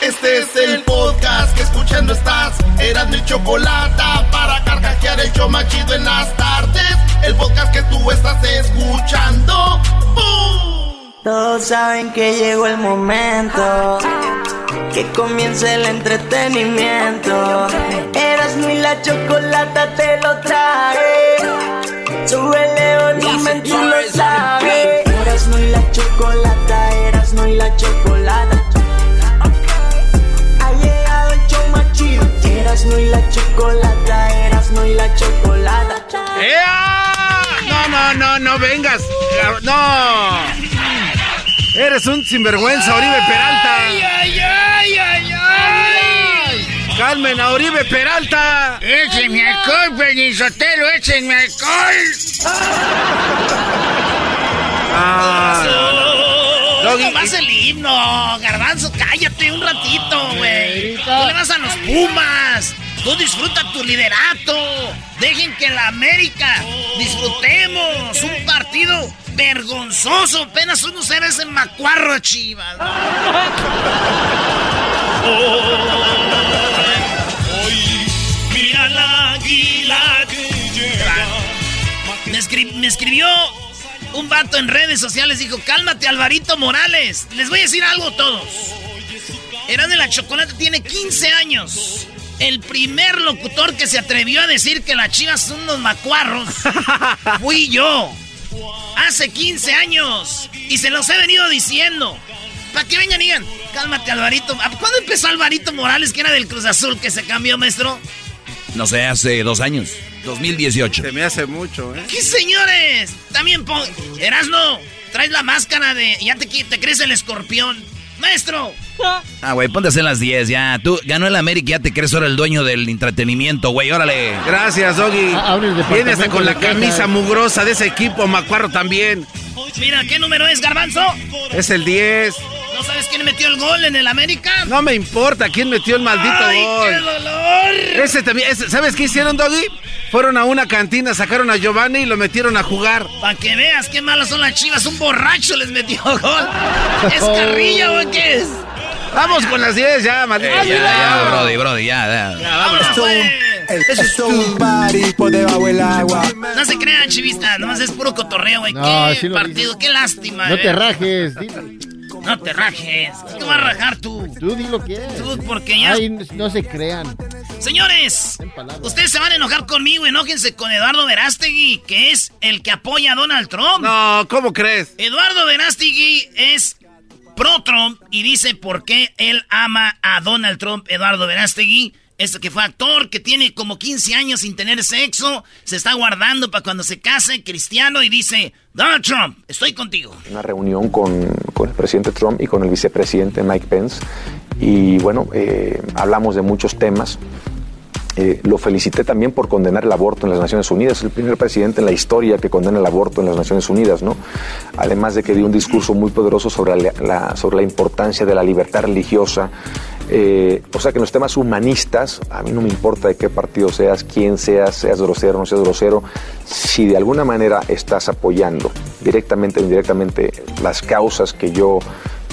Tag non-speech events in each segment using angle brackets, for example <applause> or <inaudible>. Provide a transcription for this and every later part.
Este es el podcast que escuchando estás. Eran mi chocolate para carcajear el yo machido en las tardes. El podcast que tú estás escuchando. ¡Bum! Todos saben que llegó el momento. Que comience el entretenimiento. Eras mi la chocolata te lo trae. Súbele volumen, tú lo sabes. Eras no la chocolata, eras no la chocolata. Eras no la chocolata, eras no la chocolata. ¡Ea! No, no, no, no vengas. No. Eres un sinvergüenza, Oribe Peralta. ¡Ay, ay, ay, ay, ay! Calmen a Oribe Peralta. ¡Échenme alcohol, Pelizotelo! ¡Échenme alcohol! Ah. Doggy, No más el himno, Garbanzo, cállate un ratito, güey. Tú le vas a los Pumas. Tú disfruta tu liderato. Dejen que la América disfrutemos un partido vergonzoso. Apenas uno se ese macuarro Chivas. Hoy, mira la águila que llega. Me, escri- me escribió un vato en redes sociales, dijo, cálmate Alvarito Morales. Les voy a decir algo a todos. Eran de la Chocolate tiene 15 años. El primer locutor que se atrevió a decir que las chivas son unos macuarros <laughs> fui yo. Hace 15 años. Y se los he venido diciendo. Para que vengan y digan, cálmate Alvarito. ¿Cuándo empezó Alvarito Morales, que era del Cruz Azul, que se cambió, maestro? No sé, hace dos años. 2018. Se me hace mucho, ¿eh? ¿Qué señores? También pon... Erasno, traes la máscara de... Ya te, te crees el escorpión. Maestro. Ah, güey, ponte a hacer las 10 ya. Tú ganó el América y ya te crees ahora el dueño del entretenimiento, güey. Órale. Gracias, Doggy. Ah, Viene hasta con la camisa mugrosa de ese equipo, Macuarro también. Mira, ¿qué número es, Garbanzo? Es el 10. ¿No sabes quién metió el gol en el América? No me importa quién metió el maldito ¡Ay, gol. qué dolor! Ese también, ese- ¿sabes qué hicieron, Doggy? Fueron a una cantina, sacaron a Giovanni y lo metieron a jugar. Para que veas qué malas son las chivas. Un borracho les metió gol. ¿Es carrilla o qué es? Vamos con las 10 ya, maldito. Eh, ya, ya, Brody, Brody, ya, ya. Vámonos, pues. Es un party por debajo del agua. No se crean, chivistas. Nomás es puro cotorreo, güey. No, qué partido, qué lástima. No eh. te rajes, dilo. No te rajes. ¿Qué vas a rajar tú? Tú di lo que es. Tú, porque ya... Ay, no se crean. Señores, ustedes se van a enojar conmigo. Enójense con Eduardo Verástegui, que es el que apoya a Donald Trump. No, ¿cómo crees? Eduardo Verástegui es pro-Trump y dice por qué él ama a Donald Trump, Eduardo Verástegui. Este que fue actor, que tiene como 15 años sin tener sexo, se está guardando para cuando se case, cristiano, y dice, Donald Trump, estoy contigo. una reunión con, con el presidente Trump y con el vicepresidente Mike Pence y bueno, eh, hablamos de muchos temas. Eh, lo felicité también por condenar el aborto en las Naciones Unidas, el primer presidente en la historia que condena el aborto en las Naciones Unidas, ¿no? Además de que dio un discurso muy poderoso sobre la- sobre la importancia de la libertad religiosa. Eh, o sea que en los temas humanistas, a mí no me importa de qué partido seas, quién seas, seas grosero no seas grosero, si de alguna manera estás apoyando directamente o indirectamente las causas que yo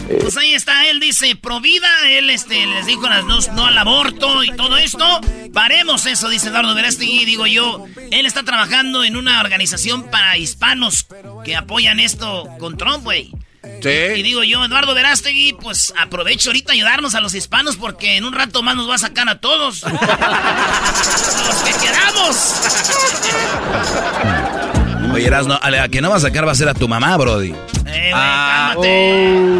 eh, Pues ahí está, él dice pro vida, él este, les dijo las dos no al aborto y todo esto. Paremos eso, dice Eduardo Verástegui, digo yo. Él está trabajando en una organización para hispanos que apoyan esto con Trump, güey. Sí. Y digo yo, Eduardo Verástegui, pues aprovecho ahorita ayudarnos a los hispanos porque en un rato más nos va a sacar a todos. <laughs> los que queramos. Oye, Erasno, a la que no va a sacar va a ser a tu mamá, Brody. Eh, güey, Ah, cálmate.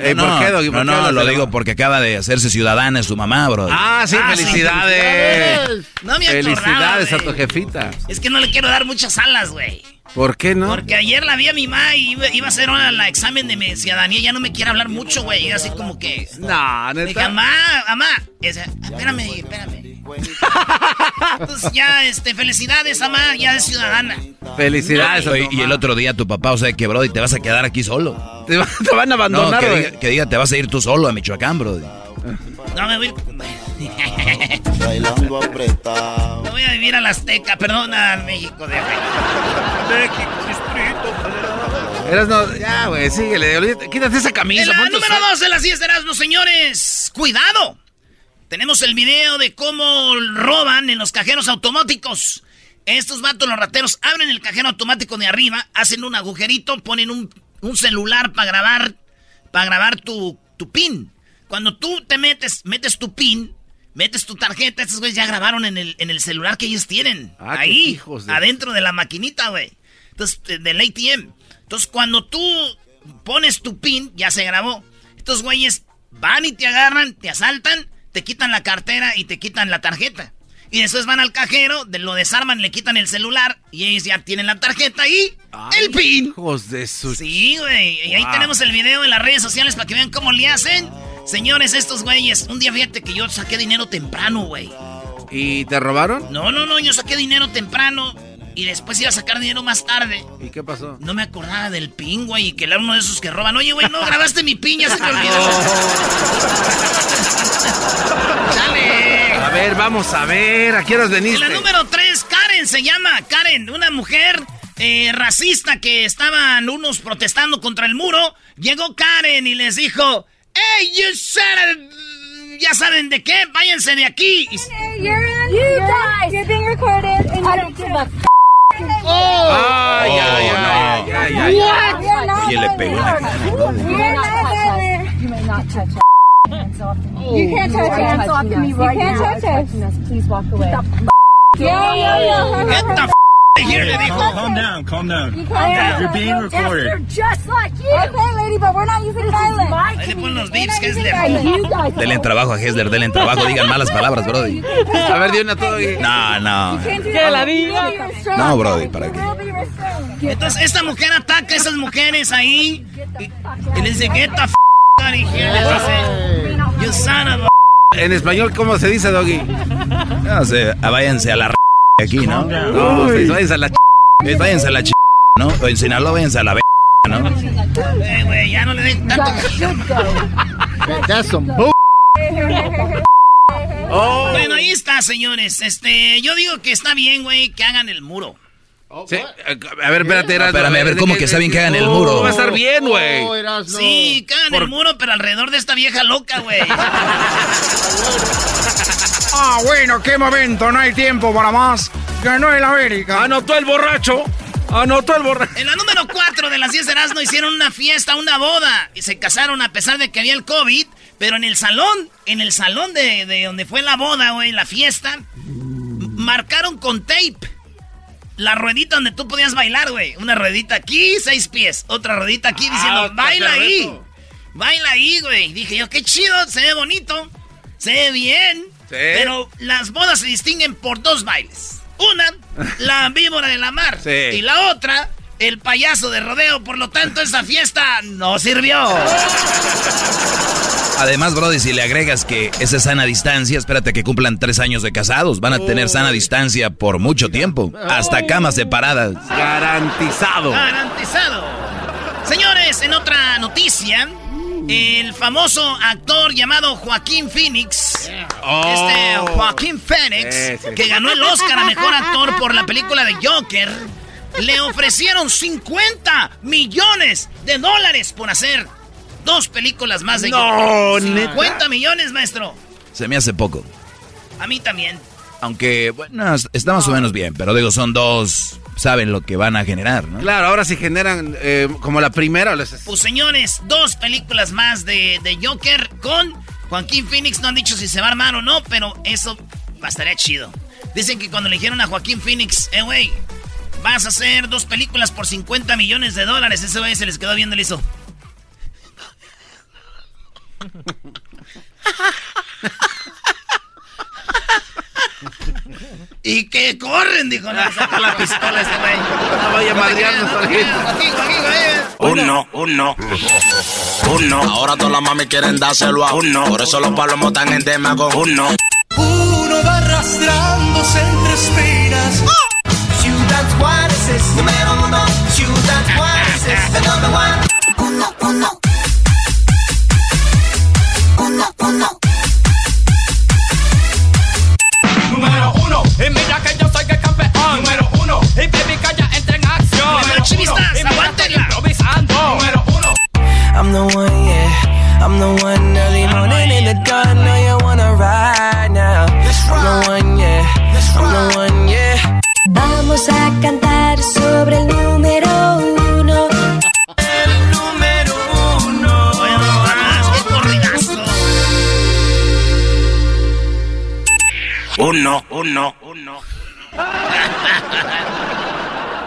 Eh, no, ¿Por qué, Doggy? no, ¿Por qué no, lo digo porque acaba de hacerse ciudadana, es su mamá, Brody. Ah, sí, Ah, sí, felicidades. No me acordaba, Felicidades a tu jefita. Es que no le quiero dar muchas alas, güey. ¿Por qué no? Porque ayer la vi a mi mamá y iba, iba a hacer una, la examen de mi ciudadanía. Ya no me quiere hablar mucho, güey. Y así como que. No, Le dije, neta. mamá, mamá. Y dice, espérame, espérame. Entonces <laughs> ya, este, felicidades, mamá, ya es ciudadana. Felicidades Oye, y el otro día tu papá, o sea que, Brody, te vas a quedar aquí solo. Te, va- te van a No, abandonar, que güey. diga, que diga, te vas a ir tú solo a Michoacán, Brody. No, me voy. Bailando apretado. Me voy a vivir a la Azteca, perdón, a México de México, Distrito Federal. Eras no, ya, güey, síguele. Quítate esa camisa. En la número sa- 2 de las 10 de Erasmus, señores. ¡Cuidado! Tenemos el video de cómo roban en los cajeros automáticos. Estos vatos, los rateros, abren el cajero automático de arriba, hacen un agujerito, ponen un, un celular para grabar, para grabar tu, tu pin. Cuando tú te metes, metes tu pin, metes tu tarjeta, estos güeyes ya grabaron en el, en el celular que ellos tienen. Ah, ahí, hijos de- adentro de la maquinita, güey. Entonces, del ATM. Entonces, cuando tú pones tu pin, ya se grabó. Estos güeyes van y te agarran, te asaltan, te quitan la cartera y te quitan la tarjeta. Y después van al cajero, lo desarman, le quitan el celular y ellos ya tienen la tarjeta y el pin. Hijos de su... Sí, güey. Y ahí tenemos el video en las redes sociales para que vean cómo le hacen. Señores, estos güeyes, un día fíjate que yo saqué dinero temprano, güey. ¿Y te robaron? No, no, no, yo saqué dinero temprano y después iba a sacar dinero más tarde. ¿Y qué pasó? No me acordaba del pin, güey, y que era uno de esos que roban. Oye, güey, no grabaste mi pin, ya se me olvidó. <laughs> Dale. A ver, vamos a ver. ¿A horas En veniste? la número 3, Karen se llama. Karen, una mujer eh, racista que estaban unos protestando contra el muro. Llegó Karen y les dijo, ¡Hey, you said... Ya saben de qué, váyanse de aquí. Not Oye, le pegó la cara. You may not touch us. You can't touch us. Hands off me right You can't touch us. Please walk away. Get the f here, le dijo. Calm down, calm down. You You're being recorded. Yes, they're just like you. Okay, lady, but we're not using violence. Ahí le ponen los beeps, que es You de... guys. Denle trabajo a Hessler, denle trabajo, digan malas palabras, Brody. A ver, di una todo. No, no. Que la diga. No, Brody, ¿para qué? Entonces esta mujer ataca a esas mujeres ahí y, les dice, get the f out of here. Les dice, you son of a... En español, ¿cómo se dice, Doggy? No sé, váyanse a la r aquí, ¿no? No, pues, váyanse a la ch... Eh, Váyanse a la ch... ¿no? O en Sinaloa, váyanse a la b... ¿no? Eh, güey, ya no le den tanto... That's some bull. Oh. Bueno, ahí está, señores. Este, yo digo que está bien, güey, que hagan el muro. Sí, A ver, espérate, Erasmo, Espérame, a ver, ¿de ¿cómo que está bien que hagan el No, muro? Va a estar bien, güey. No. Sí, que hagan el muro, pero alrededor de esta vieja loca, güey. <laughs> <laughs> Ah, bueno, qué momento, no hay tiempo para más. Ganó el América. Anotó el borracho. Anotó el borracho. En la número 4 de las 10 de Erasmo hicieron una fiesta, una boda. Y se casaron a pesar de que había el COVID. Pero en el salón, en el salón de, de donde fue la boda, güey, la fiesta, marcaron con tape la ruedita donde tú podías bailar, güey. Una ruedita aquí, seis pies. Otra ruedita aquí diciendo, está baila ahí. Baila ahí, güey. Dije yo, qué chido, se ve bonito. Se ve bien. Pero las bodas se distinguen por dos bailes. Una, la víbora de la mar. Sí. Y la otra, el payaso de rodeo. Por lo tanto, esa fiesta no sirvió. Además, Brody, si le agregas que esa es sana distancia, espérate que cumplan tres años de casados. Van a tener sana distancia por mucho tiempo. Hasta camas separadas. Garantizado. Garantizado. Señores, en otra noticia, el famoso actor llamado Joaquín Phoenix, Oh. este Joaquín Phoenix, Sí, sí. que ganó el Oscar a Mejor Actor por la película de Joker, le ofrecieron 50 millones de dólares por hacer dos películas más de No, Joker. ¿neta? 50 millones, maestro. Se me hace poco. A mí también. Aunque, bueno, está más o menos bien, pero digo, son dos, saben lo que van a generar, ¿no? Claro, ahora si generan eh, como la primera. Pues señores, dos películas más de, de Joker con Joaquín Phoenix. No han dicho si se va a armar o no, pero eso estaría chido. Dicen que cuando le dijeron a Joaquín Phoenix, eh, güey, vas a hacer dos películas por 50 millones de dólares, ese güey se les quedó viendo y le hizo. <laughs> y que corren, dijo, no, saca la pistola ese güey. No vaya a madrearnos Uno, uno. Uno. Ahora todas las mami quieren dárselo a uno. Por eso los palomos están en tema con uno. Uno va arrastrándose entre espinas. Ciudad Juárez es número uno. Ciudad Juárez es el number one. Uno, uno. Uno, uno. Y baby ya entra en acción. Número chivistas, aguántenla. Improvisando. Número uno. I'm the one, yeah. I'm the one early morning in the dawn. Know you wanna ride now. I'm the one, yeah. I'm the one, yeah. Vamos a cantar sobre el número uno. El número uno. ¡Qué corridazo! Uno, uno, uno. <laughs>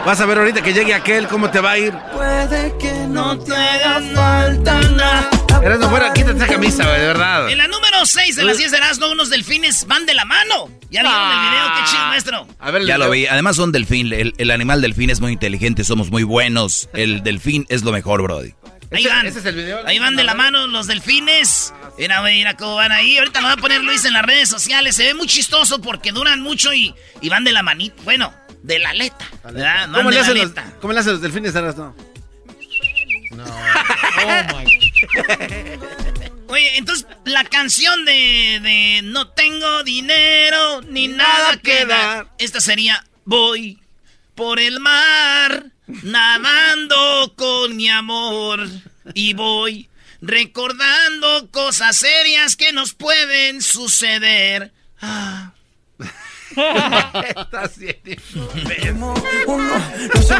Vas a ver ahorita que llegue aquel, cómo te va a ir. Puede que no te haga falta nada. Eres no fuera, quítate esa camisa, güey, de verdad. En la número 6 de las 10 de Erasmo, unos delfines van de la mano. ¿Ya vieron el video? ¡Qué chido, maestro! A ver, Ya lo vi. Además son delfín. El, el animal delfín es muy inteligente, somos muy buenos. El delfín es lo mejor, Brody. Ahí ¿Ese- van. ese es el video? Ahí van de la mano los delfines. Mira, mira cómo van ahí. Ahorita lo va a poner Luis en las redes sociales. Se ve muy chistoso porque duran mucho y, y van de la manita. Bueno, de la aleta. ¿verdad? Van ¿Cómo de le, la hacen los, aleta. ¿Cómo le hacen los delfines ahora? No. <laughs> Oye, entonces la canción de, de No tengo dinero ni nada que dar. Esta sería Voy por el mar nadando con mi amor y voy recordando cosas serias que nos pueden suceder. Ah. <laughs>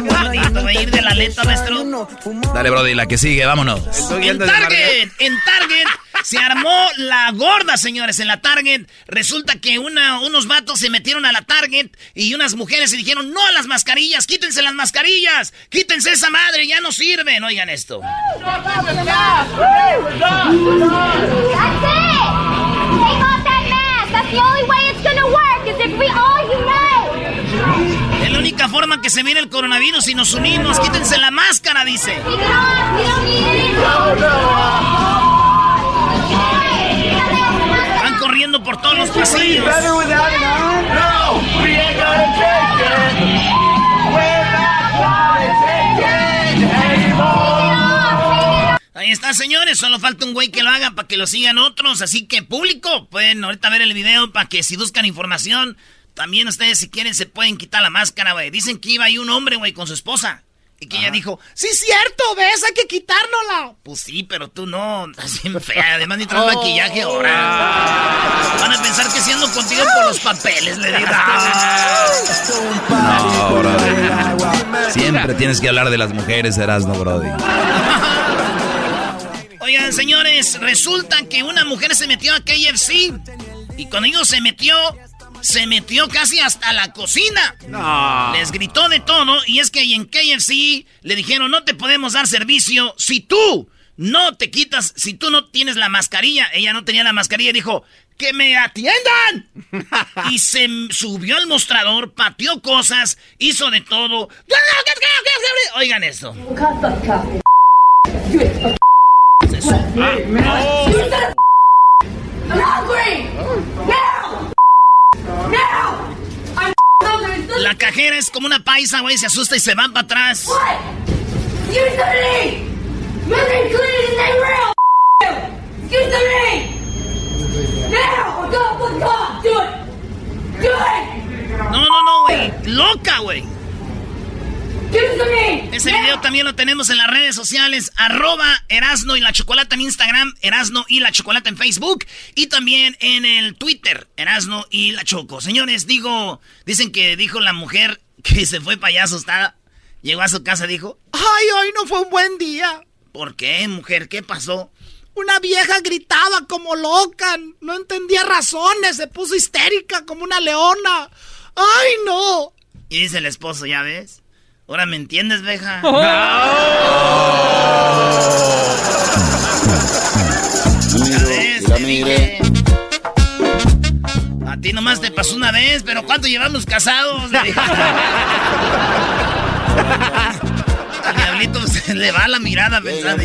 Bonito, güey, ir de la letra, maestro. Dale, Brody, la que sigue, vámonos. En Target, en Target se armó la gorda, señores. En la Target resulta que una, unos vatos se metieron a la Target y unas mujeres y dijeron no a las mascarillas, quítense las mascarillas, quítense esa madre, ya no sirven. Oigan esto. Única forma que se viene el coronavirus y nos unimos. Quítense la máscara, dice. Están corriendo por todos los pasillos. Ahí está, señores. Solo falta un güey que lo haga para que lo sigan otros. Así que, público, pueden ahorita ver el video para que si buscan información, también ustedes, si quieren, se pueden quitar la máscara, güey. Dicen que iba ahí un hombre, güey, con su esposa. Y que ella dijo, sí, cierto, ves, hay que quitárnosla. Pues sí, pero tú no, <laughs> estás bien fea. Además, ni traes maquillaje ahora. Van a pensar que siendo contigo por los papeles, le digo. No, Brody. Siempre tienes que hablar de las mujeres, Erasmo, Brody. Oigan, señores, resulta que una mujer se metió a KFC y cuando digo se metió, se metió casi hasta la cocina. No. Les gritó de todo y es que ahí en KFC le dijeron no te podemos dar servicio si tú no te quitas, si tú no tienes la mascarilla. Ella no tenía la mascarilla y dijo que me atiendan. y se subió al mostrador, pateó cosas, hizo de todo. Oigan esto. Se su- I'm hungry! Now! Now! I'm hungry! La cajera es como una paisa, güey, se asusta y se van para atrás. No, no, no, güey. Loca, güey. Ese video también lo tenemos en las redes sociales, arroba Erasno y la Chocolata en Instagram, Erasno y la Chocolata en Facebook y también en el Twitter, Erasno y la Choco. Señores, digo, dicen que dijo la mujer <laughs> que se fue payaso, está, llegó a su casa y dijo, ay, hoy no fue un buen día. ¿Por qué, mujer? ¿Qué pasó? Una vieja gritaba como loca, no entendía razones, se puso histérica como una leona. ¡Ay, no! Y dice el esposo, ¿ya ves? Ahora me entiendes, veja. ¿Ya ves? Te dije. A ti nomás te pasó una vez, pero ¿cuánto llevamos casados? <laughs> Diablito se le va la mirada pensando.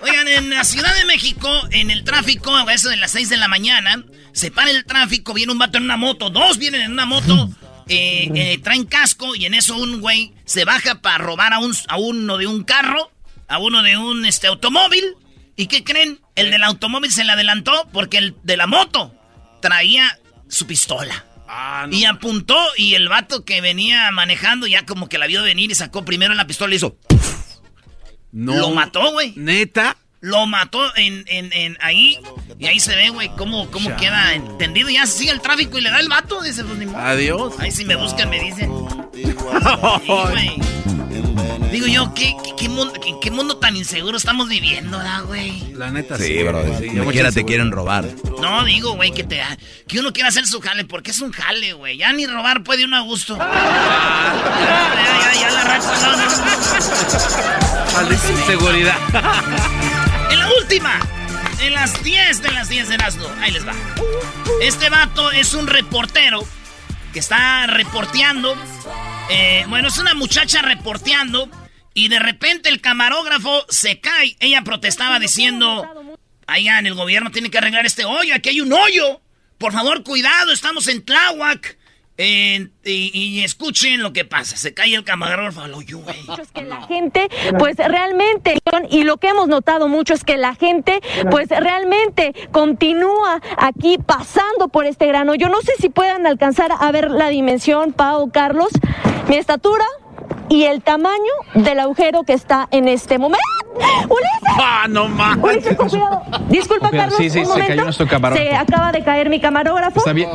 Oigan, en la Ciudad de México, en el tráfico, a eso de las 6 de la mañana, se para el tráfico, viene un vato en una moto, dos vienen en una moto, eh, eh, traen casco y en eso un güey se baja para robar a, un, a uno de un carro, a uno de un este, automóvil. ¿Y qué creen? El del automóvil se le adelantó porque el de la moto traía su pistola. Y apuntó y el vato que venía manejando ya como que la vio venir y sacó primero la pistola y hizo... No. Lo mató, güey. ¿Neta? Lo mató en, en, en ahí. Y ahí se ve, güey, cómo, cómo queda entendido. Ya sigue el tráfico y le da el vato. Dice, pues ni modo. Adiós. Ahí si me buscan me dicen. Sí. Digo yo, ¿qué, qué, qué mundo, qué, qué mundo tan inseguro estamos viviendo, ¿verdad, güey? La neta Sí, sí. bro. Sí, Como quiera te quieren robar. No, digo, güey, que te que uno quiera hacer su jale, porque es un jale, güey. Ya ni robar puede uno a gusto. Ya, ya, ya, ya la raza, no, no. Inseguridad. Última, en las 10 de las 10 de Erasmo. Ahí les va. Este vato es un reportero que está reporteando. eh, bueno, es una muchacha reporteando. Y de repente el camarógrafo se cae. Ella protestaba diciendo: Allá en el gobierno tiene que arreglar este hoyo. Aquí hay un hoyo. Por favor, cuidado, estamos en Tláhuac. Eh, y, escuchen lo que pasa. Se cae el camarógrafo al hoyo, güey. que la gente pues realmente y lo que hemos notado mucho es que la gente pues realmente continúa aquí pasando por este grano. Yo no sé si puedan alcanzar a ver la dimensión, Pau, Carlos, mi estatura y el tamaño del agujero que está en este momento. ¡Ulises! ¡Ah, no más! Ulises, con cuidado. Disculpa. Carlos, Sí, sí, un se momento. cayó nuestro camarógrafo. Se acaba de caer mi camarógrafo. Está bien.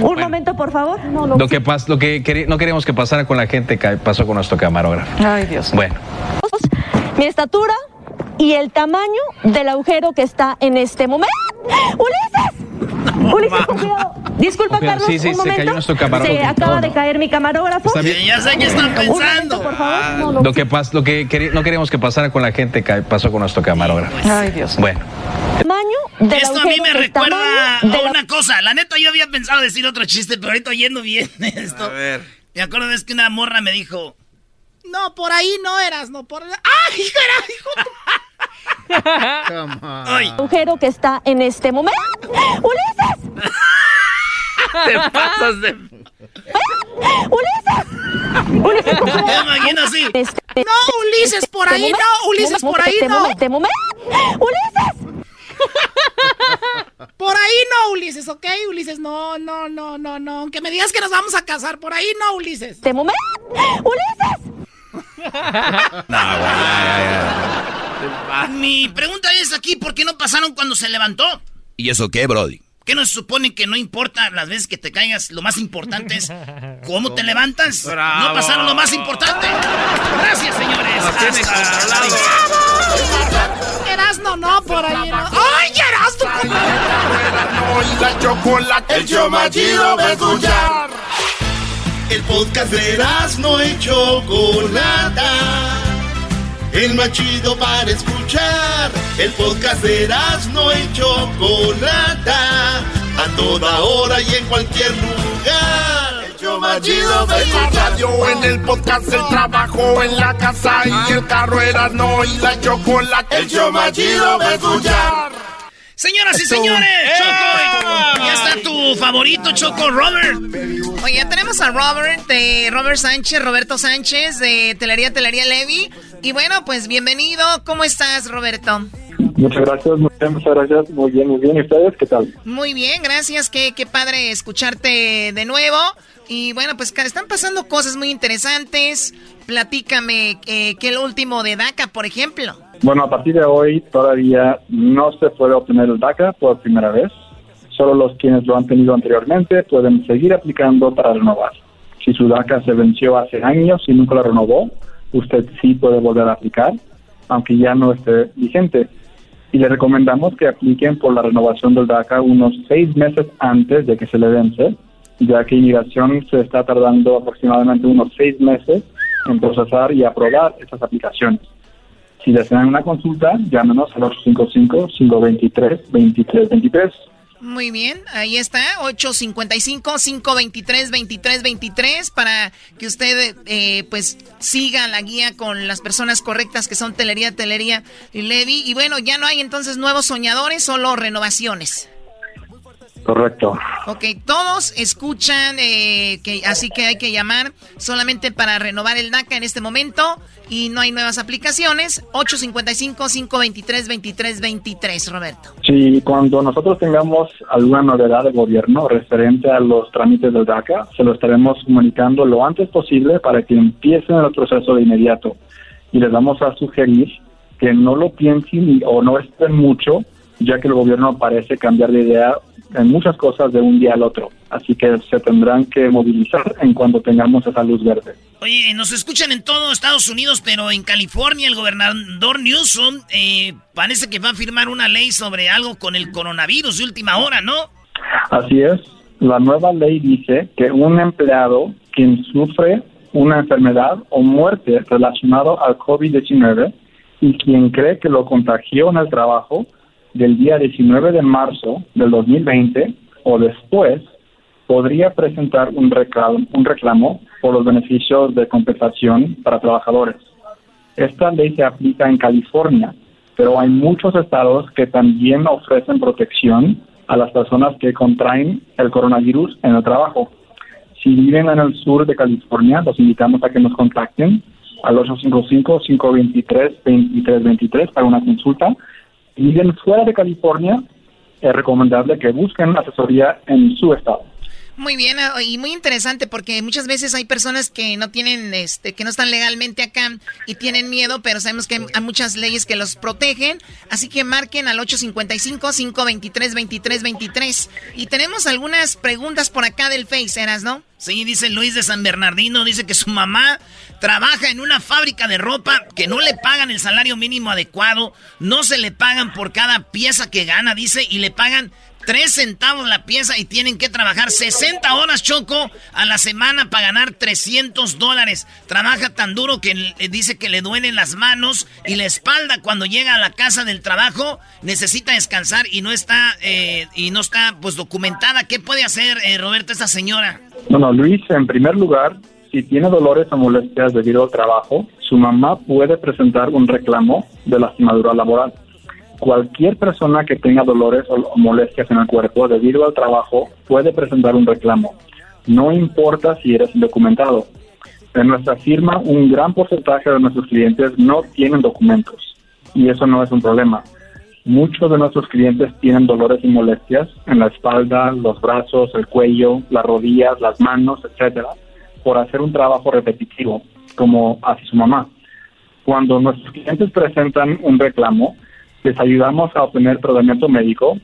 Un momento, por favor. No, no. Lo que, pas- lo que no queríamos que pasara con la gente pasó con nuestro camarógrafo. Ay, Dios. Bueno, mi estatura y el tamaño del agujero que está en este momento. <laughs> ¡Ulises! Ulises, con cuidado. Disculpa, cuidado. Carlos, Sí, sí, un se momento. cayó nuestro camarógrafo. Se acaba No, de caer mi camarógrafo. Está bien. Ya sé qué están momento, pensando. por favor. No. lo que, pas- lo que queri- no queríamos que pasara con la gente pasó con nuestro camarógrafo. Ay, Dios. Bueno, Tamaño del Esto a mí me que recuerda de a la- una cosa. La neta, yo había pensado decir otro chiste, pero ahorita oyendo bien <laughs> esto. A ver. Me acuerdo es que una morra me dijo, No, por ahí no eras, no por. ¡Ay, era, hijo! Come on. ¡ay! agujero que está en este momento. ¡Ulises! Te pasas de. ¡Ulises! Ulises, cuidado. imagino así. Este- No, Ulises, por ahí no, Ulises, por ahí este no. momento- este momento. ¡Ulises! Por ahí no, Ulises, ¿ok? Ulises, no, no, no, no, no. Aunque me digas que nos vamos a casar, por ahí no, Ulises. Este momento. ¡Ulises! No, güey. Mi pregunta es aquí, ¿por qué no pasaron cuando se levantó? ¿Y eso qué, Brody? ¿Qué no se supone que no importa las veces que te caigas? Lo más importante es cómo te levantas. Bravo. No pasaron lo más importante. Gracias, señores. Nos Hasta-. Erasno, no, por ahí no. ¡Ay, Erasno! y la chocolate. El show más chido de escuchar. El podcast de y Chocolata. El más chido para escuchar. El podcast de Erasmo y Chocolata. A toda hora y en cualquier lugar. El show más chido la radio, en el podcast, el trabajo, en la casa y el carro Erasmo y la Chocolate. El show más chido de escuchar. Señoras y señores, Choco, ya está tu favorito, Choco Robert. Oye, ya tenemos a Robert, de Robert Sánchez, Roberto Sánchez, de Telería Telería Levi. Y bueno, pues bienvenido. ¿Cómo estás, Roberto? Muchas gracias, muchas, muchas gracias. Muy bien, muy bien. ¿Y ustedes qué tal? Muy bien, gracias. Qué, qué padre escucharte de nuevo. Y bueno, pues están pasando cosas muy interesantes. Platícame, eh, ¿qué es lo último de DACA, por ejemplo? Bueno, a partir de hoy todavía no se puede obtener el DACA por primera vez. Solo los quienes lo han tenido anteriormente pueden seguir aplicando para renovar. Si su DACA se venció hace años y nunca lo renovó, usted sí puede volver a aplicar, aunque ya no esté vigente. Y le recomendamos que apliquen por la renovación del DACA unos seis meses antes de que se le vence, ya que inmigración se está tardando aproximadamente unos seis meses en procesar y aprobar estas aplicaciones. Si desean una consulta, llámenos al 855-523-2323. Muy bien, ahí está, 855-523-2323 para que usted eh, pues siga la guía con las personas correctas que son Telería, Telería y Levi. Y bueno, ya no hay entonces nuevos soñadores, solo renovaciones. Correcto. Ok, todos escuchan, eh, que, así que hay que llamar solamente para renovar el DACA en este momento y no hay nuevas aplicaciones. 855-523-2323, Roberto. Sí, cuando nosotros tengamos alguna novedad del gobierno referente a los trámites del DACA, se lo estaremos comunicando lo antes posible para que empiecen el proceso de inmediato. Y les vamos a sugerir que no lo piensen o no estén mucho, ya que el gobierno parece cambiar de idea en muchas cosas de un día al otro. Así que se tendrán que movilizar en cuanto tengamos esa luz verde. Oye, nos escuchan en todo Estados Unidos, pero en California el gobernador Newsom eh, parece que va a firmar una ley sobre algo con el coronavirus de última hora, ¿no? Así es. La nueva ley dice que un empleado quien sufre una enfermedad o muerte relacionado al COVID-19 y quien cree que lo contagió en el trabajo del día 19 de marzo del 2020 o después podría presentar un reclamo, un reclamo por los beneficios de compensación para trabajadores. Esta ley se aplica en California, pero hay muchos estados que también ofrecen protección a las personas que contraen el coronavirus en el trabajo. Si viven en el sur de California, los invitamos a que nos contacten al 855-523-2323 para una consulta viven fuera de California, es recomendable que busquen asesoría en su estado. Muy bien, ah, y muy interesante porque muchas veces hay personas que no tienen, este, que no están legalmente acá y tienen miedo, pero sabemos que hay muchas leyes que los protegen, así que marquen al 855-523-2323. Y tenemos algunas preguntas por acá del Face, ¿eras, no? Sí, dice Luis de San Bernardino, dice que su mamá trabaja en una fábrica de ropa que no le pagan el salario mínimo adecuado, no se le pagan por cada pieza que gana, dice, y le pagan 3 centavos la pieza y tienen que trabajar 60 horas, Choco, a la semana para ganar 300 dólares. Trabaja tan duro que dice que le duelen las manos y la espalda cuando llega a la casa del trabajo. Necesita descansar y no está, eh, y no está pues documentada. ¿Qué puede hacer, eh, Roberto, esta señora? Bueno, Luis, en primer lugar, si tiene dolores o molestias debido al trabajo, su mamá puede presentar un reclamo de lastimadura laboral cualquier persona que tenga dolores o molestias en el cuerpo debido al trabajo puede presentar un reclamo. No importa si eres indocumentado. En nuestra firma, un gran porcentaje de nuestros clientes no tienen documentos y eso no es un problema. Muchos de nuestros clientes tienen dolores y molestias en la espalda, los brazos, el cuello, las rodillas, las manos, etcétera, por hacer un trabajo repetitivo, como hace su mamá. Cuando nuestros clientes presentan un reclamo, les ayudamos a obtener tratamiento médico,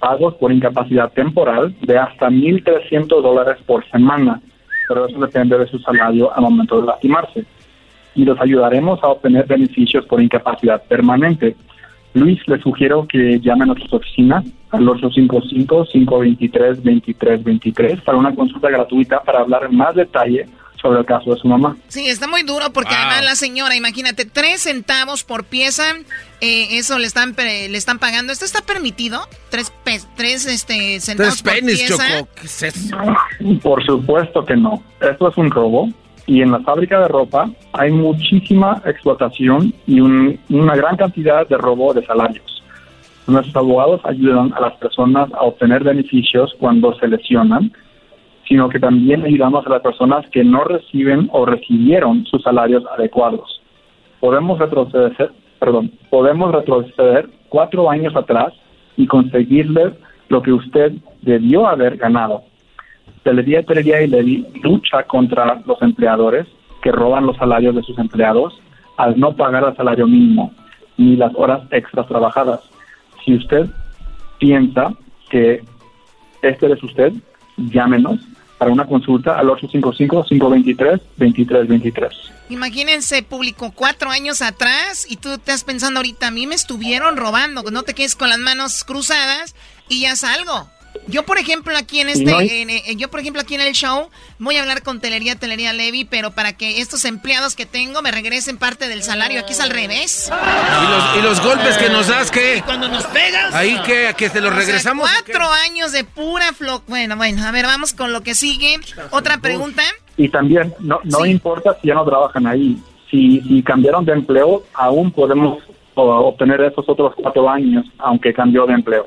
pagos por incapacidad temporal de hasta 1.300 dólares por semana, pero eso depende de su salario al momento de lastimarse. Y los ayudaremos a obtener beneficios por incapacidad permanente. Luis, le sugiero que llame a nuestra oficina al 855-523-2323 para una consulta gratuita para hablar en más detalle sobre el caso de su mamá. Sí, está muy duro porque además la señora, imagínate, tres centavos por pieza, eh, eso le están le están pagando. ¿Esto está permitido? Tres, tres este, centavos por pieza. Por supuesto que no. Esto es un robo. Y en la fábrica de ropa hay muchísima explotación y una gran cantidad de robo de salarios. Nuestros abogados ayudan a las personas a obtener beneficios cuando se lesionan sino que también ayudamos a las personas que no reciben o recibieron sus salarios adecuados. Podemos retroceder, perdón, podemos retroceder cuatro años atrás y conseguirle lo que usted debió haber ganado. Telería, Telería y Levi lucha contra los empleadores que roban los salarios de sus empleados al no pagar el salario mínimo ni las horas extras trabajadas. Si usted piensa que este es usted, llámenos para una consulta al 855-523-2323. Imagínense, público, cuatro años atrás y tú estás pensando ahorita, a mí me estuvieron robando, no te quedes con las manos cruzadas y ya salgo. Yo, por ejemplo, aquí en este, yo, por ejemplo, aquí en el show, voy a hablar con Telería, Telería Levy, pero para que estos empleados que tengo me regresen parte del salario, aquí es al revés. ¿Y, los, golpes que nos das, qué? cuando nos pegas? Ahí que, a que te los regresamos. cuatro años de pura flo... Bueno, bueno, a ver, vamos con lo que sigue. Otra pregunta. Y también, no, no importa si ya no trabajan ahí. Si, si cambiaron de empleo, aún podemos obtener esos otros cuatro años, aunque cambió de empleo.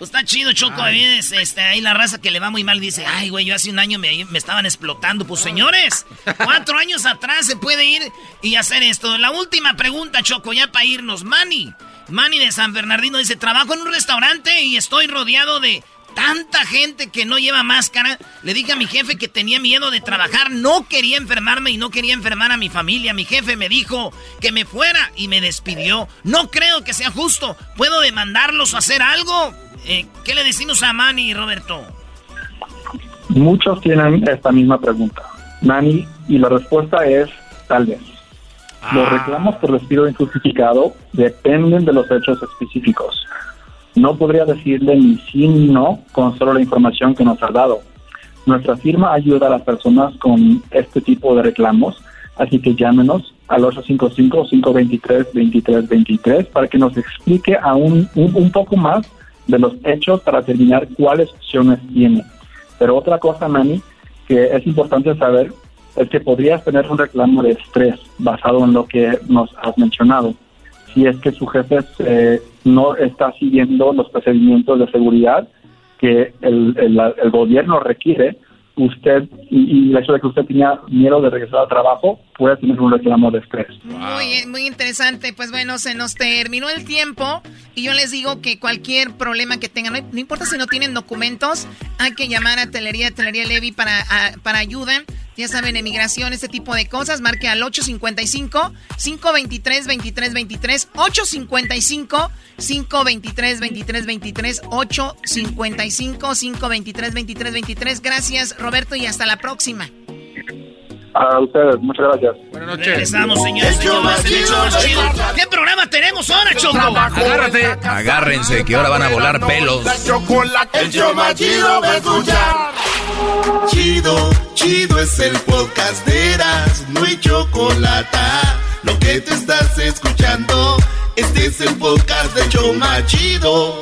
Pues está chido, Choco. este, ahí la raza que le va muy mal dice, ay, güey, yo hace un año me, me, estaban explotando. Pues señores, <laughs> cuatro años atrás se puede ir y hacer esto. La última pregunta, Choco, ya para irnos. Manny, Manny de San Bernardino dice, trabajo en un restaurante y estoy rodeado de tanta gente que no lleva máscara. Le dije a mi jefe que tenía miedo de trabajar, no quería enfermarme y no quería enfermar a mi familia. Mi jefe me dijo que me fuera y me despidió. No creo que sea justo. ¿Puedo demandarlos o hacer algo? Eh, ¿Qué le decimos a Manny, Roberto? Muchos tienen esta misma pregunta, Manny, y la respuesta es tal vez. Los ah. reclamos por despido injustificado dependen de los hechos específicos. No podría decirle ni sí ni no con solo la información que nos ha dado. Nuestra firma ayuda a las personas con este tipo de reclamos, así que llámenos al 855-523-2323 para que nos explique aún un poco más de los hechos para determinar cuáles opciones tiene. Pero otra cosa, Manny, que es importante saber es que podrías tener un reclamo de estrés basado en lo que nos has mencionado. Si es que su jefe eh, no está siguiendo los procedimientos de seguridad que el, el gobierno requiere usted y, el hecho de que usted tenía miedo de regresar al trabajo puede tener un reclamo de estrés. Muy, muy interesante. Pues bueno, se nos terminó el tiempo y yo les digo que cualquier problema que tengan, no, importa si no tienen documentos, hay que llamar a Telería, Telería Levy para, para ayuda. Ya saben, emigración, este tipo de cosas. Marque al 855-523-2323. 855-523-2323. 855-523-2323. Gracias, Roberto, y hasta la próxima. A ustedes, muchas gracias. Buenas noches. Estamos, señores. ¿Qué programa tenemos ahora, Choco? Agárrate. Agárrense, que ahora van a volar pelos. El show más chido va a escuchar. Chido, chido es el podcast de Eras, no hay chocolate. Lo que te estás escuchando, este es el podcast de Choma Chido.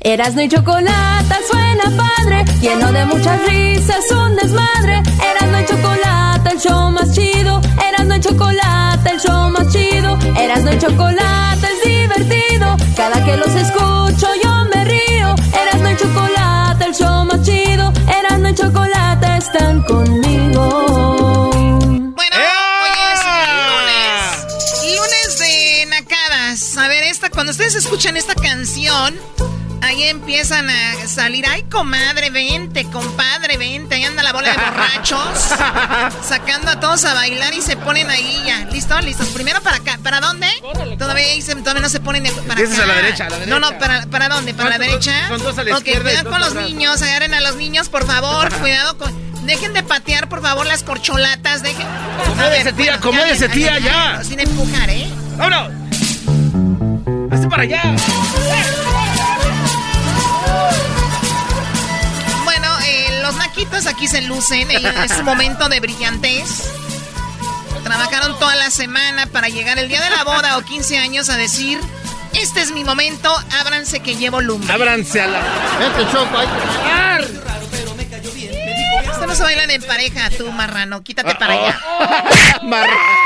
Eras no hay chocolate, suena padre, lleno de muchas risas, un desmadre. Eras no hay chocolate, el show más chido. Eras no hay chocolate, el show más chido. Eras no hay chocolate, es divertido. Cada que los escucho yo me río. Eras no hay chocolate, el show más chido. Eras no hay chocolate, están conmigo. Bueno, hoy es lunes. Lunes de nacadas. A ver, esta, cuando ustedes escuchan esta canción Ahí empiezan a salir, ay comadre, vente, compadre, vente, ahí anda la bola de borrachos, <laughs> sacando a todos a bailar y se ponen ahí ya. ¿Listo? ¿Listos? Primero para acá, ¿para dónde? Todavía, todavía no se ponen para acá. a la derecha, a la derecha. No, no, ¿para, para dónde? ¿Para la derecha? Son dos a la Ok, cuidado con los niños, agarren a los niños, por favor, <laughs> cuidado con... Dejen de patear, por favor, las corcholatas, dejen... Acomódese, tía, acomódese, tía, ya. Sin empujar, ¿eh? ¡Vámonos! ¡Hazte para allá! Aquí se lucen. Es un momento de brillantez. Trabajaron toda la semana para llegar el día de la boda o 15 años a decir: Este es mi momento, ábranse que llevo lumbre. Ábranse a la. Vete, Choco, hay Esto no se bailan en pareja, tú, marrano. Quítate para allá. <laughs> marrano.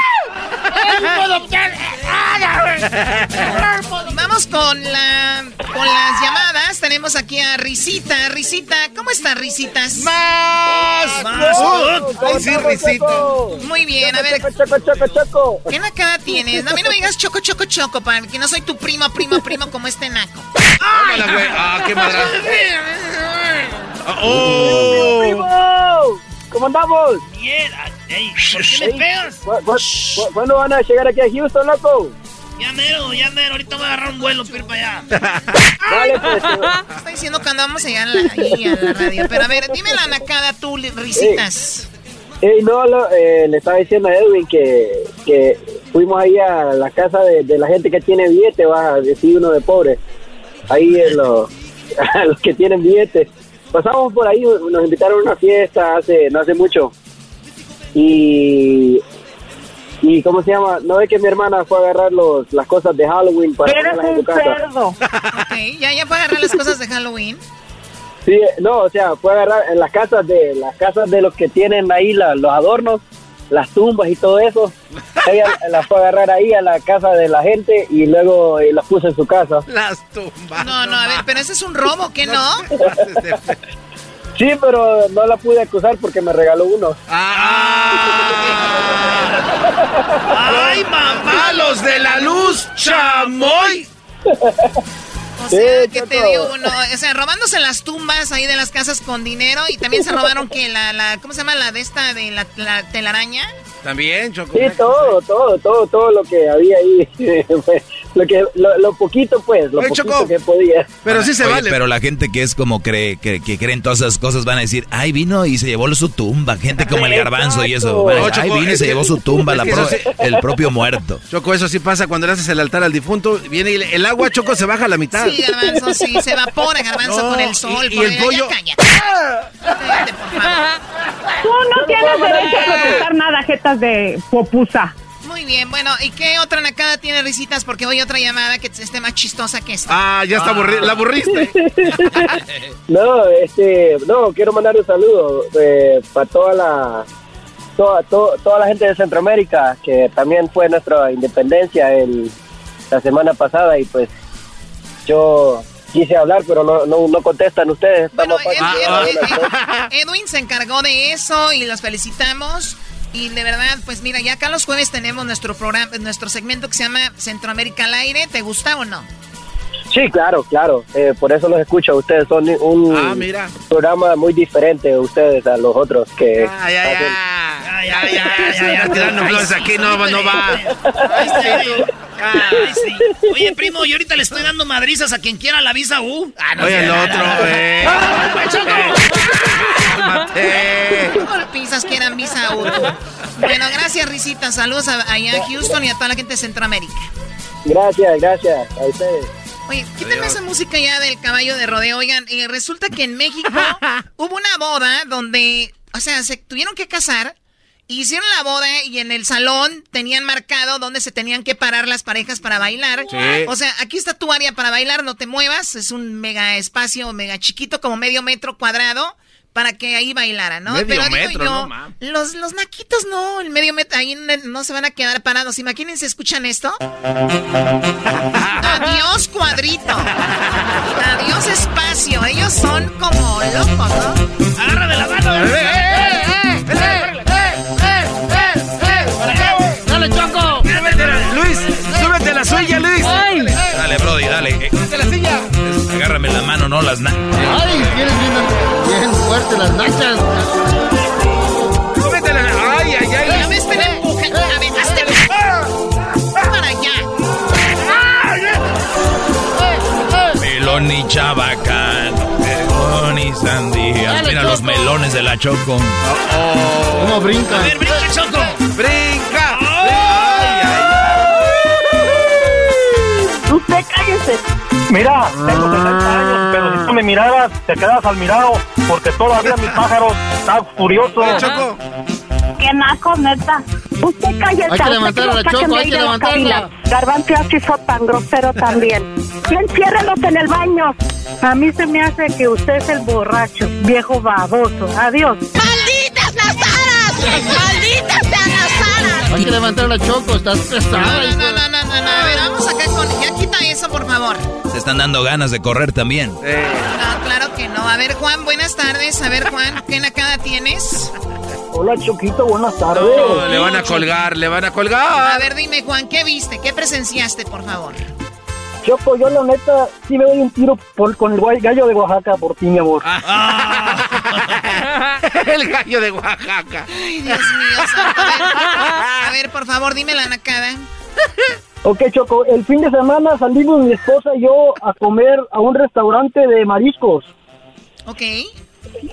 Vamos con la con las llamadas. Tenemos aquí a Risita. Risita, ¿cómo está Risitas? Más. Más. sí, Risita. Muy bien, a ver. Choco, choco, choco. ¿Qué nacada tienes? A mí no me digas choco, choco, choco, para que no soy tu primo, primo, primo como este naco. ¡Ay! Ah, qué madre. ¡Oh! ¡Primo! ¿Cómo andamos? Bien, Ey, ¿por qué me pegas? ¿Cuándo van a llegar aquí a Houston, loco? Ya mero, ya mero. Ahorita voy a agarrar un vuelo para ir para allá. <laughs> Dale, pues. Está diciendo cuando vamos a llegar a la, ahí a la radio. Pero a ver, dime la nacada tú, risitas. Ey, no, lo- eh, le estaba diciendo a Edwin que, que fuimos ahí a la casa de, de la gente que tiene billete, va a decir uno de pobre. Ahí en los, <laughs> a los que tienen billetes. Pasamos por ahí, nos invitaron a una fiesta hace no hace mucho. Y y ¿cómo se llama? No es que mi hermana fue a agarrar los, las cosas de Halloween para ponerlas en su casa. Ok, ya, ya puede agarrar las cosas de Halloween. Sí, no, o sea, fue a agarrar en las casas de las casas de los que tienen ahí la- los adornos, las tumbas y todo eso. Ella las fue a agarrar ahí a la casa de la gente y luego las puso en su casa. Las tumbas. No, no, a ver, pero ese es un robo, ¿qué no? <laughs> Sí, pero no la pude acusar porque me regaló uno. <laughs> ¡Ay, mamá! ¡Los de la luz! ¡Chamoy! O sea, que te dio uno, o sea, robándose las tumbas ahí de las casas con dinero y también se robaron que la, la, ¿cómo se llama? La de esta de la, la telaraña. También, Choco. Sí, todo, todo, todo, todo lo que había ahí. fue <laughs> lo que lo, lo poquito pues, lo Oye, poquito Choco, que podía. Pero sí se Oye, vale. Pero la gente que es como cree, que, que creen todas esas cosas van a decir, ay, vino y se llevó su tumba. Gente como el garbanzo y eso. Van a decir, No, ay, vino y se que- llevó su tumba, la pro- sí- el propio muerto. Choco, eso sí pasa cuando le haces el altar al difunto. Viene y le- el agua, Choco, se baja a la mitad. Sí, garbanzo, sí, se evapora garbanzo No, con el sol. y- y el pollo- ya cállate. Cállate, por favor. Tú no tienes derecho a protestar nada, jetas de popusa. Muy bien, bueno, ¿y qué otra nacada tiene risitas? Porque hoy otra llamada que esté más chistosa que esta. Ah, ya está aburri- la aburriste. <laughs> No, este, no, quiero mandar un saludo eh, para toda la toda, to- toda la gente de Centroamérica que también fue nuestra independencia el, la semana pasada y pues yo quise hablar pero no no, no contestan ustedes. Estamos Edwin, Ed- Edwin se encargó de eso y los felicitamos. Y de verdad, pues mira, ya acá los jueves tenemos nuestro programa, nuestro segmento que se llama Centroamérica al aire. ¿Te gusta o no? Sí, claro, claro. eh, por eso los escucho. Ustedes son un Ah, mira. programa muy diferente ustedes a los otros que Ay, ay, hacen- ay. Ya, ya, ya, ya, ya, tirando flores aquí, no, no va. Ay, sí. Oye, primo, yo ahorita le estoy dando madrizas a quien quiera la visa U. Ah, no Oye, el otro, eh. ¿Cómo le piensas que eran visa U? Bueno, gracias, Risita. Saludos a, allá a Houston y a toda la gente de Centroamérica. Gracias, gracias a ustedes. Oye, quítenme esa música ya del caballo de rodeo. Oigan, eh, resulta que en México <laughs> hubo una boda donde, o sea, se tuvieron que casar. Hicieron la boda y en el salón tenían marcado donde se tenían que parar las parejas para bailar. Sí. O sea, aquí está tu área para bailar, no te muevas. Es un mega espacio, mega chiquito, como medio metro cuadrado, para que ahí bailaran, ¿no? Medio Pero digo metro, yo, no, los, los naquitos no, el medio metro, ahí no, no se van a quedar parados. Imagínense, ¿escuchan esto? Adiós cuadrito. Adiós espacio. Ellos son como locos, ¿no? Agarra de la mano. ¡Dale, Choco! Luis, súbete la suya, Luis. Dale, Brody, dale. eh, ¡De la silla! agárrame la mano, no las na- ¡Ay, fuerte las nachas! Súbete a la. Ay, ay, ay. No me estén empujando. A ver, hazte para allá. Melón y chabacán, melón y sandía. Mira los melones de la Choco. ¿Cómo brinca? A ver, brinca, Choco. Brinca. Usted cállese. Mira, tengo 60 años, pero si tú me miraras, te quedas al mirado, porque todavía mi pájaro está furioso. Choco. Qué naco, neta. Usted cállese. Hay que levantar a la Choco, hay que levantarla. Garbanzo hizo tan grosero también. Y enciérrelos en el baño. A mí se me hace que usted es el borracho, viejo baboso. Adiós. ¡Malditas las aras! ¡Malditas sean las aras! Hay que levantar a la Choco, estás pesada. No, no, no, no, no, no. A ver, vamos acá con. Ya quita eso, por favor. Se están dando ganas de correr también. No, claro. A ver, Juan, buenas tardes. A ver, Juan, ¿qué nacada tienes? Hola, Choquito, buenas tardes. No, le van a colgar, le van a A colgar. ver, dime, Juan, ¿qué viste? ¿Qué presenciaste, por favor? Choco, yo la neta sí me doy un tiro por- con el gallo de Oaxaca por ti, mi amor. Ah. <laughs> el gallo de Oaxaca. Ay, Dios mío, santo. A ver, a ver, por favor, dime la nacada. Ok, Choco, el fin de semana salimos mi esposa y yo a comer a un restaurante de mariscos. Ok.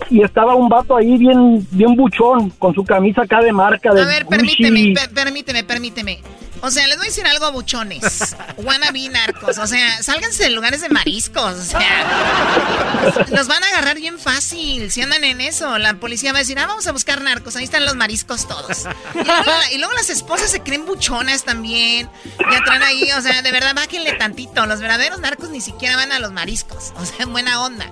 Y estaba un vato ahí bien, bien buchón, con su camisa acá de marca de A ver, Gucci. permíteme, per- permíteme, permíteme. O sea, les voy a decir algo, buchones. <laughs> Wannabe narcos. O sea, sálganse de lugares de mariscos. O sea, los van a agarrar bien fácil si andan en eso. La policía va a decir, ah, vamos a buscar narcos. Ahí están los mariscos todos. Y luego, la- y luego las esposas se creen buchonas también. Ya traen ahí, o sea, de verdad, bájenle tantito. Los verdaderos narcos ni siquiera van a los mariscos. O sea, en buena onda.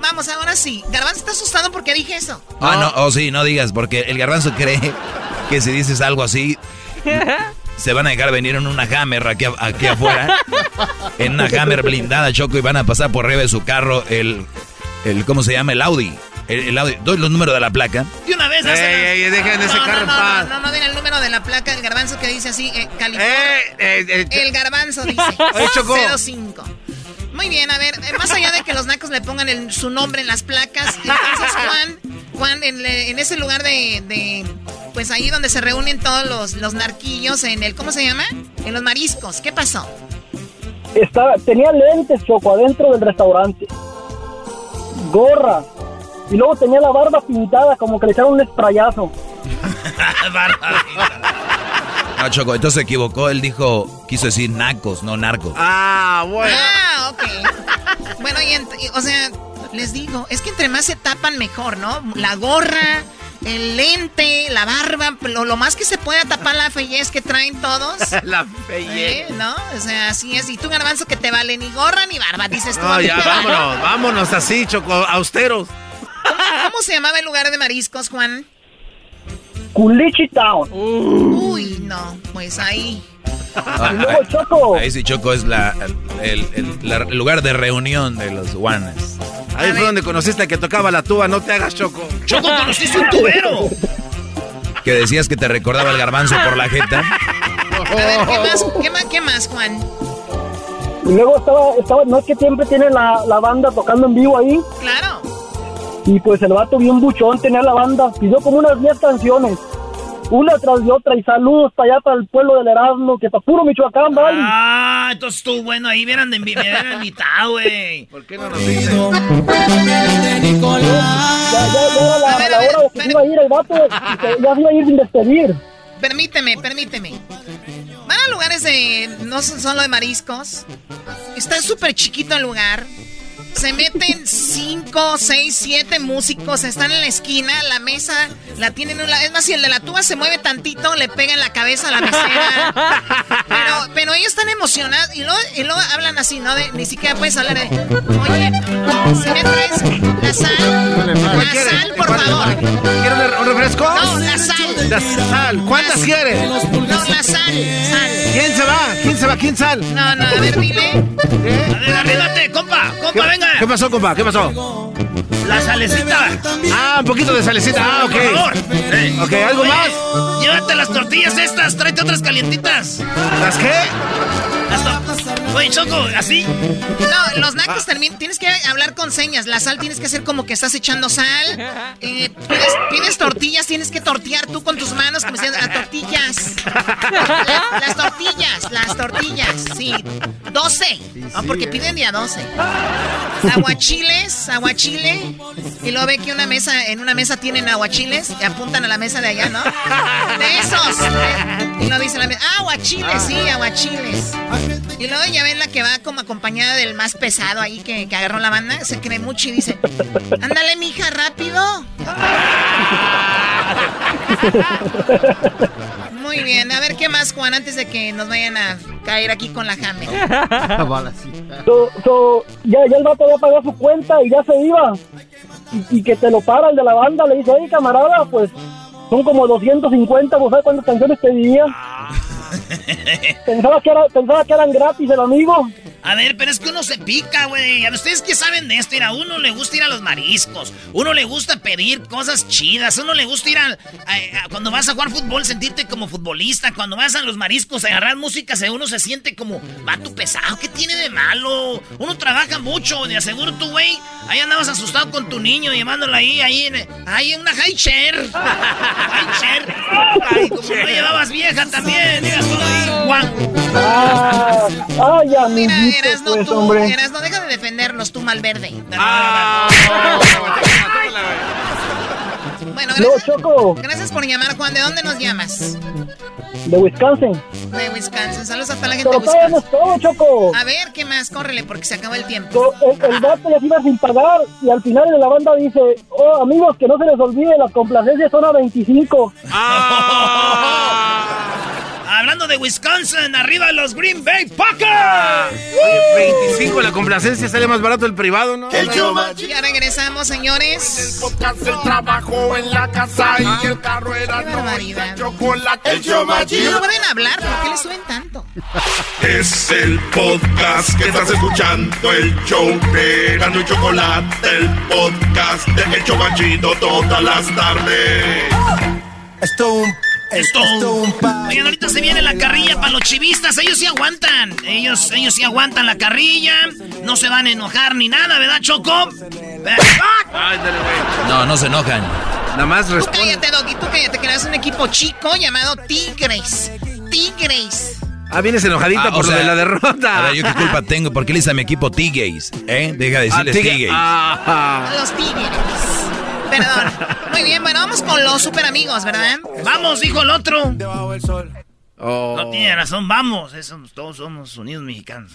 Vamos, ahora sí. Garbanzo está asustado porque dije eso. Ah, no, oh sí, no digas, porque el garbanzo cree que si dices algo así, <laughs> se van a dejar venir en una Hammer aquí, aquí afuera. En una Hammer blindada, Choco, y van a pasar por arriba de su carro el, el ¿cómo se llama? El Audi. El, el Audi. Doy los números de la placa. De una vez, Ey, ey, dejen ese no, carro en no, no, paz. No, no, no, den el número de la placa del garbanzo que dice así, eh, California. Eh, eh, el garbanzo dice Oye, Choco. 05. Muy bien, a ver, eh, más allá de que los nacos le pongan el- su nombre en las placas, entonces Juan, Juan, en, ese lugar de, de, pues ahí donde se reúnen todos los, los narquillos, en el, ¿cómo se llama? En los mariscos, ¿qué pasó? Estaba, tenía lentes, Choco, adentro del restaurante. Gorra. Y luego tenía la barba pintada, como que le echaron un esprayazo. <laughs> <laughs> No, Choco, entonces se equivocó. Él dijo, quiso decir nacos, no narcos. Ah, bueno. Ah, ok. Bueno, y, o sea, les digo, es que entre más se tapan mejor, ¿no? La gorra, el lente, la barba, lo, lo más que se pueda tapar la fellez que traen todos. <laughs> La belleza. ¿Eh? ¿No? O sea, así es. Y tú, garbanzo, que te vale ni gorra ni barba, dices tú. No, ya, vale. vámonos, vámonos así, Choco, austeros. ¿Cómo, cómo se llamaba el lugar de mariscos, Juan? Culichi Town. Uy, no, pues ahí. Ah, Y luego, Choco. Ahí sí, Choco es la, el, el- la- el lugar de reunión de los guanes. Ahí fue donde conociste al que tocaba la tuba, no te hagas, Choco. Choco, conociste un tubero. Que decías que te recordaba el garbanzo por la jeta. A ver, ¿qué más, qué más, qué más, Juan? Y luego estaba, estaba, no es que siempre tiene la, la banda tocando en vivo ahí. Claro. Y pues el vato bien buchón tenía la banda. Pidió como unas 10 canciones. Una tras de otra. Y saludos para allá, para el pueblo del Erasmo, que para puro Michoacán, ¿vale? Ah, entonces estuvo bueno. Ahí hubieran de- me hubieran invitado, güey. ¿Por qué no nos dicen? Ya, ya, ya era la, A ver, la a ver, hora de que se iba a ir el vato. que ya iba a ir sin despedir. Permíteme, permíteme. Van a lugares de. No son solo de mariscos. Está súper chiquito el lugar. Se meten cinco, seis, siete músicos. Están en la esquina. La mesa la tienen. en un Es más, si el de la tuba se mueve tantito, le pega en la cabeza a la mesera. Pero, pero ellos están emocionados. Y luego, y luego hablan así, ¿no? De, ni siquiera puedes hablar de. Oye, si me traes la sal. La sal, por ¿Cuál- favor. ¿Quieres un refresco? No, la sal. La sal. ¿Cuántas quieres? No, la sal, sal. ¿Quién se va? ¿Quién se va? ¿Quién sal? No, no, a ver, dile. A ver, arríbate, compa, compa, venga. ¿Qué pasó, compa? ¿Qué pasó? La salecita. Ah, un poquito de salecita. Ah, ok. Por favor. Sí. Ok, ¿algo más? Llévate las tortillas estas, tráete otras calientitas. ¿Las qué? Oye, Choco, así. No, los nacos terminan. Tienes que hablar con señas. La sal tienes que hacer como que estás echando sal. Eh, pides, pides tortillas, tienes que tortear tú con tus manos como si a tortillas. La- las tortillas, las tortillas, sí. 12. No, porque piden de a 12. Aguachiles, aguachile. Y luego ve que una mesa, en una mesa tienen aguachiles y apuntan a la mesa de allá, ¿no? De esos. Eh, Y lo dice la mesa. Ah, aguachiles, sí, aguachiles. Y luego ya ven la que va como acompañada del más pesado ahí que, que agarró la banda. Se cree mucho y dice: Ándale, mija, rápido. <laughs> Muy bien, a ver qué más, Juan, antes de que nos vayan a caer aquí con la jame. <laughs> So, so, ya, ya el vato había pagado su cuenta y ya se iba. Y, y que te lo para el de la banda, le dice, oye camarada, pues son como 250, ¿vos sabes cuántas canciones pedía? pensaba, que era, pensaba que eran gratis el amigo. A ver, pero es que uno se pica, güey. A ustedes que saben de esto, mira, a uno le gusta ir a los mariscos, uno le gusta pedir cosas chidas, uno le gusta ir a, cuando vas a jugar fútbol sentirte como futbolista, cuando vas a los mariscos a agarrar música, uno se siente como vato pesado, ¿qué tiene de malo? Uno trabaja mucho, de aseguro tú, güey, ahí andabas asustado con tu niño llevándolo ahí, ahí en, ahí en una high chair. <laughs> high chair. Ay, como no llevabas vieja también, digas todo ahí, Juan. Ah, ay, amiguito, Eras no pues, tú. Eras no deja de defendernos, tú Malverde. Ah. Bueno, No, gracias, Choco, gracias por llamar, Juan. ¿De dónde nos llamas? de Wisconsin. De Wisconsin. Saludos a toda la gente Pero de Wisconsin. todo, Choco. A ver, ¿qué más? Córrele, porque se acabó el tiempo. El, el vato ya se iba sin pagar y al final de la banda dice, oh amigos, que no se les olvide, las complacencias son a 25. Hablando de Wisconsin, arriba los Green Bay Packers. Oye, 25 la complacencia sale más barato el privado, ¿no? Ya regresamos, señores. El trabajo en la casa y el carro era barbaridad. chocolate. El No pueden hablar, ¿por qué le suben tanto? Es el podcast que estás escuchando, el show de y Chocolate, el podcast de El Chobachito todas las tardes. Esto un. Esto. Oigan, ahorita se viene la carrilla para los chivistas. Ellos sí aguantan. Ellos, ellos sí aguantan la carrilla. No se van a enojar ni nada, ¿verdad, Choco? Ay, dale, güey. No, no se enojan. Nada más Tú responde. cállate, Doggy, tú cállate, que eres un equipo chico llamado Tigres. Tigres. Ah, vienes enojadita Ah, o por lo sea, de la derrota. A ver, ¿yo qué culpa tengo? ¿Por qué le dice a mi equipo T-Gays? ¿Eh? Deja de Ah, decirles tigre- T-Gays. Ah. Los Tigres. Perdón. Muy bien, bueno, vamos con los super amigos, ¿verdad? Vamos, dijo el otro. Oh. No tiene razón, vamos. Eso, todos somos unidos mexicanos.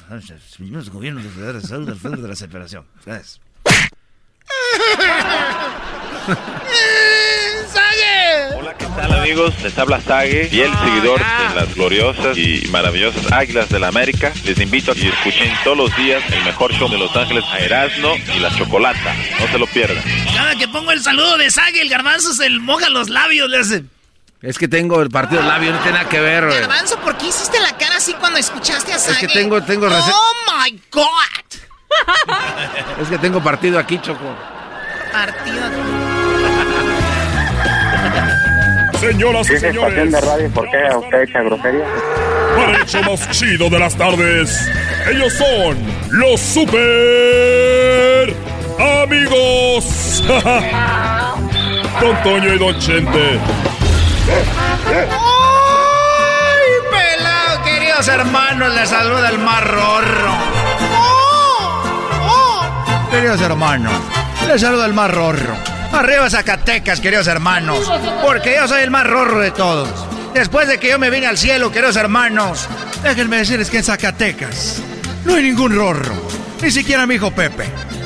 Los gobiernos de Federal de Salud al frente de la separación. <laughs> <laughs> ¿Sabes? Hola, ¿qué tal amigos? Les habla Sage, fiel seguidor de las gloriosas y maravillosas Águilas de la América. Les invito a que escuchen todos los días el mejor show de Los Ángeles a Erasmo y la Chocolata. No se lo pierdan. Cada que pongo el saludo de Sague, el garbanzo se le moja los labios, le hace. Es que tengo el partido labio, no tiene nada que ver, güey. Garbanzo, ¿por qué hiciste la cara así cuando escuchaste a Es Sage? que tengo, tengo ¡Oh, my God! Es que tengo partido aquí, Choco. Partido. Señoras y señores, radio, ¿por qué usted echa grosería? para el show más chido de las tardes, ellos son los super amigos. <laughs> Don Toño y Don Chente. ¡Ay, pelado, queridos hermanos! Les saluda el más rorro. Queridos hermanos, les saluda el más rorro. Arriba Zacatecas, queridos hermanos, porque yo soy el más rorro de todos. Después de que yo me vine al cielo, queridos hermanos, déjenme decirles que en Zacatecas no hay ningún rorro. Ni siquiera mi hijo Pepe.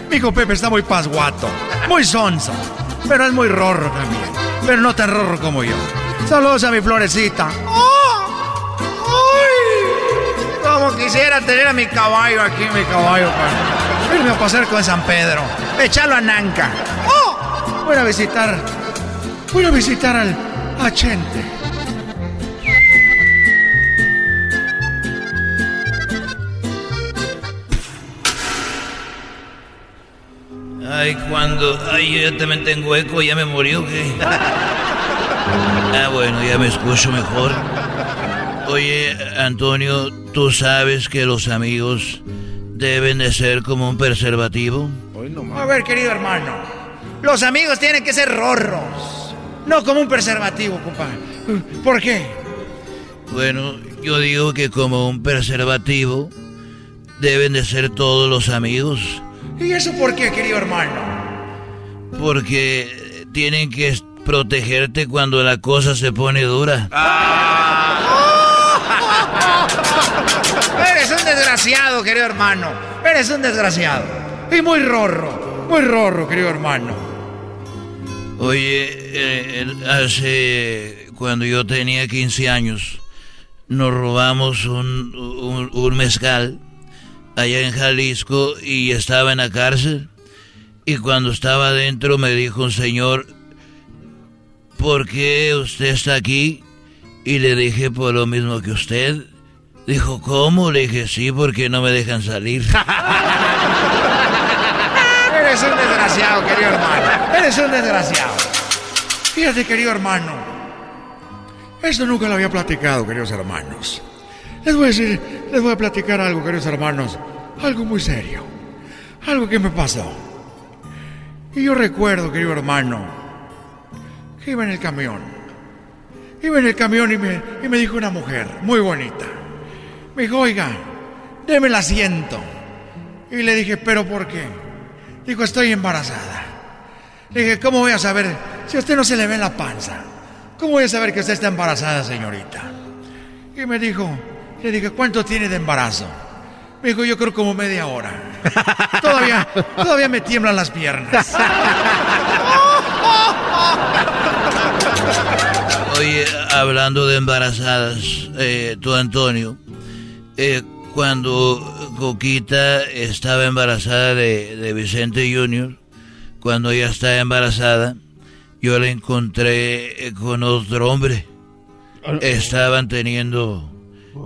Mi hijo Pepe está muy pasguato, muy sonso, pero es muy rorro también. Pero no tan rorro como yo. Saludos a mi florecita. ¡Ay! Como quisiera tener a mi caballo aquí, mi caballo, para irme a pasar con San Pedro. Echarlo a Nanca. ¡Oh! Voy a visitar. Voy a visitar al a Chente. Ay, cuando. Ay, yo ya también tengo eco, ya me murió, ¿qué? Ah, bueno, ya me escucho mejor. Oye, Antonio, ¿tú sabes que los amigos deben de ser como un preservativo? A ver, querido hermano. Los amigos tienen que ser rorros. No como un preservativo, compadre. ¿Por qué? Bueno, yo digo que como un preservativo deben de ser todos los amigos, ¿Y eso por qué, querido hermano? porque tienen que protegerte cuando la cosa se pone dura. <laughs> Eres un desgraciado, querido hermano. Eres un desgraciado. Y muy rorro. Muy rorro, querido hermano. Oye, eh, hace cuando yo tenía 15 años, nos robamos un, un, un mezcal allá en Jalisco y estaba en la cárcel. Y cuando estaba adentro me dijo un señor, ¿por qué usted está aquí? Y le dije por lo mismo que usted, Dijo, ¿cómo? Le dije, sí, porque no me dejan salir. <laughs> Eres un desgraciado, querido hermano. Eres un desgraciado. Fíjate, querido hermano. Esto nunca lo había platicado, queridos hermanos. Les voy a decir, les voy a platicar algo, queridos hermanos. Algo muy serio. Algo que me pasó. Y yo recuerdo, querido hermano, que iba en el camión. Iba en el camión y me, y me dijo una mujer muy bonita. Me dijo, oiga, deme el asiento. Y le dije, ¿pero por qué? Dijo, estoy embarazada. Le dije, ¿cómo voy a saber si a usted no se le ve la panza? ¿Cómo voy a saber que usted está embarazada, señorita? Y me dijo, le dije, ¿cuánto tiene de embarazo? Me dijo, yo creo como media hora. <laughs> todavía, todavía me tiemblan las piernas. Oye, hablando de embarazadas, eh, tú Antonio, eh, cuando Coquita estaba embarazada de, de Vicente Junior, cuando ella estaba embarazada, yo la encontré eh, con otro hombre. Estaban teniendo,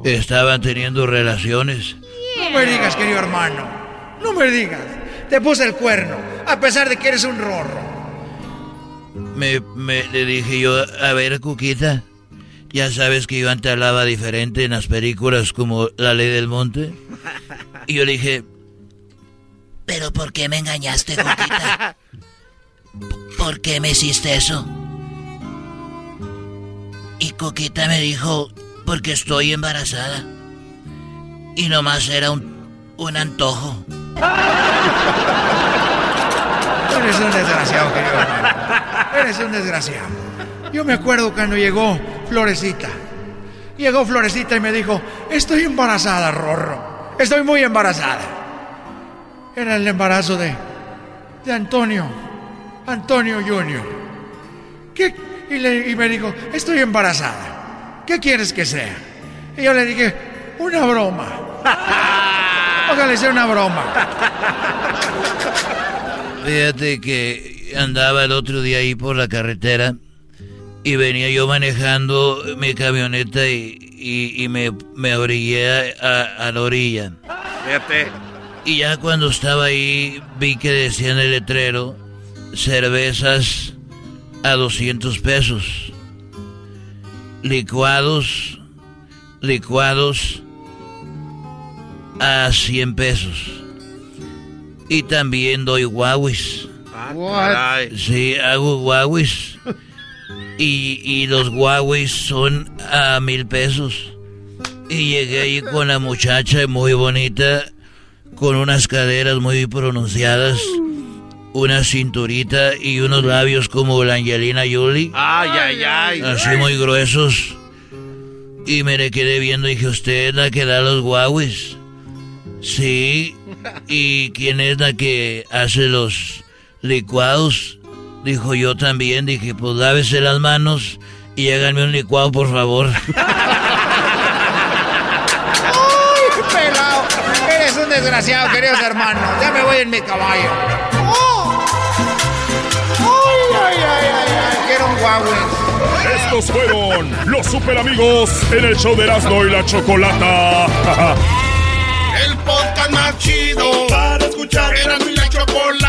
estaban teniendo relaciones. No me digas, querido hermano. No me digas. Te puse el cuerno, a pesar de que eres un rorro. Me, me le dije yo, a ver, Cuquita, ya sabes que yo antes hablaba diferente en las películas como La Ley del Monte. Y yo le dije, ¿pero por qué me engañaste, Cuquita? ¿Por qué me hiciste eso? Y Coquita me dijo, porque estoy embarazada. Y nomás era un, un antojo. Eres un desgraciado, querido. Eres un desgraciado. Yo me acuerdo cuando llegó Florecita. Llegó Florecita y me dijo, estoy embarazada, Rorro. Estoy muy embarazada. Era el embarazo de, de Antonio. Antonio Junior. ¿Qué? Y, le- y me dijo, estoy embarazada. ¿Qué quieres que sea? Y yo le dije, una broma. <laughs> Ojalá sea una broma. Fíjate que andaba el otro día ahí por la carretera y venía yo manejando mi camioneta y, y- y me, me orillé a, a la orilla. Fíjate. Y ya cuando estaba ahí vi que decía en el letrero cervezas a 200 pesos. Licuados, licuados a 100 pesos. Y también doy guauis. Caray. Sí, hago guauis. <laughs> Y, y los guauis son a mil pesos. Y llegué ahí con la muchacha muy bonita, con unas caderas muy pronunciadas, una cinturita y unos labios como la Angelina Jolie. Ay, ay, ay. Así muy gruesos. Y me le quedé viendo y dije, ¿usted es la que da los guauis? Sí. <laughs> ¿Y quién es la que hace los licuados? Dijo yo también. Dije, pues lávese las manos y háganme un licuado, por favor. <laughs> ¡Ay, pelado! Eres un desgraciado, queridos hermanos. Ya me voy en mi caballo. ¡Oh! ¡Ay, ay, ay, ay! ay! Quiero un Huawei. Estos fueron los super amigos en el show de Erasmo y la Chocolata. <laughs> El podcast más chido para escuchar. Era mi la chocolata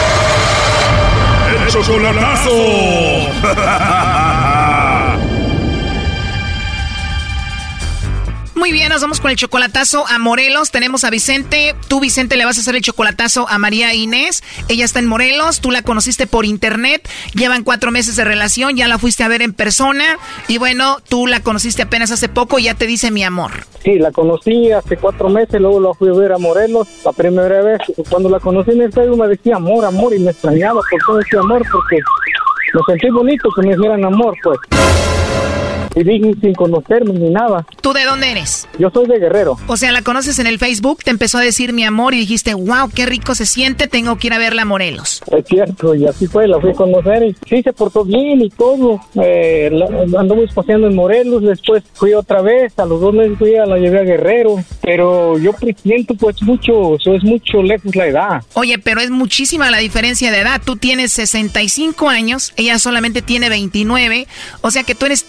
Chocolatazo. <laughs> Muy bien, nos vamos con el chocolatazo a Morelos. Tenemos a Vicente. Tú, Vicente, le vas a hacer el chocolatazo a María Inés. Ella está en Morelos. Tú la conociste por internet. Llevan cuatro meses de relación. Ya la fuiste a ver en persona. Y bueno, tú la conociste apenas hace poco. y Ya te dice mi amor. Sí, la conocí hace cuatro meses, luego la fui a ver a Morelos, la primera vez. Cuando la conocí en el Facebook me decía amor, amor, y me extrañaba por todo ese amor, porque me sentí bonito que me dijeran amor, pues. Y dije sin conocerme ni nada. ¿Tú de dónde eres? Yo soy de Guerrero. O sea, la conoces en el Facebook, te empezó a decir mi amor y dijiste, wow, qué rico se siente, tengo que ir a verla a Morelos. Es cierto, y así fue, la fui a conocer y sí se portó bien y todo. Eh, la- andamos paseando en Morelos, después fui otra vez, a los dos meses fui a la llevé a Guerrero, pero yo presiento pues mucho, eso es mucho lejos la edad. Oye, pero es muchísima la diferencia de edad. Tú tienes 65 años, ella solamente tiene 29, o sea que tú eres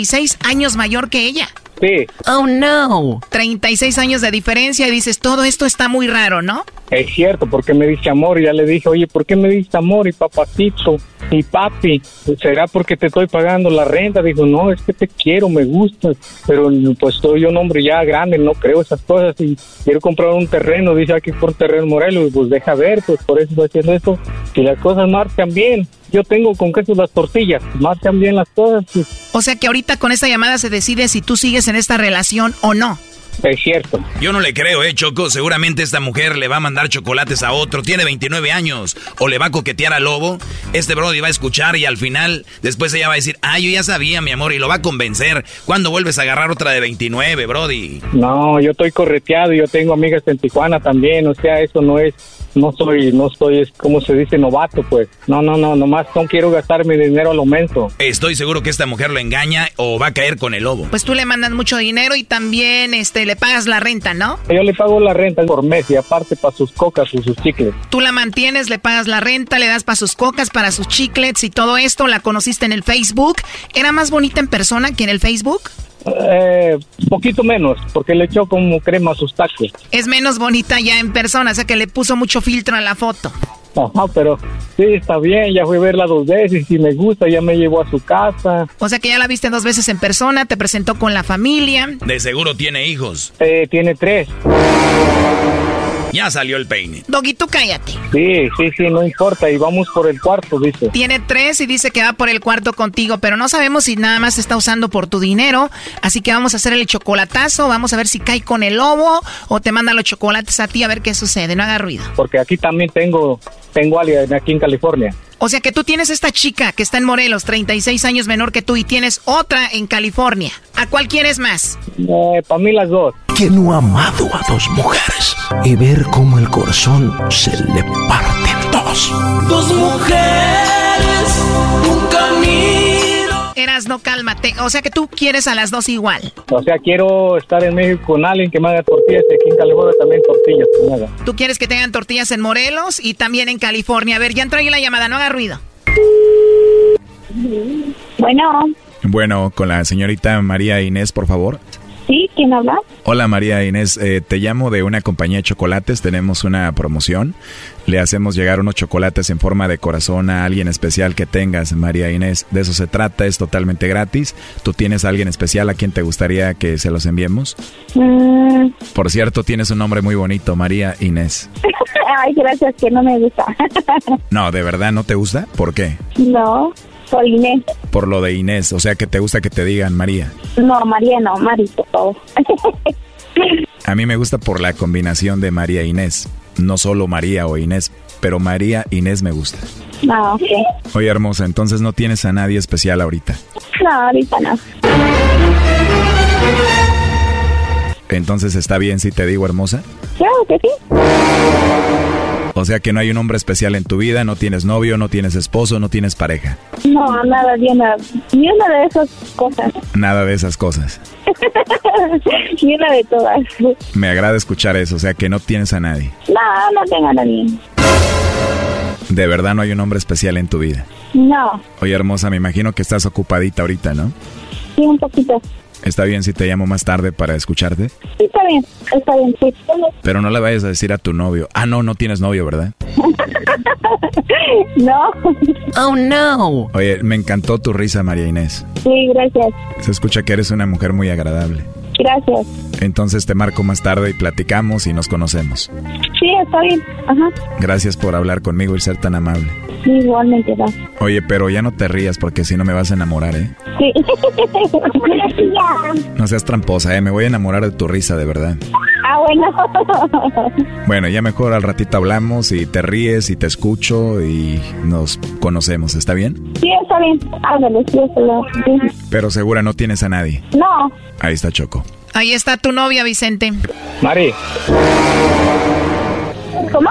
36 años mayor que ella. Sí. Oh, no. 36 años de diferencia y dices, todo esto está muy raro, ¿no? Es cierto, porque me dice amor y ya le dije, oye, ¿por qué me dice amor y papacito y papi? ¿Será porque te estoy pagando la renta? Dijo, no, es que te quiero, me gustas, pero pues soy un hombre ya grande, no creo esas cosas y quiero comprar un terreno, dice aquí por terreno Morelos, y pues deja ver, pues por eso estoy haciendo esto, y las cosas marchan bien. Yo tengo con queso las tortillas, marchan bien las cosas, pues, O sea que ahorita con esta llamada se decide si tú sigues en esta relación o no. es cierto. Yo no le creo, eh, Choco. Seguramente esta mujer le va a mandar chocolates a otro. Tiene 29 años. O le va a coquetear al lobo. Este Brody va a escuchar y al final, después ella va a decir, ah, yo ya sabía, mi amor, y lo va a convencer. ¿Cuándo vuelves a agarrar otra de 29, Brody? No, yo estoy correteado, yo tengo amigas en Tijuana también, o sea, eso no es, no soy, no soy, es como se dice, novato, pues. No, no, no, nomás no quiero gastar mi dinero a lo menso. Estoy seguro que esta mujer lo engaña o va a caer con el lobo. Pues tú le mandas mucho dinero y también este le pagas la renta, ¿no? Yo le pago la renta por mes y aparte para sus cocas y sus chicles. Tú la mantienes, le pagas la renta, le das para sus cocas, para sus chiclets y todo esto. La conociste en el Facebook. ¿Era más bonita en persona que en el Facebook? Eh, poquito menos, porque le echó como crema a sus tacos. Es menos bonita ya en persona, o sea que le puso mucho filtro a la foto. Ajá, pero sí, está bien, ya fui a verla dos veces, si me gusta, ya me llevó a su casa. O sea que ya la viste dos veces en persona, te presentó con la familia. De seguro tiene hijos. Eh, tiene tres. Ya salió el peine. Doggy, tú cállate. Sí, sí, sí, no importa, y vamos por el cuarto, dice. Tiene tres y dice que va por el cuarto contigo, pero no sabemos si nada más está usando por tu dinero. Así que vamos a hacer el chocolatazo, vamos a ver si cae con el lobo o te manda los chocolates a ti a ver qué sucede. No haga ruido. Porque aquí también tengo, tengo alguien aquí en California. O sea que tú tienes esta chica que está en Morelos, 36 años menor que tú, y tienes otra en California. ¿A cuál quieres más? Eh, para mí las dos. que no ha amado a dos mujeres y ver cómo el corazón se le parte en dos. Dos mujeres, un camino. Eras, no cálmate. O sea que tú quieres a las dos igual. O sea, quiero estar en México con alguien que me haga tortillas y aquí en California también tortillas que me haga. Tú quieres que tengan tortillas en Morelos y también en California. A ver, ya entró ahí la llamada, no haga ruido. Bueno, Bueno, con la señorita María Inés, por favor. ¿Sí? ¿Quién habla? Hola María Inés, eh, te llamo de una compañía de chocolates, tenemos una promoción. Le hacemos llegar unos chocolates en forma de corazón a alguien especial que tengas, María Inés. De eso se trata, es totalmente gratis. ¿Tú tienes a alguien especial a quien te gustaría que se los enviemos? Mm, Por cierto, tienes un nombre muy bonito, María Inés. <laughs> Ay, gracias, que no me gusta. <laughs> No, ¿de verdad no te gusta? ¿Por qué? no, soy Inés. Por lo de Inés, o sea que te gusta que te digan María. No, María, no, Mari, por favor. <laughs> A mí me gusta por la combinación de María e Inés. No solo María o Inés, pero María Inés me gusta. no, ok. Oye, hermosa, entonces no tienes a nadie especial ahorita. No, ahorita no. Entonces está bien si te digo hermosa. Claro que sí. O sea que no hay un hombre especial en tu vida, no tienes novio, no tienes esposo, no tienes pareja. No, nada, ni una, ni una de esas cosas. Nada de esas cosas. <laughs> ni una de todas. Me agrada escuchar eso, o sea que no tienes a nadie. No, no tengo a nadie. De verdad no hay un hombre especial en tu vida. No, Oye, hermosa, me imagino que estás ocupadita ahorita, ¿no? sí, un poquito. ¿Está bien si te llamo más tarde para escucharte? Sí, está bien, está bien, sí. Pero no le vayas a decir a tu novio. Ah, no, no tienes novio, ¿verdad? <laughs> no. Oh, no. Oye, me encantó tu risa, María Inés. Sí, gracias. Se escucha que eres una mujer muy agradable. Gracias. Entonces te marco más tarde y platicamos y nos conocemos. Sí, está bien. Ajá. Gracias por hablar conmigo y ser tan amable. Sí, igualmente, va. Oye, pero ya no te rías porque si no me vas a enamorar, ¿eh? Sí. <laughs> No seas tramposa, ¿eh? Me voy a enamorar de tu risa, de verdad. ah, bueno. <laughs> Bueno, ya mejor al ratito hablamos y te ríes y te escucho y nos conocemos, ¿está bien? Sí, está bien. Ándale, sí, está bien. Pero segura no tienes a nadie. No. Ahí está Choco. Ahí está tu novia, Vicente. Mari. ¿Cómo?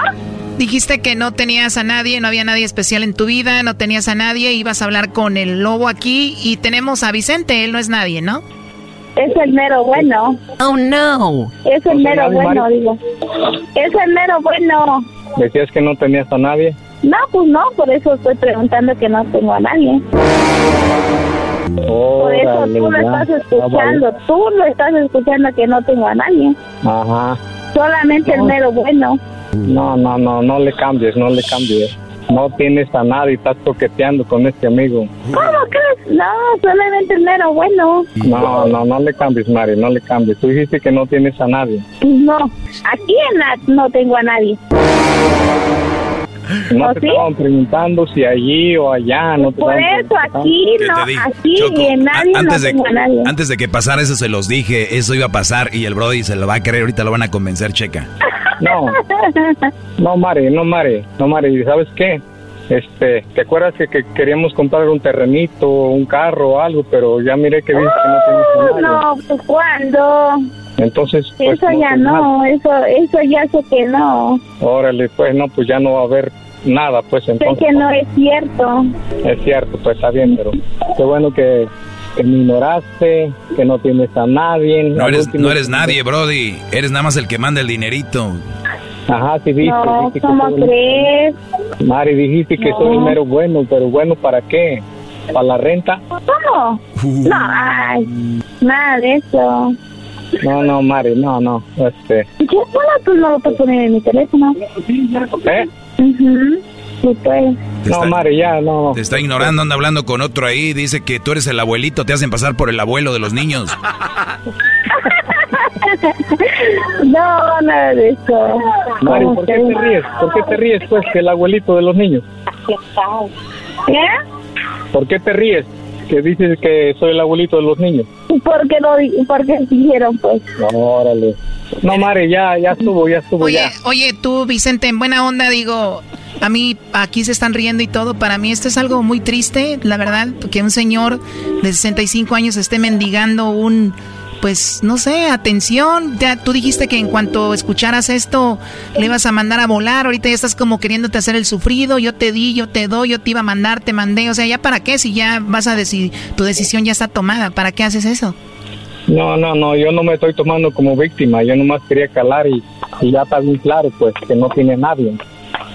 Dijiste que no tenías a nadie, no había nadie especial en tu vida, no tenías a nadie, ibas a hablar con el lobo aquí y tenemos a Vicente, él no es nadie, ¿no? Es el mero bueno. Oh, no. Es el O sea, mero bueno, Mari. digo. Es el mero bueno. Decías que no tenías a nadie. No, pues no, por eso estoy preguntando que no tengo a nadie. Por eso tú lo estás escuchando, tú lo estás escuchando que no tengo a nadie. Ajá. Solamente el mero bueno. No, no, no, no le cambies, no le cambies. No tienes a nadie, estás toqueteando con este amigo. ¿Cómo crees? No, solamente el mero bueno. No, no, no le cambies, Mari, no le cambies. Tú dijiste que no tienes a nadie. No, aquí en la no tengo a nadie. No ¿Oh, te sí? estaban preguntando si allí o allá. No te Por estaban eso aquí ¿Qué no, aquí Choco, y en nadie antes, no de, nadie. antes de que pasara eso se los dije, eso iba a pasar y el Brody se lo va a creer, ahorita lo van a convencer, checa. No, no, Mari, no, Mari, no, Mari, ¿sabes qué? Este, ¿te acuerdas que, que queríamos comprar un terrenito, un carro o algo, pero ya miré que dices que no tienes a nadie. No, pues cuándo. Entonces, pues, Eso ya no, eso, eso ya sé que no. Órale, pues, no, pues ya no va a haber nada, pues, Sé entonces. que no es cierto. Es cierto, pues está bien, pero qué bueno que, que me ignoraste, que no tienes a nadie. No eres, último- no eres nadie, Brody. Eres nada más el que manda el dinerito. Ajá, sí, viste. No, dijiste que ¿cómo soy- crees? Mari, dijiste que No. soy el mero bueno, pero bueno, ¿para qué? ¿Para la renta? ¿Cómo? Uh. No, ay, nada de eso. No, no, Mari, no, no, este... ¿Qué bueno tú no lo puedes poner en mi teléfono? ¿Eh? Mhm. Sí, pues. No, Mari, ya, no. Te está ignorando, anda hablando con otro ahí. Dice que tú eres el abuelito, te hacen pasar por el abuelo de los niños. <laughs> No, nada de eso. Mari, ¿Cómo ¿por qué te ríes? ¿Por qué te ríes, pues, que el abuelito de los niños? ¿Qué? ¿Por qué te ríes? Que dices que soy el abuelito de los niños. ¿Por qué di- por qué dijeron, pues? Órale. No, Mari, ya, ya estuvo, ya estuvo, Oye, ya. oye, tú, Vicente, en buena onda, digo, a mí aquí se están riendo y todo. Para mí esto es algo muy triste, la verdad, que un señor de 65 años esté mendigando un, pues, no sé, atención. Ya, tú dijiste que en cuanto escucharas esto le ibas a mandar a volar. Ahorita ya estás como queriéndote hacer el sufrido. Yo te di, yo te doy, yo te iba a mandar, te mandé. O sea, ¿ya para qué? Si ya vas a decidir, tu decisión ya está tomada. ¿Para qué haces eso? No, no, no, yo no me estoy tomando como víctima. Yo nomás quería calar y, y ya está bien claro, pues, que no tiene nadie.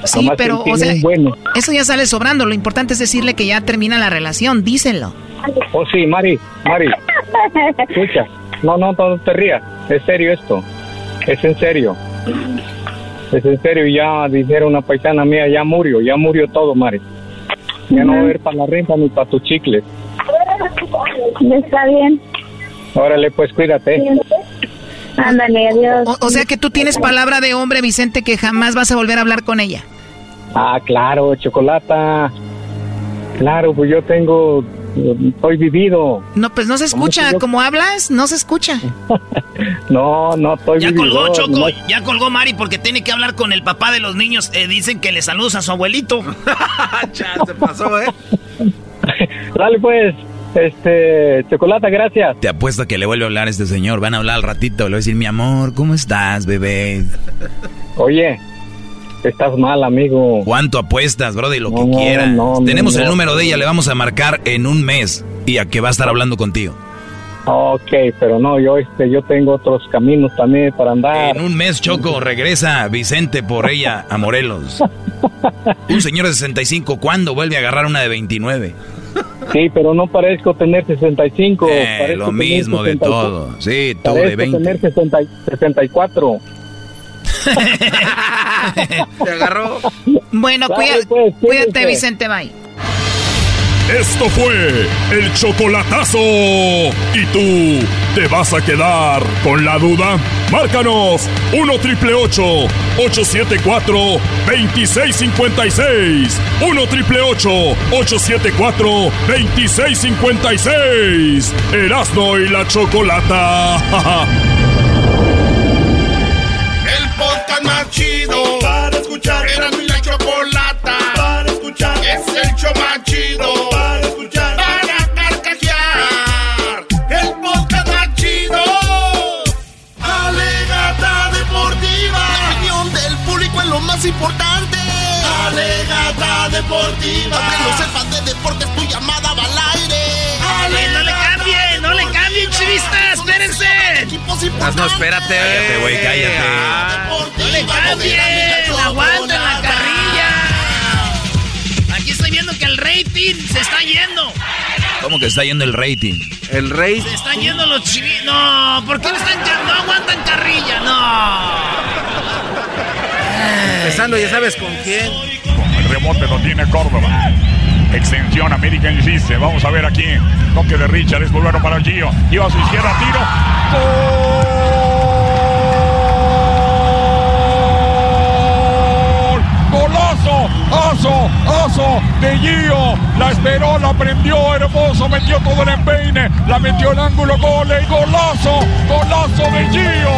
Sí, Nomás pero, o sea, bueno. eso ya sale sobrando. Lo importante es decirle que ya termina la relación. Díselo. Oh, sí, Mari, Mari, <laughs> escucha. No, no, no te rías. Es serio esto. Es en serio. Es en serio. Ya dijeron una paisana mía, ya murió, ya murió todo, Mari. Ya no va a haber para la renta ni para tus chicles. Está bien. Órale, pues cuídate. Ándale, adiós. O, o sea que tú tienes palabra de hombre, Vicente, que jamás vas a volver a hablar con ella. Ah, claro, chocolata. Claro, pues yo tengo, estoy vivido. No, pues no se ¿Cómo escucha. que yo? Como hablas, no se escucha. <laughs> No, no estoy Ya colgó, Choco. Ya colgó Mari porque tiene que hablar con el papá de los niños. Eh, dicen que le saludos a su abuelito. <laughs> se pasó, ¿eh? <laughs> Dale pues, este, chocolata, gracias. Te apuesto a que le vuelve a hablar a este señor. Van a hablar al ratito. Le voy a decir, mi amor, ¿cómo estás, bebé? Oye, estás mal, amigo. ¿Cuánto apuestas, brody? Lo que No, quieras. no, Tenemos el número de ella, le vamos a marcar en un mes. Y a que va a estar hablando contigo. Ok, pero no, yo, este, yo tengo otros caminos también para andar. En un mes, Choco, regresa Vicente por ella a Morelos. <laughs> Un señor de 65, ¿cuándo vuelve a agarrar una de 29? Sí, pero no parezco tener 65. Eh, parezco lo tener mismo de 64. todo. Sí, tú de Parezco 20. tener 60 y- 64. Se agarró. Bueno, Dale, cuida- pues, cuídate. Vicente, bye. Esto fue el chocolatazo. ¿Y tú te vas a quedar con la duda? Márcanos 1 triple 874 2656. 1 triple 874 2656. Erasno y la chocolata. <laughs> chido. Para escuchar. Era mi la chocolata. Para escuchar. Es el show más chido. Para escuchar. Para carcajear. El podcast más chido. Alegata deportiva. La opinión del público es lo más importante. Alegata deportiva. Para que los sepas de deportes, tu llamada va al aire. Alegata, no le cambie, no le cambie, chivista espérense. No, espérate. Cállate, güey, cállate. No le cambien, aguanten la carrilla. Aquí estoy viendo que el rating se está yendo. ¿Cómo que está yendo el rating? El rey. Se están yendo los chivis. No, ¿por qué no, están, no aguantan carrilla? No. Empezando, ya sabes con quién. El rebote lo tiene Córdoba. Extensión American System. Vamos a ver aquí. Toque de Richard. Es volverlo para Gio. Gio a su izquierda. Tiro. ¡Gol! ¡Golazo! ¡Aso! ¡Aso! De Gio. La esperó, la prendió. Hermoso. Metió todo el empeine. La metió el ángulo. Gol. y ¡Golazo! ¡Golazo de Gio!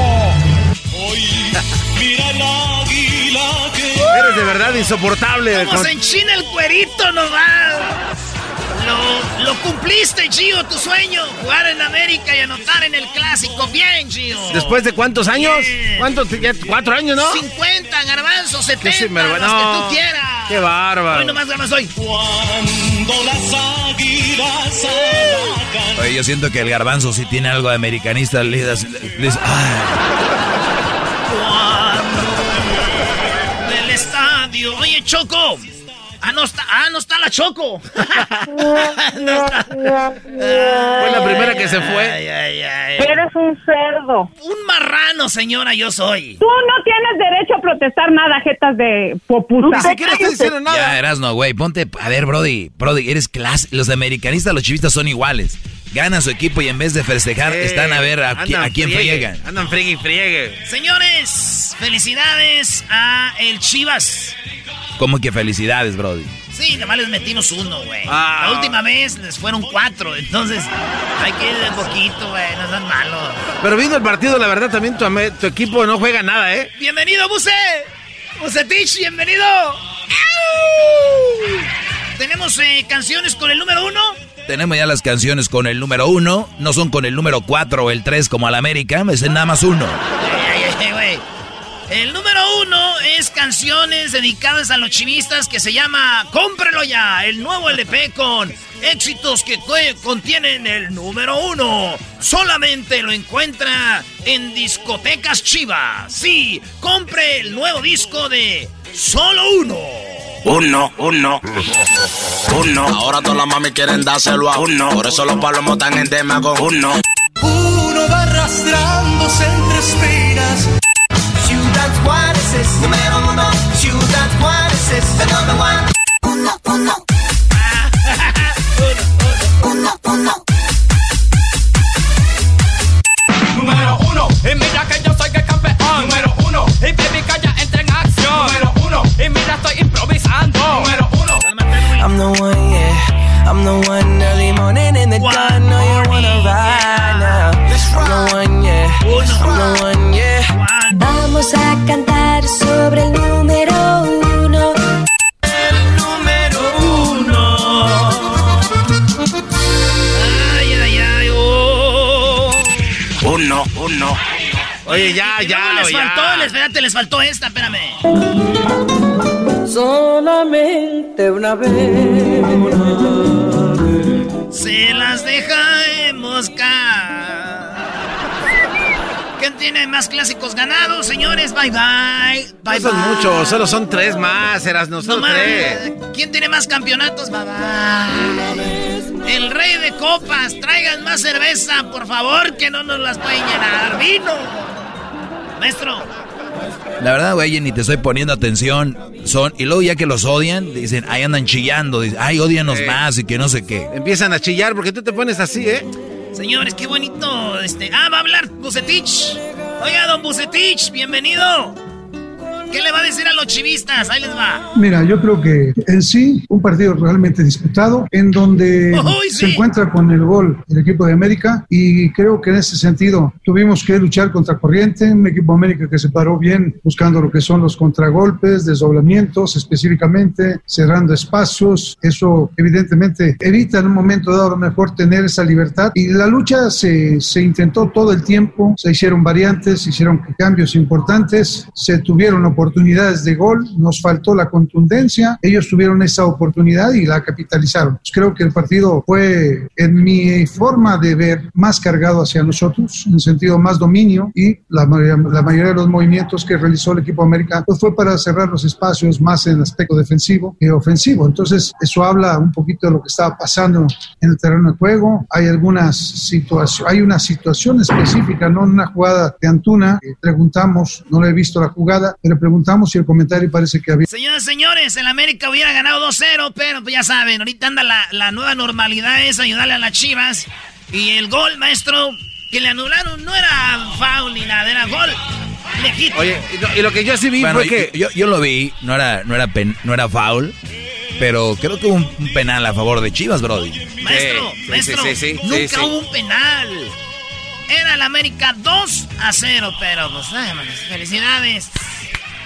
Mira el águila que. Eres de verdad insoportable. Como con- se enchina el cuerito nomás. Lo, lo cumpliste, Gio, tu sueño. Jugar en América y anotar en el clásico. Bien, Gio. ¿Después de cuántos años? Bien. ¿Cuántos? Ya ¿Cuatro años, no? 50, garbanzos, 70, sinvergüenza. los que No. tú quieras. Qué bárbaro. Hoy nomás ganas hoy. Cuando las águilas atacan. Oye, yo siento que el garbanzo sí tiene algo de americanista. Le das- le dices, Del estadio. Oye, Choco. Ah, no está, ah, no está la Choco. <laughs> no está. Fue la primera que se fue. Ay, ay, ay. Eres un cerdo. Un marrano, señora, yo soy. Tú no tienes derecho a protestar nada, jetas de popusa. Ya, Erasno, güey, ponte. A ver, Brody, Brody, eres clase. Los americanistas, los chivistas son iguales. Ganan su equipo y en vez de festejar, están a ver a, qui- Andan a quién friegue, friegan. Andan friegue y friegue. Señores, felicidades a el Chivas. ¿Cómo que felicidades, Brody? Sí, nada más les metimos uno, güey. Ah. La última vez les fueron cuatro, entonces hay que ir de poquito, güey, no sean malos. Pero viendo el partido, la verdad, también tu equipo no juega nada, ¿eh? Bienvenido, Buse. Bucetich, bienvenido. ¡Au! Tenemos eh, canciones con el número uno. Tenemos ya las canciones con el número uno. No son con el número cuatro o el tres como al América. Es nada más uno. El número uno es canciones dedicadas a los chivistas que se llama Cómprelo ya, el nuevo LP con éxitos que co- contienen el número uno. Solamente lo encuentra en discotecas chivas. Sí, compre el nuevo disco de Solo Uno. Uno, uno, uno. Ahora todas las mami quieren dárselo a uno. Por eso los palomos están en tema con uno. Uno va arrastrándose entre espinas. Ciudad Juárez es número uno. Ciudad Juárez es el number one. Uno, uno. <laughs> Uno, uno. Número Oye, ya, Y ya, luego les ya. faltó, les, espérate, les faltó esta, espérame. Solamente una vez. Se las dejaremos caer. ¿Quién tiene más clásicos ganados, señores? Bye bye. Bye No son bye. muchos, solo son tres más, eras no No son más. tres. ¿Quién tiene más campeonatos? Bye bye. El rey de copas, traigan más cerveza, por favor, que no nos las pueden llenar. Vino. Maestro. La verdad, güey, ni te estoy poniendo atención. Son, y luego ya que los odian, dicen, ahí andan chillando. Dicen, ay, odianos Eh. más y que no sé qué. Empiezan a chillar porque tú te pones así, ¿eh? Señores, qué bonito. Este, ah, va a hablar Bucetich. Oiga, don Bucetich, bienvenido. ¿Qué le va a decir a los chivistas? Ahí les va. Mira, yo creo que en sí, un partido realmente disputado, en donde Uy, se sí. encuentra con el gol el equipo de América, y creo que en ese sentido tuvimos que luchar contra corriente, un equipo de América que se paró bien buscando lo que son los contragolpes, desdoblamientos específicamente, cerrando espacios, eso evidentemente evita en un momento dado a lo mejor tener esa libertad, y la lucha se, se intentó todo el tiempo, se hicieron variantes, se hicieron cambios importantes, se tuvieron oportunidades de gol, nos faltó la contundencia, ellos tuvieron esa oportunidad y la capitalizaron. Pues creo que el partido fue, en mi forma de ver, más cargado hacia nosotros, en sentido más dominio y la, la mayoría de los movimientos que realizó el equipo americano pues fue para cerrar los espacios más en aspecto defensivo que ofensivo. Entonces, eso habla un poquito de lo que estaba pasando en el terreno de juego. Hay algunas situaciones, hay una situación específica, no una jugada de Antuna. preguntamos, no le he visto la jugada, pero preguntamos y el comentario parece que había. Señoras y señores, el América hubiera ganado 2-0, pero pues ya saben, ahorita anda la, la nueva normalidad es ayudarle a las chivas. Y el gol, maestro, que le anularon no era foul ni nada, era gol legítimo. Oye, y lo, y lo que yo sí vi Bueno, fue que... yo, yo lo vi, no era, no era, pen- no era foul, pero creo que hubo un, penal a favor de Chivas, Brody. Maestro, Sí, sí, maestro, sí, sí, sí, nunca sí, sí. hubo un penal. Era el América 2 a 0, pero pues, ay, felicidades.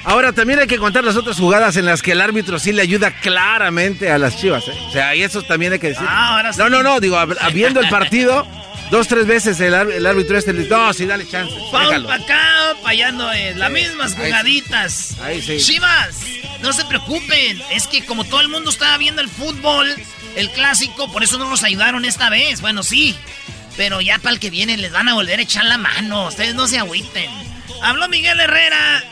Ahora también hay que contar las otras jugadas en las que el árbitro sí le ayuda claramente a las chivas. ¿eh? O sea, y eso también hay que decir. Ah, ahora sí. No, no, no, digo, viendo el partido, dos, tres veces el, el árbitro este le dice, no, sí, dale chance. Déjalo". para acá, para allá no es. Las mismas jugaditas. Ahí sí. Chivas, no se preocupen. Es que como todo el mundo estaba viendo el fútbol, el clásico, por eso no nos ayudaron esta vez. Bueno, sí. Pero ya para el que viene les van a volver a echar la mano. Ustedes no se agüiten. Habló Miguel Herrera.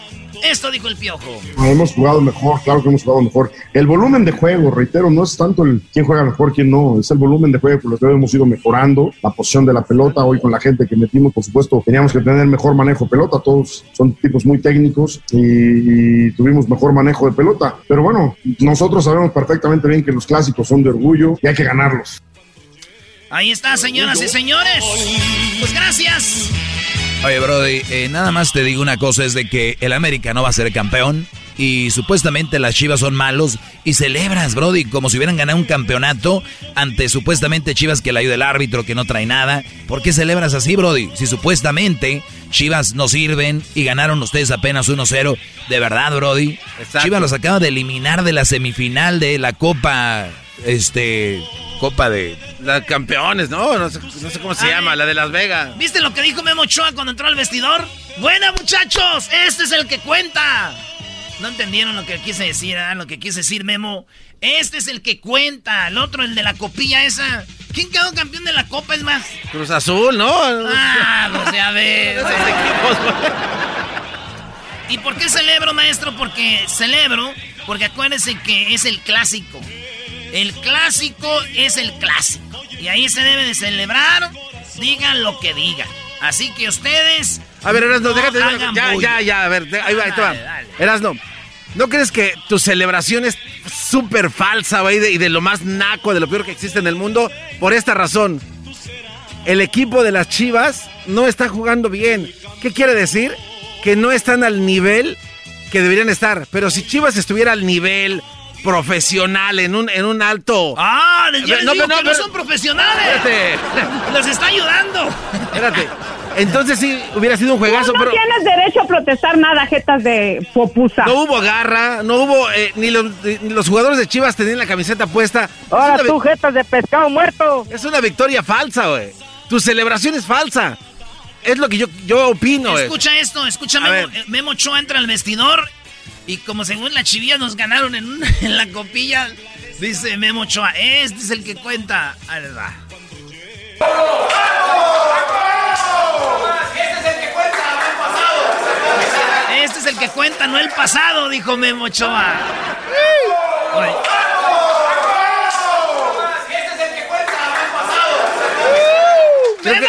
Esto dijo el piojo. Hemos jugado mejor, claro que hemos jugado mejor. El volumen de juego, reitero, no es tanto el quién juega mejor, quién no, es el volumen de juego por lo que hemos ido mejorando. La posición de la pelota, hoy con la gente que metimos, por supuesto, teníamos que tener mejor manejo de pelota. Todos son tipos muy técnicos y, y tuvimos mejor manejo de pelota. Pero bueno, nosotros sabemos perfectamente bien que los clásicos son de orgullo y hay que ganarlos. Ahí está, señoras y señores. Pues gracias. Oye, Brody, eh, nada más te digo una cosa, es de que el América no va a ser campeón y supuestamente las Chivas son malos y celebras, Brody, como si hubieran ganado un campeonato ante supuestamente Chivas que le ayuda el árbitro, que no trae nada. ¿Por qué celebras así, Brody? Si supuestamente Chivas no sirven y ganaron ustedes apenas 1-0, de verdad, Brody. Chivas los acaba de eliminar de la semifinal de la Copa, este, Copa de... La campeones, ¿no? No sé, no sé cómo se Ay. llama, la de Las Vegas. ¿Viste lo que dijo Memo Ochoa cuando entró al vestidor? Buena, muchachos, este es el que cuenta. No entendieron lo que quise decir, ¿ah? Lo que quise decir, Memo. Este es el que cuenta. El otro, el de la copilla esa. ¿Quién quedó campeón de la copa? Es más. Cruz Azul, ¿no? Ah, pues ya ves. <laughs> Esos equipos, güey. ¿Y por qué celebro, maestro? Porque celebro, porque acuérdense que es el clásico. El clásico es el clásico. Y ahí se debe de celebrar, digan lo que digan. Así que ustedes. A ver, Erasno, no déjate. hagan Ya, ya, ya, a ver, ahí va, ahí te va. Erasno, ¿no crees que tu celebración es súper falsa, güey, y de lo más naco, de lo peor que existe en el mundo? Por esta razón. El equipo de las Chivas no está jugando bien. ¿Qué quiere decir? Que no están al nivel que deberían estar. Pero si Chivas estuviera al nivel profesional, en un, en un alto... Ah, ya les No, digo pero que no, no pero- son profesionales. Espérate. Los está ayudando. Espérate. Entonces sí, hubiera sido un juegazo, no pero... tienes derecho a protestar nada, jetas de popusa. No hubo garra, no hubo. eh, ni, los, ni los jugadores de Chivas tenían la camiseta puesta. Ahora Es una tú, jetas de pescado muerto. Es una victoria falsa, güey. Tu celebración es falsa. Es lo que yo, yo opino. Escucha esto, escucha Memo, eh, Memo Ochoa entra al vestidor y como según la chivía nos ganaron <laughs> en, la copilla, dice Memo Ochoa, este es el que cuenta. Ahí les va. Este es el que cuenta, no el pasado, dijo Memo Ochoa. Oye, Creo que,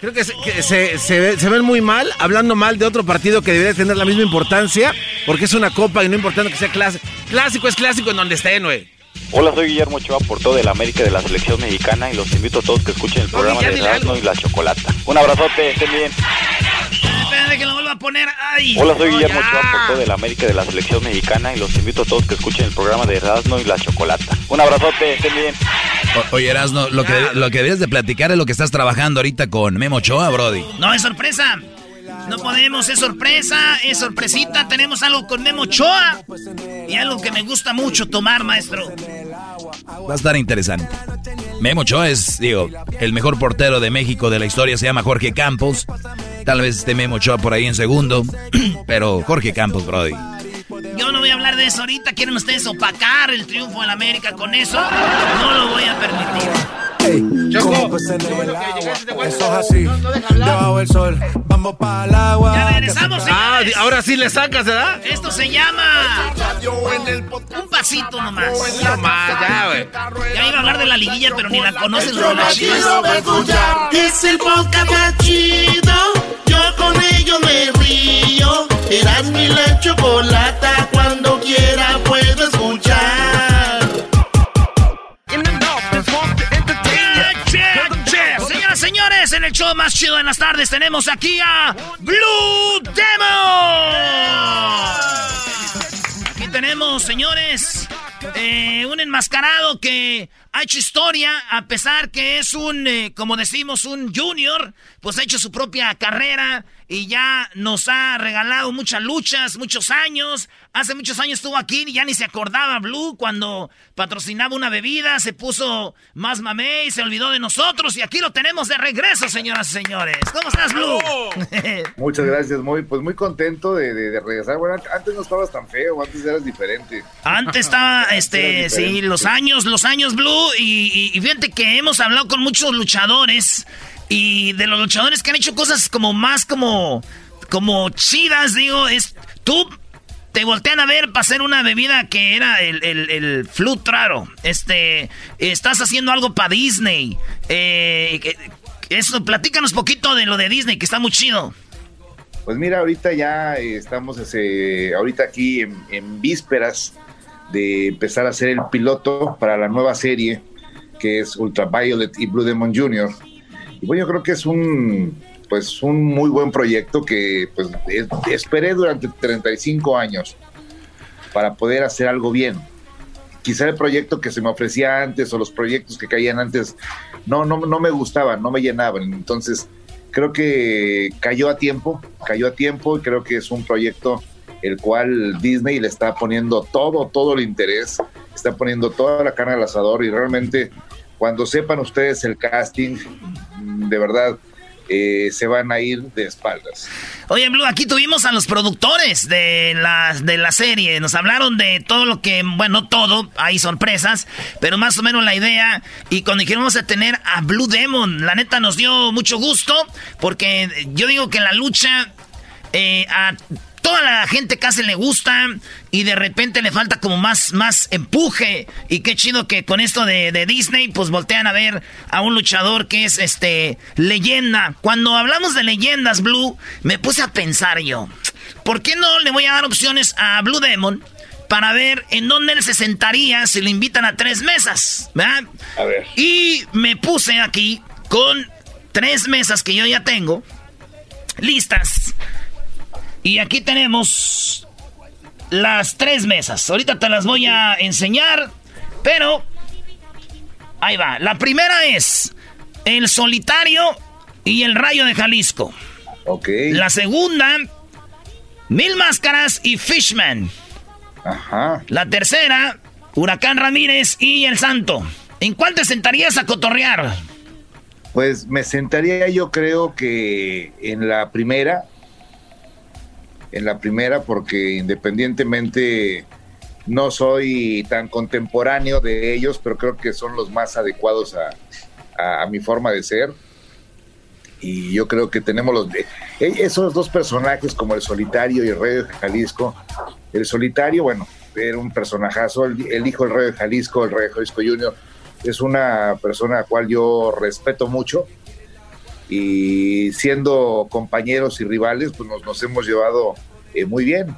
creo que, se, que se- se se ven muy mal hablando mal de otro partido que debería tener la misma importancia porque es una copa y no importando que sea clásico. Clásico es clásico en donde estén, güey. Hola, soy Guillermo Ochoa, por todo el América de la selección mexicana y los invito a todos que escuchen el programa ya de Erasmo y la Chocolata. Un abrazote, estén bien. Espérate que lo vuelva a poner. Ay. Hola, soy No, Guillermo. Ochoa, por todo el América de la selección mexicana y los invito a todos que escuchen el programa de Erasmo y la Chocolata. Un abrazote, estén bien. O- oye, Erasno, lo que, lo que debes de platicar es lo que estás trabajando ahorita con Memo Ochoa, Brody. No, es sorpresa. No podemos, es sorpresa, es sorpresita. Tenemos algo con Memo Ochoa. Y algo que me gusta mucho tomar, maestro. Va a estar interesante. Memo Ochoa es, digo, el mejor portero de México de la historia, se llama Jorge Campos. Tal vez esté Memo Ochoa por ahí en segundo, <clears throat> pero Jorge Campos, Brody. Yo no voy a hablar de eso ahorita. ¿Quieren ustedes opacar el triunfo en América con eso? No lo voy a permitir. Choco, pues en el agua. Eso es así. Debajo del sol. Vamos para el agua. Ya regresamos, Ah, ahora sí le sacas, ¿verdad? Esto se llama. Un pasito nomás. Nomás, ya, güey. Ya iba a hablar de la liguilla, pero ni la conocen los. Es el podcast más chido. Yo con ello me río. Eras mi la chocolata. Cuando quiera puedo escuchar. En el show más chido de las tardes tenemos aquí a Blue Demon. Aquí tenemos, señores, eh, un enmascarado que ha hecho historia, a pesar que es un, eh, como decimos, un junior, pues ha hecho su propia carrera y ya nos ha regalado muchas luchas, muchos años. Hace muchos años estuvo aquí y ya ni se acordaba Blue cuando patrocinaba una bebida, se puso más mamé y se olvidó de nosotros y aquí lo tenemos de regreso, señoras y señores. ¿Cómo estás, Blue? <laughs> Muchas gracias, muy, pues muy contento de, de- de regresar. Bueno, an- antes no estabas tan feo, antes eras diferente. Antes estaba, <laughs> este, sí, los años, los años Blue, y, y- y fíjate que hemos hablado con muchos luchadores, y de los luchadores que han hecho cosas como más como, como chidas, digo, es, tú te voltean a ver para hacer una bebida que era el, el, el Flut raro, este, estás haciendo algo para Disney, eh, eso, platícanos poquito de lo de Disney, que está muy chido. Pues mira, ahorita ya eh, estamos ahorita aquí en, en vísperas de empezar a hacer el piloto para la nueva serie que es Ultraviolet y Blue Demon Jr. Y bueno, yo creo que es un pues un muy buen proyecto que pues es- esperé durante 35 años para poder hacer algo bien. Quizá el proyecto que se me ofrecía antes o los proyectos que caían antes no, no, no me gustaban, no me llenaban. Entonces, creo que cayó a tiempo, cayó a tiempo y creo que es un proyecto el cual Disney le está poniendo todo, todo el interés, está poniendo toda la carne al asador y realmente cuando sepan ustedes el casting, de verdad, eh, se van a ir de espaldas. Oye, Blue, aquí tuvimos a los productores de la, de la serie. Nos hablaron de todo lo que, bueno, no todo, hay sorpresas, pero más o menos la idea. Y cuando dijeron vamos a tener a Blue Demon, la neta nos dio mucho gusto, porque yo digo que la lucha eh, a toda la gente casi le gusta y de repente le falta como más, más empuje. Y qué chido que con esto de, de Disney, pues voltean a ver a un luchador que es este leyenda. Cuando hablamos de leyendas, Blue, me puse a pensar yo, ¿por qué no le voy a dar opciones a Blue Demon? Para ver en dónde él se sentaría si lo invitan a tres mesas, ¿verdad? A ver. Y me puse aquí con tres mesas que yo ya tengo listas. Y aquí tenemos las tres mesas. Ahorita te las voy a enseñar, pero ahí va. La primera es el solitario y el rayo de Jalisco. Ok. La segunda, Mil Máscaras y Fishman. Ajá. La tercera, Huracán Ramírez y El Santo. ¿En cuál te sentarías a cotorrear? Pues me sentaría yo creo que en la primera, en la primera porque independientemente no soy tan contemporáneo de ellos, pero creo que son los más adecuados a, mi forma de ser. Y yo creo que tenemos los de, e- esos dos personajes como el solitario y el rey de Jalisco. El solitario, bueno, era un personajazo, el, el hijo del rey de Jalisco, el rey de Jalisco Junior, es una persona a la cual yo respeto mucho y siendo compañeros y rivales, pues nos, nos hemos llevado eh, muy bien.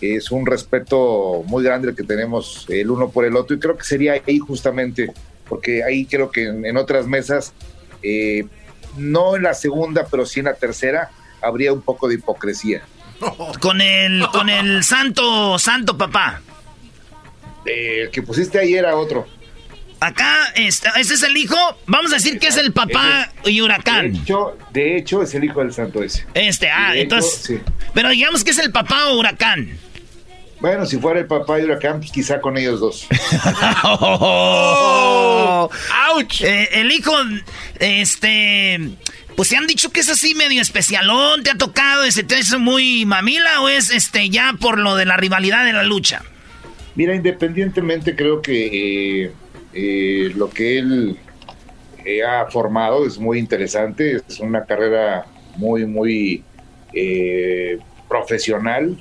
Es un respeto muy grande el que tenemos el uno por el otro y creo que sería ahí justamente, porque ahí creo que en, en otras mesas, eh, no en la segunda, pero sí en la tercera, habría un poco de hipocresía. <laughs> Con el, con el santo, santo papá. Eh, el que pusiste ahí era otro. Acá, está, ese es el hijo. Vamos a decir que es el papá y huracán. De hecho, de hecho, es el hijo del santo ese. Este, ah, hecho, entonces. sí. Pero digamos que es el papá o huracán. Bueno, si fuera el papá de Huracán, pues quizá con ellos dos. <laughs> ¡Oh! ¡Auch! Eh, el hijo, este... Pues se han dicho que es así medio especialón, ¿te ha tocado? ese ¿Te es muy mamila o es este ya por lo de la rivalidad de la lucha? Mira, independientemente creo que eh, eh, lo que él eh, ha formado es muy interesante, es una carrera muy, muy profesional,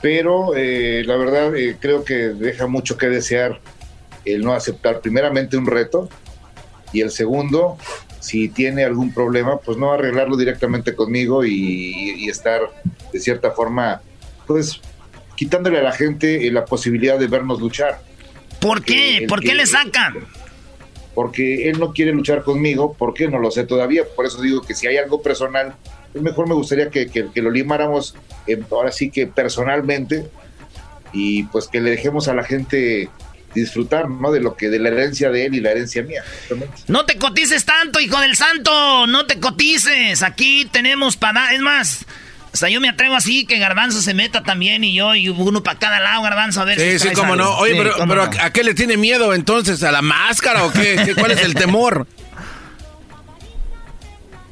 pero la verdad creo que deja mucho que desear el no aceptar primeramente un reto y el segundo si tiene algún problema, pues no arreglarlo directamente conmigo y, estar de cierta forma, pues quitándole a la gente la posibilidad de vernos luchar. ¿Por qué? ¿Por qué le sacan? Porque él no quiere luchar conmigo, ¿por qué? No lo sé todavía, por eso digo que si hay algo personal, pues mejor me gustaría que, que lo limáramos eh, ahora sí que personalmente y pues que le dejemos a la gente disfrutar, ¿no? De lo que, de la herencia de él y la herencia mía. No te cotices tanto, hijo del santo, no te cotices. Aquí tenemos para, es más, o sea, yo me atrevo así que Garbanzo se meta también y yo y uno para cada lado, Garbanzo, a ver sí, Sí, cómo no. Oye, pero, pero ¿a qué le tiene miedo entonces? ¿A la máscara o qué? ¿Cuál es el temor?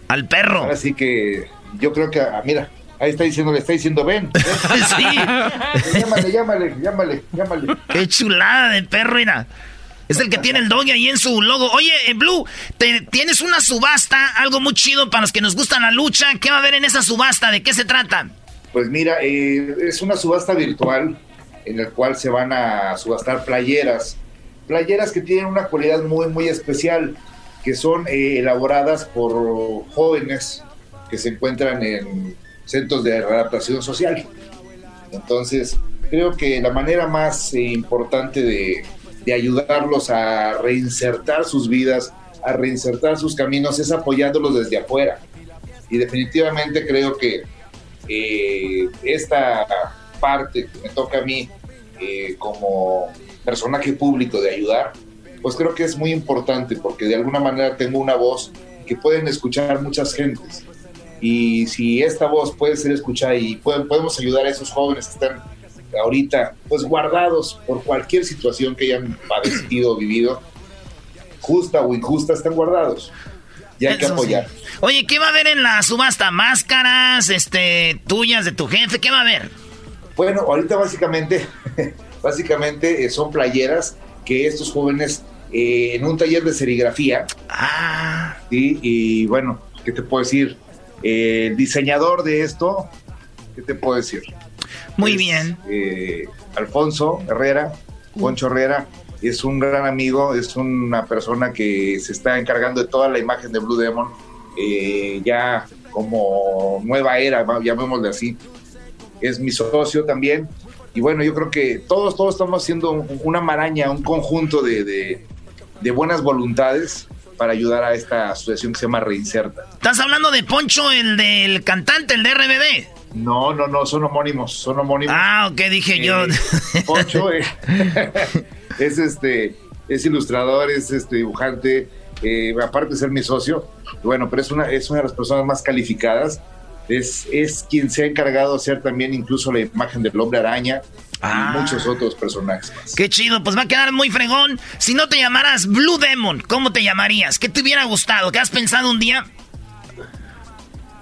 Al perro. Así que yo creo que, ah, mira, Ahí está diciendo, le está diciendo, ven. <laughs> sí. Llámale, llámale, llámale, llámale. Qué chulada de perro, mira. Es el que tiene el doggy ahí en su logo. Oye, en Blue, tienes una subasta, algo muy chido para los que nos gustan la lucha. ¿Qué va a haber en esa subasta? ¿De qué se trata? Pues mira, eh, es una subasta virtual en la cual se van a subastar playeras. Playeras que tienen una cualidad muy, muy especial, que son eh, elaboradas por jóvenes que se encuentran en centros de adaptación social. Entonces, creo que la manera más eh, importante de, ayudarlos a reinsertar sus vidas, a reinsertar sus caminos, es apoyándolos desde afuera. Y definitivamente creo que eh, esta parte que me toca a mí eh, como personaje público de ayudar, pues creo que es muy importante porque de alguna manera tengo una voz que pueden escuchar muchas gentes y si esta voz puede ser escuchada y podemos ayudar a esos jóvenes que están ahorita pues guardados por cualquier situación que hayan padecido o vivido, justa o injusta, están guardados. Y hay que apoyar. Oye, ¿qué va a haber en la subasta? ¿Máscaras este, tuyas de tu jefe? ¿Qué va a haber? Bueno, ahorita básicamente, <laughs> básicamente eh, son playeras que estos jóvenes eh, en un taller de serigrafía. Ah. y bueno, ¿qué te puedo decir? el diseñador de esto, ¿qué te puedo decir? Muy bien. Eh, Alfonso Herrera, Poncho Herrera, es un gran amigo, es una persona que se está encargando de toda la imagen de Blue Demon, eh, ya como nueva era, llamémosle así. Es mi socio también. Y bueno, yo creo que todos, todos estamos haciendo una maraña, un conjunto de, de buenas voluntades para ayudar a esta asociación que se llama Reinserta. ¿Estás hablando de Poncho, el del cantante, el de RBD? No, no, no, son homónimos, son homónimos. Ah, ok, dije yo. Eh, Poncho eh, <laughs> es este, es ilustrador, es este dibujante, eh, aparte de ser mi socio, bueno, pero es una, es una de las personas más calificadas. Es, es quien se ha encargado de hacer también incluso la imagen del hombre araña, y ah. muchos otros personajes Qué chido, pues va a quedar muy fregón. Si no te llamaras Blue Demon, ¿cómo te llamarías? ¿Qué te hubiera gustado? ¿Qué has pensado un día?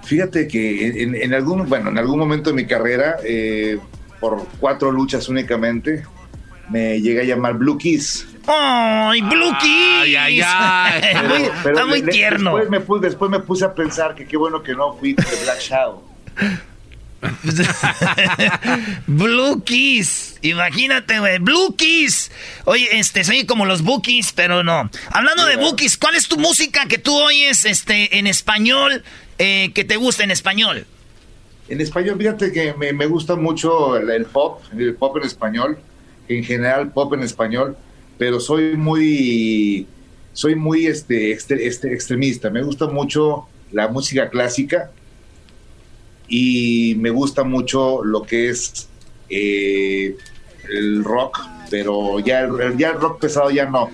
Fíjate que en, algún, bueno, en algún momento de mi carrera, eh, por cuatro luchas únicamente, me llegué a llamar Blue Kiss. ¡Ay, Blue Kiss! Ay, ay, <laughs> está muy tierno. Después me, puse, después me puse a pensar que qué bueno que no fui de Black Shadow. <laughs> Blue. Imagínate, güey. Blue Keys. Oye, este, soy como los Bookies, pero no. Hablando de Bookies, ¿cuál es tu música que tú oyes este, en español, eh, que te gusta en español? En español, fíjate que me, gusta mucho el, pop, el pop en español, en general pop en español, pero soy muy, soy muy este, este extremista. Me gusta mucho la música clásica y me gusta mucho lo que es eh, el rock, pero ya el rock pesado ya no,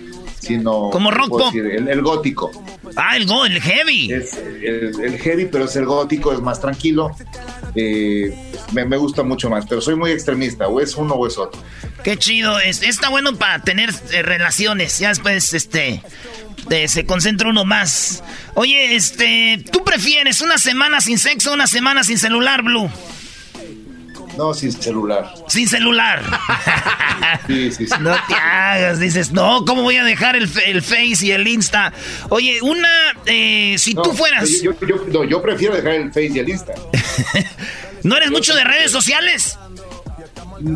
sino... Como rock pop. el, gótico. Ah, el, el heavy. Es el, heavy, pero es el gótico, es más tranquilo. eh, me, me gusta mucho más, pero soy muy extremista, o es uno o es otro. Qué chido, es, está bueno para tener eh, relaciones, ya después, este, eh, se concentra uno más. Oye, este, ¿tú prefieres una semana sin sexo o una semana sin celular, Blue? No, sin celular. Sin celular. <laughs> sí, sí, sí. No te hagas, dices, no, ¿cómo voy a dejar el, el Face y el Insta? Oye, una, eh, si tú fueras... Yo, yo, no, yo prefiero dejar el Face y el Insta. <laughs> ¿No eres mucho de redes sociales?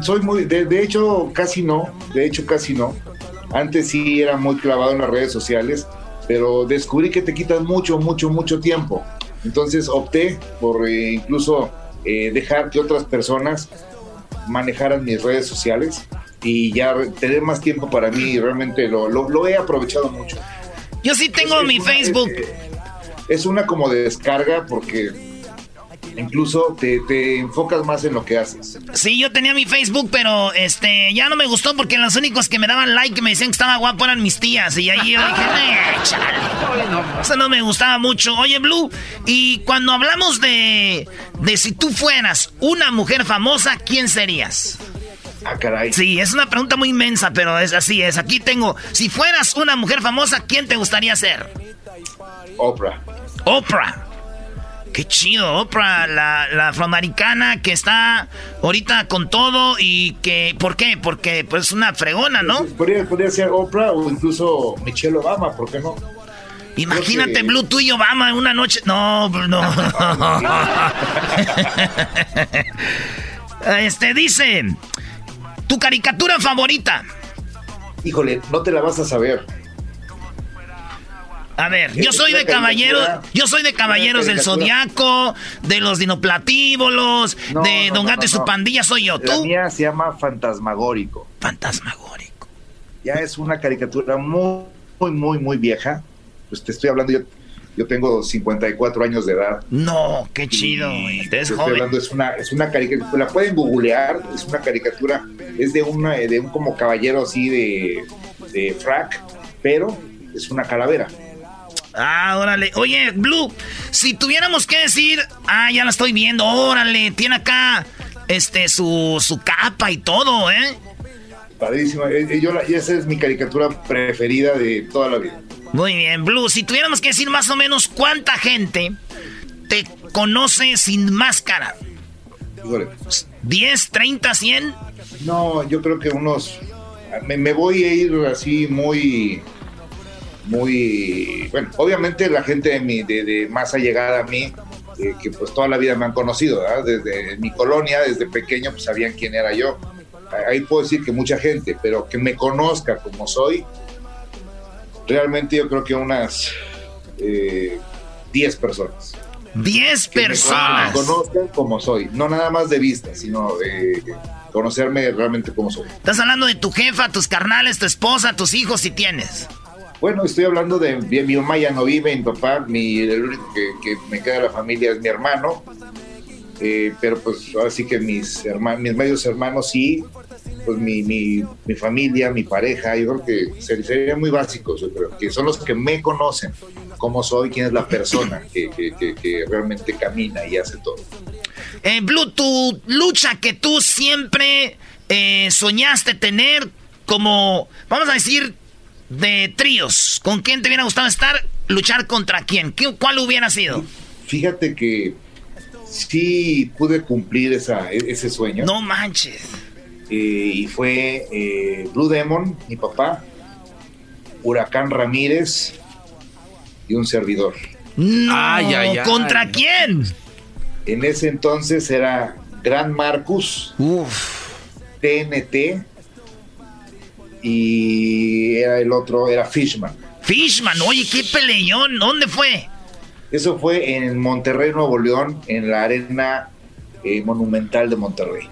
Soy muy, de, de hecho, casi no, de hecho, casi no. Antes sí era muy clavado en las redes sociales, pero descubrí que te quitan mucho, mucho, mucho tiempo. Entonces opté por eh, incluso eh, dejar que otras personas manejaran mis redes sociales y ya tener más tiempo para mí y realmente lo, lo, lo he aprovechado mucho. Yo sí tengo mi Facebook. Es una como de descarga porque incluso te, te enfocas más en lo que haces. Sí, yo tenía mi Facebook, pero este ya no me gustó porque los únicos que me daban like y me decían que estaba guapo eran mis tías. Y ahí yo dije, "Eh, chale". Eso no me gustaba mucho. Oye, Blue, y cuando hablamos de, de si tú fueras una mujer famosa, ¿quién serías? Ah, caray. Sí, es una pregunta muy inmensa, pero es así es. Aquí tengo, si fueras una mujer famosa, ¿quién te gustaría ser? Oprah. Oprah. Qué chido, Oprah, la, la afroamericana que está ahorita con todo y que, ¿por qué? Porque pues es una fregona, ¿no? Podría, podría ser Oprah o incluso Michelle Obama, ¿por qué no? Imagínate, Creo que- Blue, tú y Obama en una noche. No, no. <laughs> este dice, tu caricatura favorita. Híjole, no te la vas a saber. A ver, yo Es soy de caballeros, yo soy de caballeros del zodiaco, de los dinoplatívolos, No, de no, Don no, Gato y su pandilla soy yo. La ¿Tú? mía se llama Fantasmagórico. Fantasmagórico. Ya es una caricatura muy, muy, muy, muy vieja. Pues te estoy hablando, yo, yo tengo 54 años de edad. No, qué chido, güey. Te estoy joven. hablando, es una, es una caricatura, la pueden googlear, es una caricatura, es de, una, de un como caballero así de, de frac, pero es una calavera. Ah, órale. Oye, Blue, si tuviéramos que decir, ah, ya la estoy viendo, órale, tiene acá este su, su capa y todo, ¿eh? Padrísima. Eh, eh, Yo esa es mi caricatura preferida de toda la vida. Muy bien, Blue, si tuviéramos que decir más o menos cuánta gente te conoce sin máscara. Híjole. ¿10, 30, 100? No, yo creo que unos. Me, me voy a ir así muy. Muy. Bueno, obviamente la gente de, mi, de, de más allegada a mí, eh, que pues toda la vida me han conocido, ¿verdad? Desde mi colonia, desde pequeño, pues sabían quién era yo. Ahí puedo decir que mucha gente, pero que me conozca como soy, realmente yo creo que unas eh, 10 personas. 10 Que me personas. conozcan como soy, no nada más de vista, sino de conocerme realmente como soy. Estás hablando de tu jefa, tus carnales, tu esposa, tus hijos, si tienes. Bueno, estoy hablando de, de mi mamá ya no vive, mi papá, mi, el único que, me queda de la familia es mi hermano, Eh, pero pues ahora sí que mis hermanos, mis medios hermanos sí, pues mi, mi, mi familia, mi pareja, yo creo que ser- serían muy básicos, yo creo, que son los que me conocen, cómo soy, quién es la persona que, que, que- que realmente camina y hace todo. Eh, Blue, tu lucha que tú siempre eh, soñaste tener como, vamos a decir, de tríos. ¿Con quién te hubiera gustado estar? ¿Luchar contra quién? ¿Qué- ¿Cuál hubiera sido? Fíjate que sí pude cumplir esa, e- ese sueño. No manches. Eh, y fue eh, Blue Demon, mi papá, Huracán Ramírez y un servidor. No, Ay, ay, ay. ¿Contra quién? En ese entonces era Gran Marcus, TNT y era el otro, era Fishman. Fishman, oye, qué peleón, ¿dónde fue? Eso fue en Monterrey, Nuevo León, en la arena eh, monumental de Monterrey.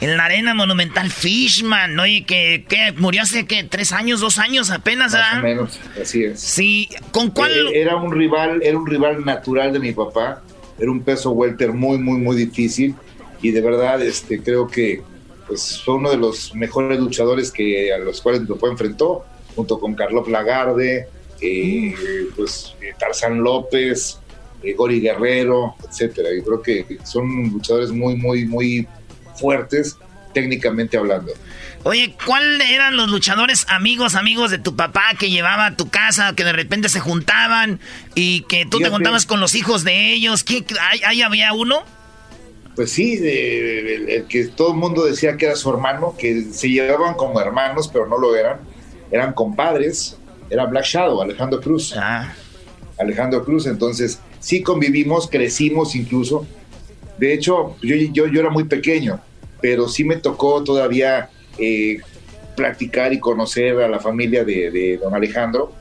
En la arena monumental Fishman, oye, que, que murió hace que tres años, dos años apenas, Más ¿ah? o menos, así es. Sí, ¿con cuál? Eh, Era un rival, era un rival natural de mi papá. Era un peso welter muy, muy, muy difícil. Y de verdad, este, creo que pues, fue uno de los mejores luchadores que a los cuales papá enfrentó, junto con Carlos Lagarde, eh, pues eh, Tarzán López, eh, Gori Guerrero, etcétera. Yo creo que son luchadores muy, muy, muy fuertes técnicamente hablando. Oye, ¿cuál eran los luchadores amigos, amigos de tu papá que llevaba a tu casa, que de repente se juntaban y que tú te juntabas con los hijos de ellos? ¿Qué, ¿Ahí había uno? Pues sí, el, que todo el mundo decía que era su hermano, que se llevaban como hermanos, pero no lo eran. Eran compadres. Era Black Shadow, Alejandro Cruz. Ah. Alejandro Cruz, entonces sí convivimos, crecimos incluso. De hecho, yo, yo, yo era muy pequeño, pero sí me tocó todavía eh, platicar y conocer a la familia de, don Alejandro.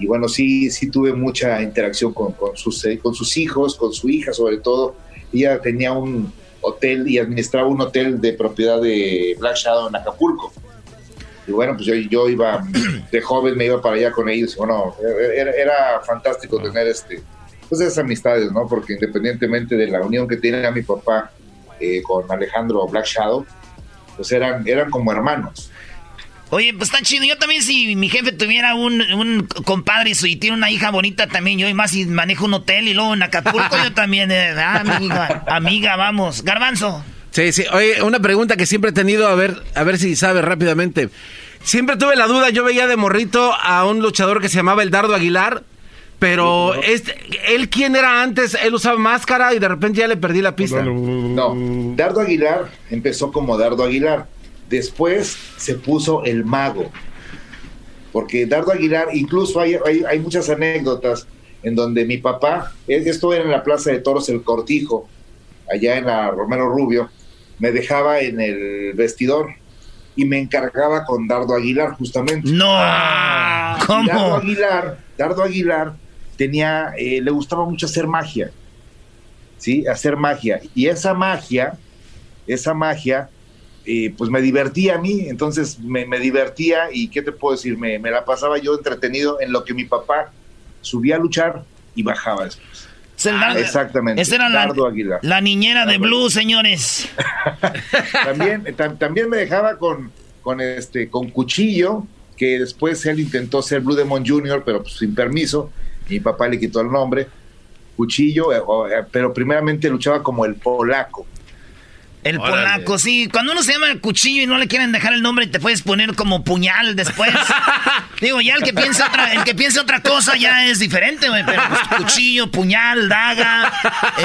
Y bueno, sí, sí tuve mucha interacción con, sus, eh, con sus hijos, con su hija sobre todo. Ella tenía un hotel y administraba un hotel de propiedad de Black Shadow en Acapulco. Y bueno, pues yo, yo iba de joven, me iba para allá con ellos. Bueno, era, era fantástico tener este, pues esas amistades, ¿no? Porque independientemente de la unión que tiene mi papá eh, con Alejandro Black Shadow, pues eran, eran como hermanos. Oye, pues está chido. Yo también, si mi jefe tuviera un, un compadre y tiene una hija bonita también, yo y más si manejo un hotel y luego en Acapulco, yo también, eh, ah, amiga, amiga, vamos. Garbanzo. Sí, sí. Oye, una pregunta que siempre he tenido, a ver, a ver si sabe rápidamente. Siempre tuve la duda, yo veía de morrito a un luchador que se llamaba el Dardo Aguilar, pero este, él quién era antes, él usaba máscara y de repente ya le perdí la pista. No, Dardo Aguilar empezó como Dardo Aguilar. Después se puso el mago. Porque Dardo Aguilar, incluso hay, hay, muchas anécdotas en donde mi papá, esto era en la Plaza de Toros El Cortijo, allá en la Romero Rubio, me dejaba en el vestidor y me encargaba con Dardo Aguilar justamente. No, ¿cómo? Dardo Aguilar, Dardo Aguilar tenía, eh, le gustaba mucho hacer magia, ¿sí? Hacer magia. Y esa magia, esa magia, eh, pues me divertía a mí, entonces me, divertía y, ¿qué te puedo decir? Me, la pasaba yo entretenido en lo que mi papá subía a luchar y bajaba después. exactamente. Esa era la, la, niñera de Blue, señores. <laughs> también, también me dejaba con, con, este, con cuchillo, que después él intentó ser Blue Demon Jr., pero pues, sin permiso mi papá le quitó el nombre, Cuchillo, eh, eh, pero primeramente luchaba como el polaco. El polaco, sí. Cuando uno se llama el cuchillo y no le quieren dejar el nombre, te puedes poner como puñal después. <laughs> Digo, ya el que piensa otra, el que piensa otra cosa ya es diferente, güey. Pero pues, cuchillo, puñal, daga,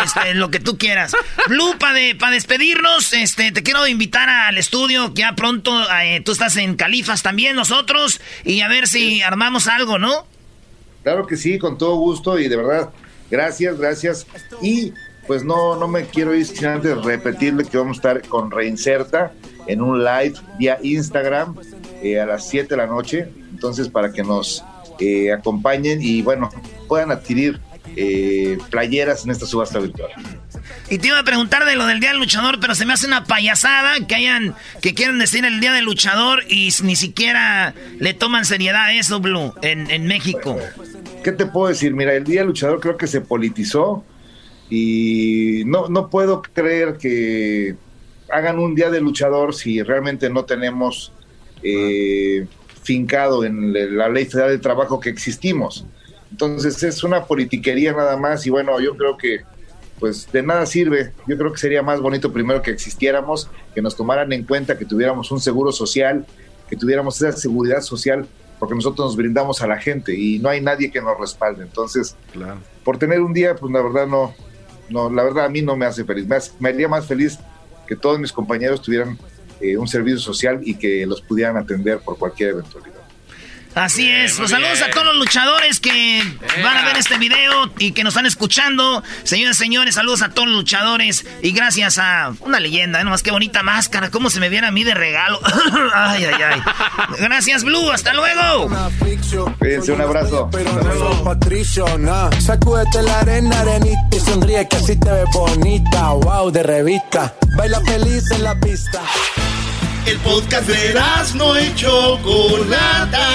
este, lo que tú quieras. Blue, para de, despedirnos, este, te quiero invitar al estudio. Ya pronto, eh, tú estás en Califas también, nosotros. Y a ver si armamos algo, ¿no? Claro que sí, con todo gusto y de verdad, gracias, gracias. Y pues no, no me quiero ir sin antes repetirle que vamos a estar con Reinserta en un live vía Instagram eh, a las 7 de la noche. Entonces, para que nos eh, acompañen y bueno, puedan adquirir eh, playeras en esta subasta virtual. Y te iba a preguntar de lo del Día del Luchador, pero se me hace una payasada que hayan, que quieran decir el Día del Luchador y ni siquiera le toman seriedad a eso, Blue, en, en México. ¿Qué te puedo decir? Mira, el Día del Luchador creo que se politizó y no, no puedo creer que hagan un Día del Luchador si realmente no tenemos eh, fincado en la Ley Federal de Trabajo que existimos. Entonces es una politiquería nada más y bueno, yo creo que pues de nada sirve. Yo creo que sería más bonito primero que existiéramos, que nos tomaran en cuenta, que tuviéramos un seguro social, que tuviéramos esa seguridad social, porque nosotros nos brindamos a la gente y no hay nadie que nos respalde. Entonces, por tener un día, pues la verdad no, no, la verdad a mí no me hace feliz. Me, haría más feliz que todos mis compañeros tuvieran eh, un servicio social y que los pudieran atender por cualquier eventualidad. Así es. Pues saludos a todos los luchadores que van a ver este video y que nos están escuchando. Señores, señores, saludos a todos los luchadores. Y gracias a una leyenda, ¿eh? nomás qué bonita máscara. ¿Cómo se me viene a mí de regalo? <laughs> ay, ay, ay. Gracias, Blue. Hasta luego. Cuídense, un abrazo. Sacúdete la arena, arenita y sonríe que así te ve bonita. Wow, de revista. Baila feliz en la pista. El podcast de no y Chocolata.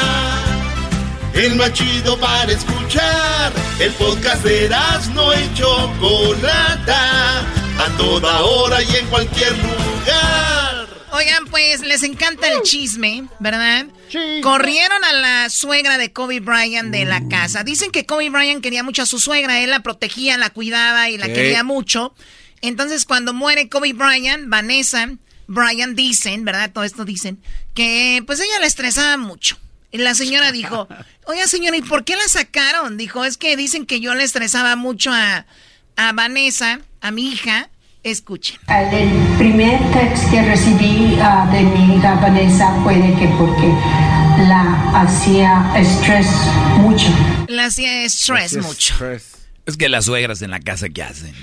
El más chido para escuchar. El podcast de no y Chocolata. A toda hora y en cualquier lugar. Oigan, pues les encanta el chisme, ¿verdad? Corrieron a la suegra de Kobe Bryant de la casa. Dicen que Kobe Bryant quería mucho a su suegra, él la protegía, la cuidaba y la quería mucho. Entonces, cuando muere Kobe Bryant, Vanessa Bryant dicen, ¿verdad? Todo esto dicen, que pues ella la estresaba mucho. Y la señora dijo, <laughs> oiga señora, ¿y por qué la sacaron? Dijo, es que dicen que yo le estresaba mucho a, a Vanessa, a mi hija. Escuchen. El primer text que recibí ah, de mi hija Vanessa fue de que porque la hacía estrés mucho. La hacía estrés mucho. Es que las suegras en la casa, ¿qué hacen?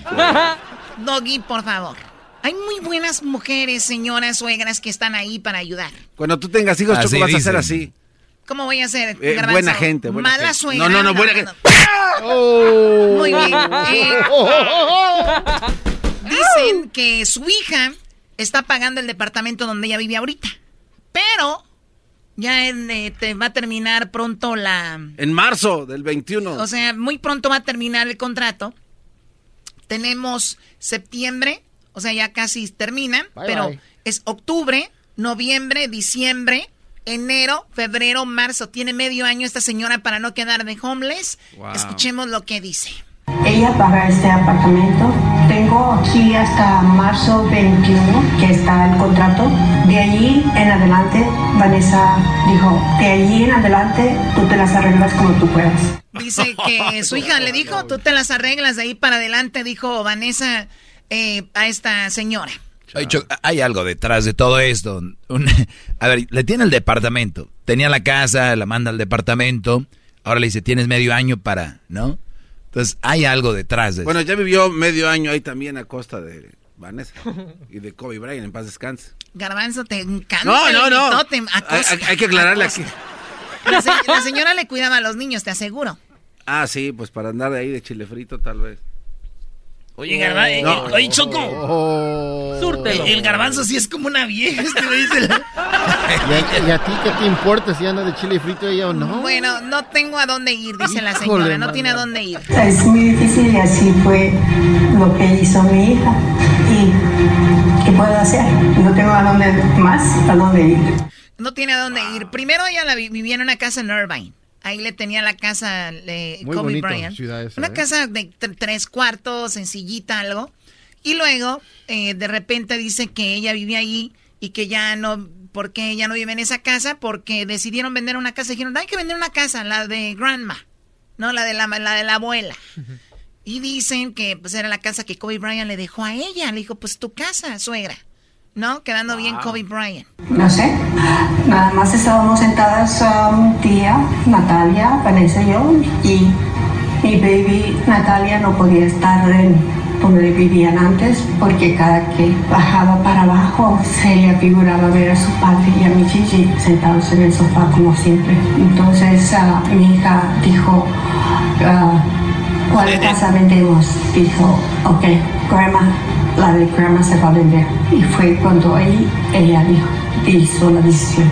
<laughs> Doggy, por favor. Hay muy buenas mujeres, señoras, suegras que están ahí para ayudar. Cuando tú tengas hijos, Así Choco, vas a hacer así. ¿Cómo voy a hacer? Eh, buena gente, buena Mala gente. suegra. No, no, no, buena gente. Muy bien. Eh, <laughs> dicen que su hija está pagando el departamento donde ella vive ahorita. Pero ya en, eh, te va a terminar pronto la... En marzo del 21. O sea, muy pronto va a terminar el contrato. Tenemos septiembre, o sea, ya casi termina, Bye, pero bye. es octubre, noviembre, diciembre, enero, febrero, marzo. Tiene medio año esta señora para no quedar de homeless. Wow. Escuchemos lo que dice. Ella paga este apartamento. Tengo aquí hasta marzo 21 que está el contrato. De allí en adelante, Vanessa dijo, de allí en adelante tú te las arreglas como tú puedas. Dice que <laughs> su hija le dijo, tú te las arreglas de ahí para adelante, dijo Vanessa eh, a esta señora. Hay algo detrás de todo esto. Un- <laughs> a ver, le tiene el departamento. Tenía la casa, la manda al departamento. Ahora le dice, tienes medio año para, ¿no? Entonces, hay algo detrás de Bueno, ya vivió medio año ahí también a costa de Vanessa y de Kobe Bryant, en paz descanse. Garbanzo, te encanta No, no, no. Hay, acosta, hay- hay que aclararle aquí. La, se- la señora le cuidaba a los niños, te aseguro. Ah, sí, pues para andar de ahí de chile frito, tal vez. Oye, garbanzo, eh, No. eh, oye, Choco. Súrtelo. El, el garbanzo sí es como una vieja, este güey dice la- <laughs> ¿Y a, y a ti qué te importa si anda de chile frito ella o no? Bueno, no tengo a dónde ir, dice la señora, no tiene a dónde ir. Es muy difícil y así fue lo que hizo mi hija. ¿Y qué puedo hacer? No tengo a dónde más, a dónde ir. No tiene a dónde ir. Primero ella la vi- vivía en una casa en Irvine. Ahí le tenía la casa de Muy Kobe bonito Bryant. esa, una ¿eh? casa de tres cuartos, sencillita, algo. Y luego, eh, de repente dice que ella vivía ahí y que ya no, porque ella no vive en esa casa, porque decidieron vender una casa. Dijeron, hay que vender una casa, la de grandma, no la de la, la de la abuela. <laughs> Y dicen que pues era la casa que Kobe Bryant le dejó a ella. Le dijo, pues tu casa, suegra. ¿No? Quedando bien Kobe Bryant. No sé, nada más estábamos sentadas un día, Natalia, Vanessa y yo, y mi baby Natalia no podía estar en donde vivían antes porque cada que bajaba para abajo se le figuraba ver a su padre y a mi Gigi sentados en el sofá como siempre. Entonces ah, mi hija dijo, ah, ¿cuál casa vendemos? Dijo, ok, grandma, la de grandma se va a vender. Y fue cuando ahí ella dijo, hizo la decisión.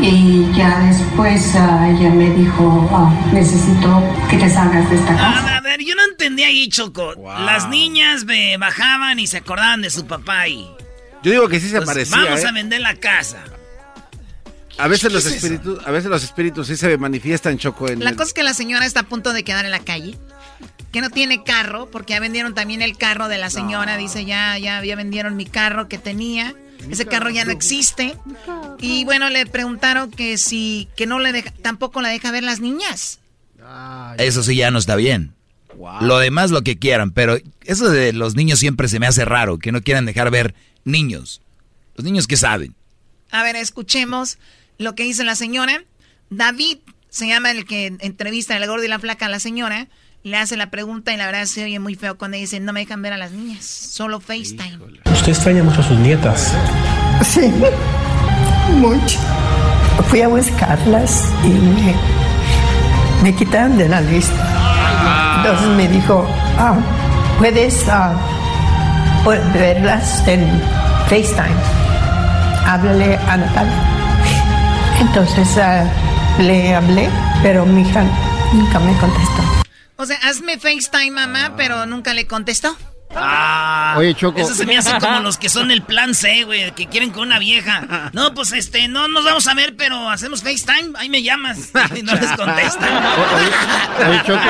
Y ya después ah, ella me dijo, ah, necesito que te salgas de esta casa. A, ver, yo no entendí ahí, Choco. Las niñas me bajaban y se acordaban de su papá y... Yo digo que sí se pues, parecía. Vamos ¿eh? a vender la casa. A veces los espíritus, a veces los espíritus sí se manifiestan choco en La el- cosa es que la señora está a punto de quedar en la calle. Que no tiene carro, porque ya vendieron también el carro de la señora. Dice, ya, ya, ya vendieron mi carro que tenía. Ese carro ya no existe. Y bueno, le preguntaron que si, que no le deja, tampoco la deja ver las niñas. Eso sí ya no está bien. Lo demás lo que quieran, pero eso de los niños siempre se me hace raro, que no quieran dejar ver niños. Los niños que saben. A ver, escuchemos lo que dice la señora. David se llama el que entrevista el gordo y la flaca a la señora. Le hace la pregunta y la verdad se oye muy feo cuando dice, no me dejan ver a las niñas, solo FaceTime. Usted extraña mucho a sus nietas. Sí, mucho. Fui a buscarlas y me, me quitaron de la lista. Entonces me dijo, ah, puedes ah, verlas en FaceTime. Háblale a Natalia. Entonces ah, le hablé, pero mi hija nunca me contestó. O sea, hazme FaceTime, mamá, pero nunca le contestó. Ah, Oye, Choco. Eso se me hace como <laughs> los que son el plan C, güey, que quieren con una vieja. No, pues este, no nos vamos a ver, pero hacemos FaceTime, ahí me llamas. <laughs> Y no les contestan. Oye, Choco,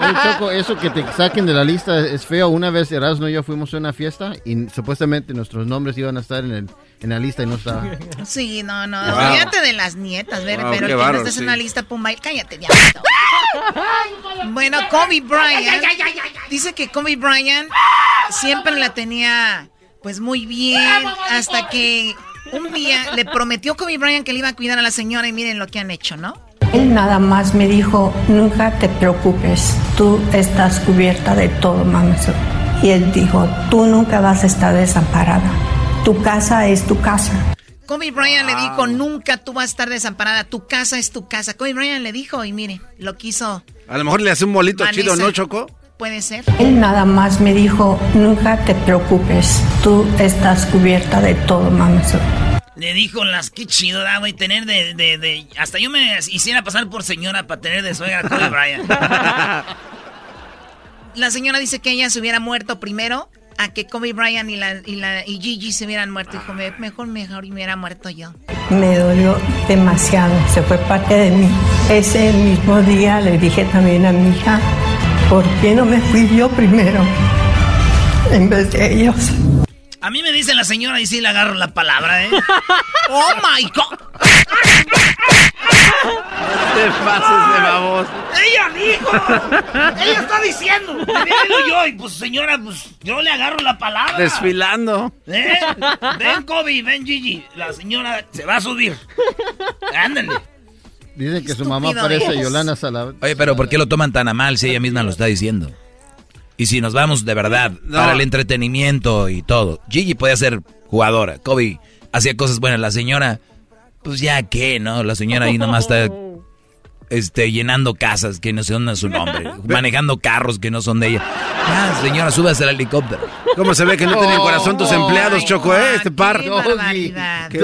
oye, Choco, eso que te saquen de la lista es feo. Una vez Erasmo y yo fuimos a una fiesta y supuestamente nuestros nombres iban a estar en, el, en la lista y no estaba. Sí, no, no. Wow. Olvídate de las nietas, ver, Wow, pero que no estés sí. en una lista, pumba, cállate, diablito. <laughs> bueno, Kobe Bryant dice que Kobe Bryant siempre la tenía pues muy bien hasta que un día le prometió Kobe Bryant que le iba a cuidar a la señora y miren lo que han hecho, ¿no? Él nada más me dijo, nunca te preocupes, tú estás cubierta de todo, mamá. Y él dijo, tú nunca vas a estar desamparada. Tu casa es tu casa. Kobe Bryant le dijo, nunca tú vas a estar desamparada, tu casa es tu casa. Kobe Bryant le dijo y mire, lo quiso, A lo mejor le hace un bolito Vanessa. chido, ¿no, Choco? Puede ser. Él nada más me dijo, nunca te preocupes, tú estás cubierta de todo, mamá. Le dijo las, qué chido, da, güey, tener de, de, de- Hasta yo me hiciera pasar por señora para tener de suegra a Kobe Bryant. <laughs> La señora dice que ella se hubiera muerto primero a que Kobe Bryant y, la, y, la, y Gigi se hubieran muerto. Dijo, "Me- mejor, mejor me hubiera muerto yo. Me dolió demasiado, se fue parte de mí. Ese mismo día le dije también a mi hija, ¿por qué no me fui yo primero en vez de ellos? A mí me dice la señora y sí le agarro la palabra, ¿eh? <laughs> ¡Oh, my God! Te pases de babos. ¡Ella dijo! ¡Ella está diciendo! Le digo yo, y pues señora, pues yo le agarro la palabra. Desfilando. ¿Eh? Ven, Kobe, ven, Gigi. La señora se va a subir. Ándale. Dicen que su mamá parece eres. Yolanda Salav. Oye, pero ¿por qué lo toman tan a mal si ella misma lo está diciendo? Y si nos vamos de verdad para el entretenimiento y todo. Gigi podía ser jugadora, Kobe hacía cosas buenas, la señora, pues ya qué, ¿no? La señora ahí nomás está este, llenando casas que no son su nombre, <laughs> manejando carros que no son de ella. Ya, señora, súbase al helicóptero. ¿Cómo se ve que no tienen corazón tus empleados, Choco, eh? Este par. Qué.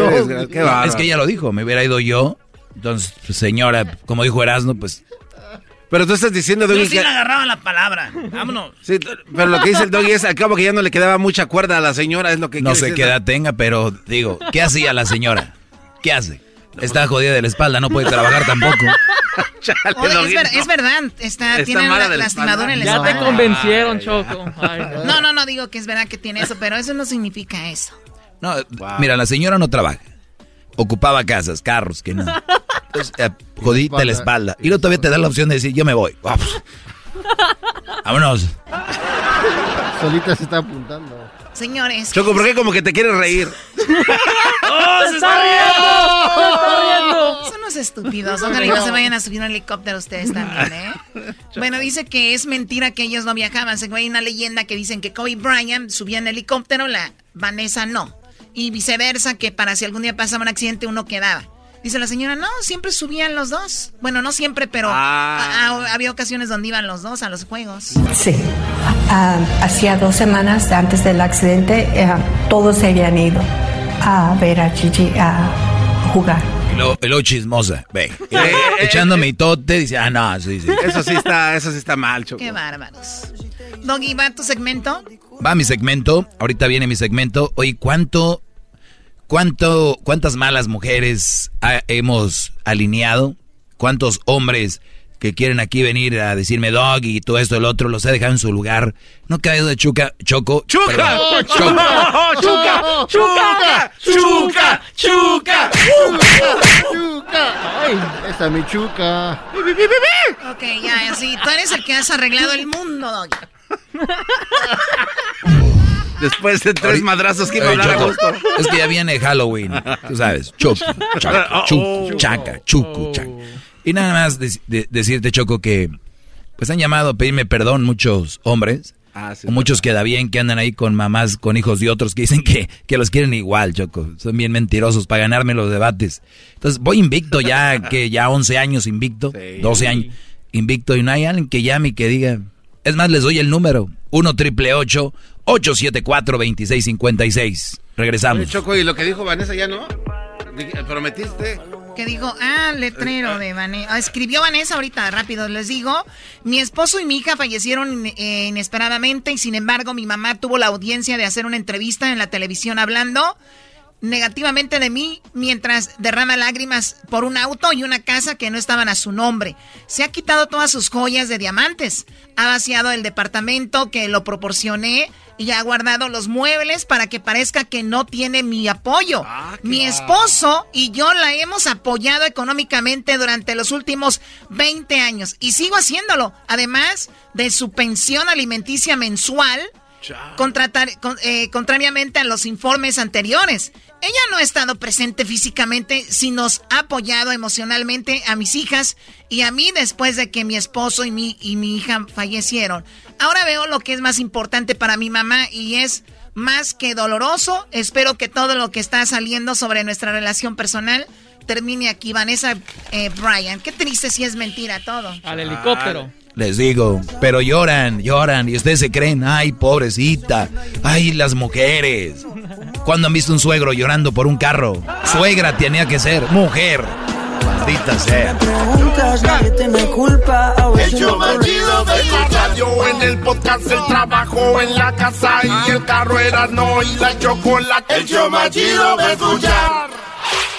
Qué es que ella lo dijo, me hubiera ido yo. Entonces, pues, señora, como dijo Erasmo, pues Pero tú estás diciendo, Yo Doggy, sí que... le agarraba la palabra. Vámonos. Sí, pero lo que dice el Doggy es, al cabo que ya no le quedaba mucha cuerda a la señora, es lo que no sé qué edad tenga, pero digo, ¿qué hacía la señora? ¿Qué hace? Está jodida de la espalda, no puede trabajar tampoco. <laughs> Oye, es, ver- es verdad, está, Está tiene la- de la lastimador en la Ya espalda. te convencieron, Choco. Ay, no. No, no, no digo que es verdad que tiene eso, pero eso no significa eso. No, mira, la señora no trabaja. Ocupaba casas, carros, que no. <laughs> Entonces, eh, jodita la espalda. Y luego todavía te da la opción de decir, yo me voy. Vamos. <laughs> Vámonos. Solita se está apuntando. Señores. Choco, ¿por qué como que te quieres reír? <laughs> ¡Oh, se está riendo! Son unos estúpidos. Ojalá y no se vayan a subir un helicóptero ustedes también, ¿eh? <laughs> Bueno, dice que es mentira que ellos no viajaban. Según hay una leyenda que dicen que Kobe Bryant subía en helicóptero, la Vanessa no. Y viceversa, que para si algún día pasaba un accidente uno quedaba. Dice la señora, no, siempre subían los dos. Bueno, no siempre, pero a- a- había ocasiones donde iban los dos a los juegos. Sí. Ah, hacía dos semanas antes del accidente, eh, todos se habían ido a ver a Gigi a jugar. Y luego, chismosa. Ve. Y <laughs> luego, echando mitote, dice, ah, no, sí, sí. Eso sí está, eso sí está mal, Choco. Qué bárbaros. Doggy, ¿va tu segmento? Va mi segmento, ahorita viene mi segmento. Oye, ¿cuánto, cuánto, cuántas malas mujeres ha- hemos alineado? ¿Cuántos hombres que quieren aquí venir a decirme dog y todo esto, el otro, los he dejado en su lugar? No caído de chuca, choco. ¡Chuca! perdón, ¡Chuca! ¡Chuca! ¡Chuca! ¡Chuca! ¡Chuca! ¡Chuca! ¡Ay! Esa es mi chuca. Ok, ya, así. Tú eres el que has arreglado el mundo, Doggy. <laughs> Después de tres madrazos que iba a hablar a Choco, gusto. Es que ya viene Halloween, tú sabes. Choco, <laughs> chaca, chucu, Oh. chaca, chucu, chaca. Y nada más de- de- decirte, Choco, que pues han llamado a pedirme perdón muchos hombres. Ah, sí, o muchos queda bien que andan ahí con mamás, con hijos de otros que dicen que, que los quieren igual, Choco. Son bien mentirosos para ganarme los debates. Entonces voy invicto ya, que ya 11 años invicto, 12 años invicto y no hay alguien que llame y que diga. Es más, les doy el número. 1 triple 874 2656. Regresamos. Oye, Choco, ¿y lo que dijo Vanessa ya no? Di- ¿Prometiste? que dijo, ah, letrero de Vanessa. Ah, escribió Vanessa ahorita, rápido, les digo. Mi esposo y mi hija fallecieron eh, inesperadamente y sin embargo mi mamá tuvo la audiencia de hacer una entrevista en la televisión hablando negativamente de mí mientras derrama lágrimas por un auto y una casa que no estaban a su nombre. Se ha quitado todas sus joyas de diamantes. Ha vaciado el departamento que lo proporcioné y ha guardado los muebles para que parezca que no tiene mi apoyo. mi esposo y yo la hemos apoyado económicamente durante los últimos 20 años y sigo haciéndolo. Además de su pensión alimenticia mensual, contratar, eh, contrariamente a los informes anteriores. Ella no ha estado presente físicamente, sino nos ha apoyado emocionalmente a mis hijas y a mí después de que mi esposo y mi, y mi hija fallecieron. Ahora veo lo que es más importante para mi mamá y es más que doloroso. Espero que todo lo que está saliendo sobre nuestra relación personal termine aquí. Vanessa eh, Bryan, qué triste si es mentira todo. Al helicóptero. Les digo, pero lloran, lloran y ustedes se creen, ay, pobrecita, ay, las mujeres. ¿Cuándo han visto un suegro llorando por un carro? Suegra tenía que ser mujer. Maldita sea. El chido de la radio, en el podcast, el trabajo, en la casa y el carro era no y la chocolate. El chido de escuchar.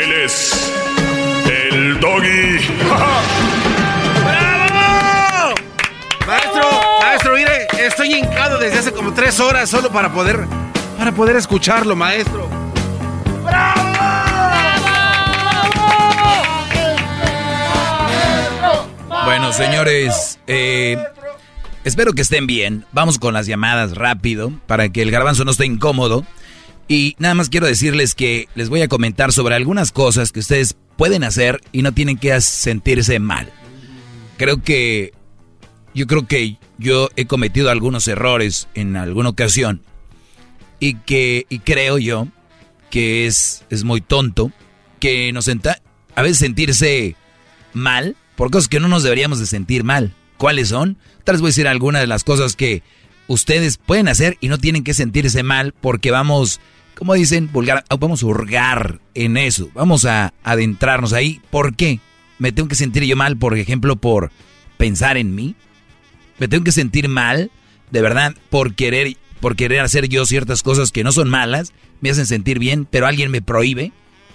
Él es el doggy. ¡Bravo! Maestro, maestro, mire, estoy hincado desde hace como tres horas solo para poder, para poder escucharlo, maestro. Bueno, señores, eh, espero que estén bien. Vamos con las llamadas rápido para que el garbanzo no esté incómodo. Y nada más quiero decirles que les voy a comentar sobre algunas cosas que ustedes pueden hacer y no tienen que sentirse mal. Creo que yo creo que yo he cometido algunos errores en alguna ocasión y que y creo yo que es, es muy tonto que nos senta, a veces sentirse mal por cosas que no nos deberíamos de sentir mal. ¿Cuáles son? Tal vez voy a decir algunas de las cosas que ustedes pueden hacer y no tienen que sentirse mal porque vamos, como dicen, vulgar, vamos a hurgar en eso. Vamos a adentrarnos ahí. ¿Por qué? ¿Me tengo que sentir yo mal, por ejemplo, por pensar en mí? ¿Me tengo que sentir mal, de verdad, por querer, por querer hacer yo ciertas cosas que no son malas, me hacen sentir bien, pero alguien me prohíbe?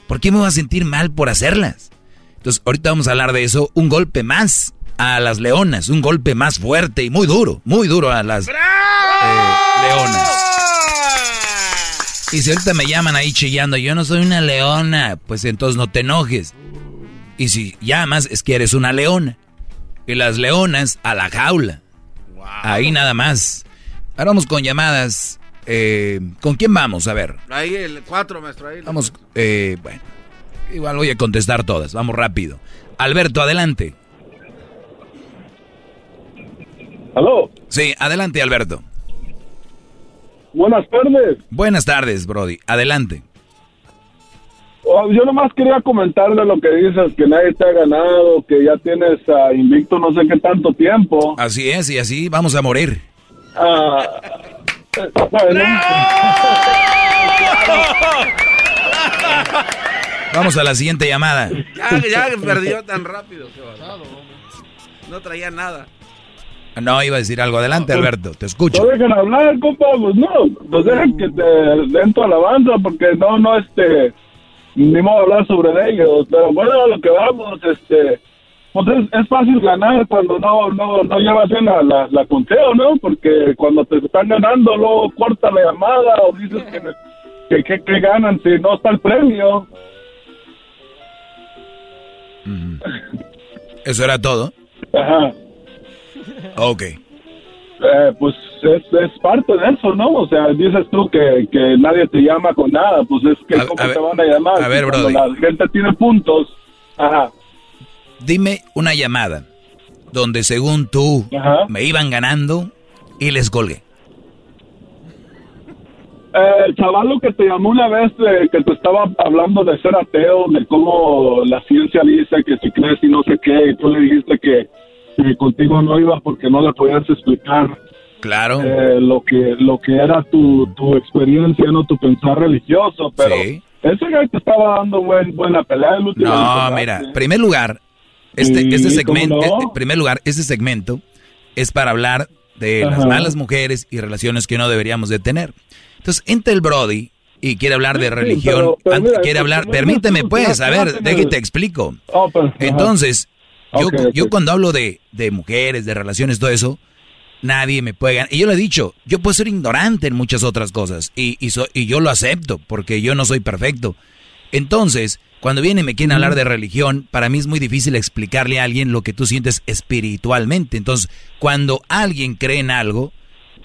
¿Por qué me voy a sentir mal por hacerlas? Entonces, ahorita vamos a hablar de eso. Un golpe más a las leonas, un golpe más fuerte y muy duro, muy duro a las eh, leonas. Y si ahorita me llaman ahí chillando, yo no soy una leona, pues entonces no te enojes. Y si llamas, es que eres una leona. Y las leonas a la jaula. Ahí nada más. Ahora vamos con llamadas. Eh, ¿Con quién vamos? A ver. Ahí el 4, maestro. Ahí Vamos, eh, bueno. Igual voy a contestar todas. Vamos rápido. Alberto, adelante. ¿Aló? Sí, adelante, Alberto. Buenas tardes. Buenas tardes, Brody. Adelante. Oh, yo nomás quería comentarle lo que dices, que nadie te ha ganado, que ya tienes a invicto no sé qué tanto tiempo. Así es, y así vamos a morir. Ah, bueno. <laughs> Vamos a la siguiente llamada. Ya, ya perdió tan rápido. qué. No traía nada. No, iba a decir algo. Adelante, Alberto, te escucho. No dejen hablar, compa, pues no, pues dejen que te den tu alabanza, porque no, no, este, ni modo hablar sobre ellos, pero bueno, a lo que vamos, este, pues es, es fácil ganar cuando no, no, no llevas bien la, la, la conteo, ¿no? Porque cuando te están ganando, luego corta la llamada o dices que, que, que, que ganan si no está el premio. ¿Eso era todo? Ajá. Ok. Eh, pues es, es parte de eso, ¿no? O sea, dices tú que, que nadie te llama con nada, pues es que A- ¿cómo a te ver- van a llamar? a ver, cuando Brody. la gente tiene puntos, Ajá. Dime una llamada donde según tú me iban ganando y les colgué. Eh, el chaval que te llamó una vez eh, que te estaba hablando de ser ateo, de cómo la ciencia dice que si crees y no sé qué, y tú le dijiste que, que contigo no iba porque no le podías explicar Claro. eh, lo que lo que era tu, tu experiencia, no tu pensar religioso, pero ese güey te estaba dando buen, buena pelea el último. No, mira, en primer lugar, este, Sí, este ¿cómo segmento, no? en primer lugar, este segmento es para hablar de las malas mujeres y relaciones que no deberíamos de tener. Entonces, entra el Brody y quiere hablar de religión, pero- pero an- mira, quiere pues, hablar, permíteme pues, a ver, déjate te explico. Oh, pues. Entonces, yo, yo cuando hablo de, de mujeres, de relaciones, todo eso, nadie me puede ganar. Y yo le he dicho, yo puedo ser ignorante en muchas otras cosas. Y, y, so- y yo lo acepto, porque yo no soy perfecto. Entonces, cuando vienen y me quieren hablar de religión, para mí es muy difícil explicarle a alguien lo que tú sientes espiritualmente. Entonces, cuando alguien cree en algo,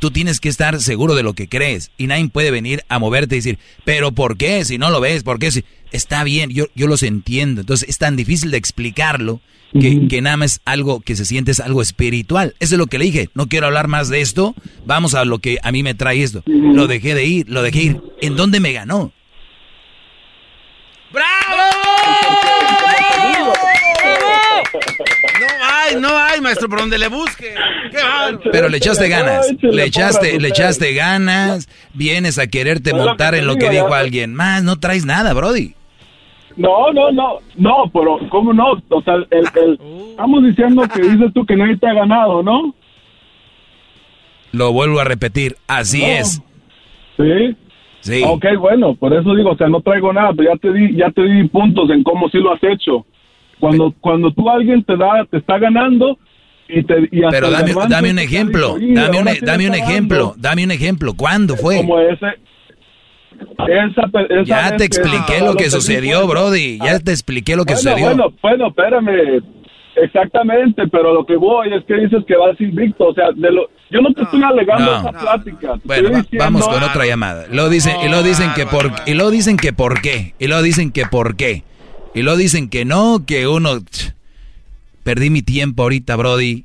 tú tienes que estar seguro de lo que crees. Y nadie puede venir a moverte y decir, pero ¿por qué? Si no lo ves, ¿por qué? Si... Está bien, yo, yo los entiendo. Entonces, es tan difícil de explicarlo que, que nada más algo que se siente es algo espiritual. Eso es lo que le dije. No quiero hablar más de esto. Vamos a lo que a mí me trae esto. Lo dejé de ir, lo dejé ir. ¿En dónde me ganó? No hay, no hay, maestro, por donde le busque. Qué. Pero le echaste ganas, le echaste, le echaste ganas, vienes a quererte montar en lo que dijo alguien más, no traes nada, Brody. No, no, no, no, pero ¿cómo no? O sea, el, el- estamos diciendo que dices tú que nadie te ha ganado, ¿no? Lo vuelvo a repetir, así No. es. Sí. Sí. Ok, bueno, por eso digo, o sea, no traigo nada, pero ya te di, ya te di puntos en cómo sí lo has hecho. Cuando, cuando tú alguien te da, te está ganando y te y hasta Pero dame, dame un ejemplo, dijo, "Y dame un, sí dame me un ejemplo, dando". dame un ejemplo. ¿Cuándo fue? Como ese, esa, pe- esa Ya te expliqué lo que sucedió, dijo, Brody. Ya te expliqué lo que bueno, sucedió. Bueno, bueno, espérame. Exactamente, pero lo que voy es que dices que vas invicto. O sea, de lo, yo no te estoy alegando no. esa plática. Bueno, va- vamos con otra llamada. Lo dicen, y lo dicen que por, y lo dicen que por qué, y lo dicen que por qué, y lo dicen que no, que uno, perdí mi tiempo ahorita, Brody,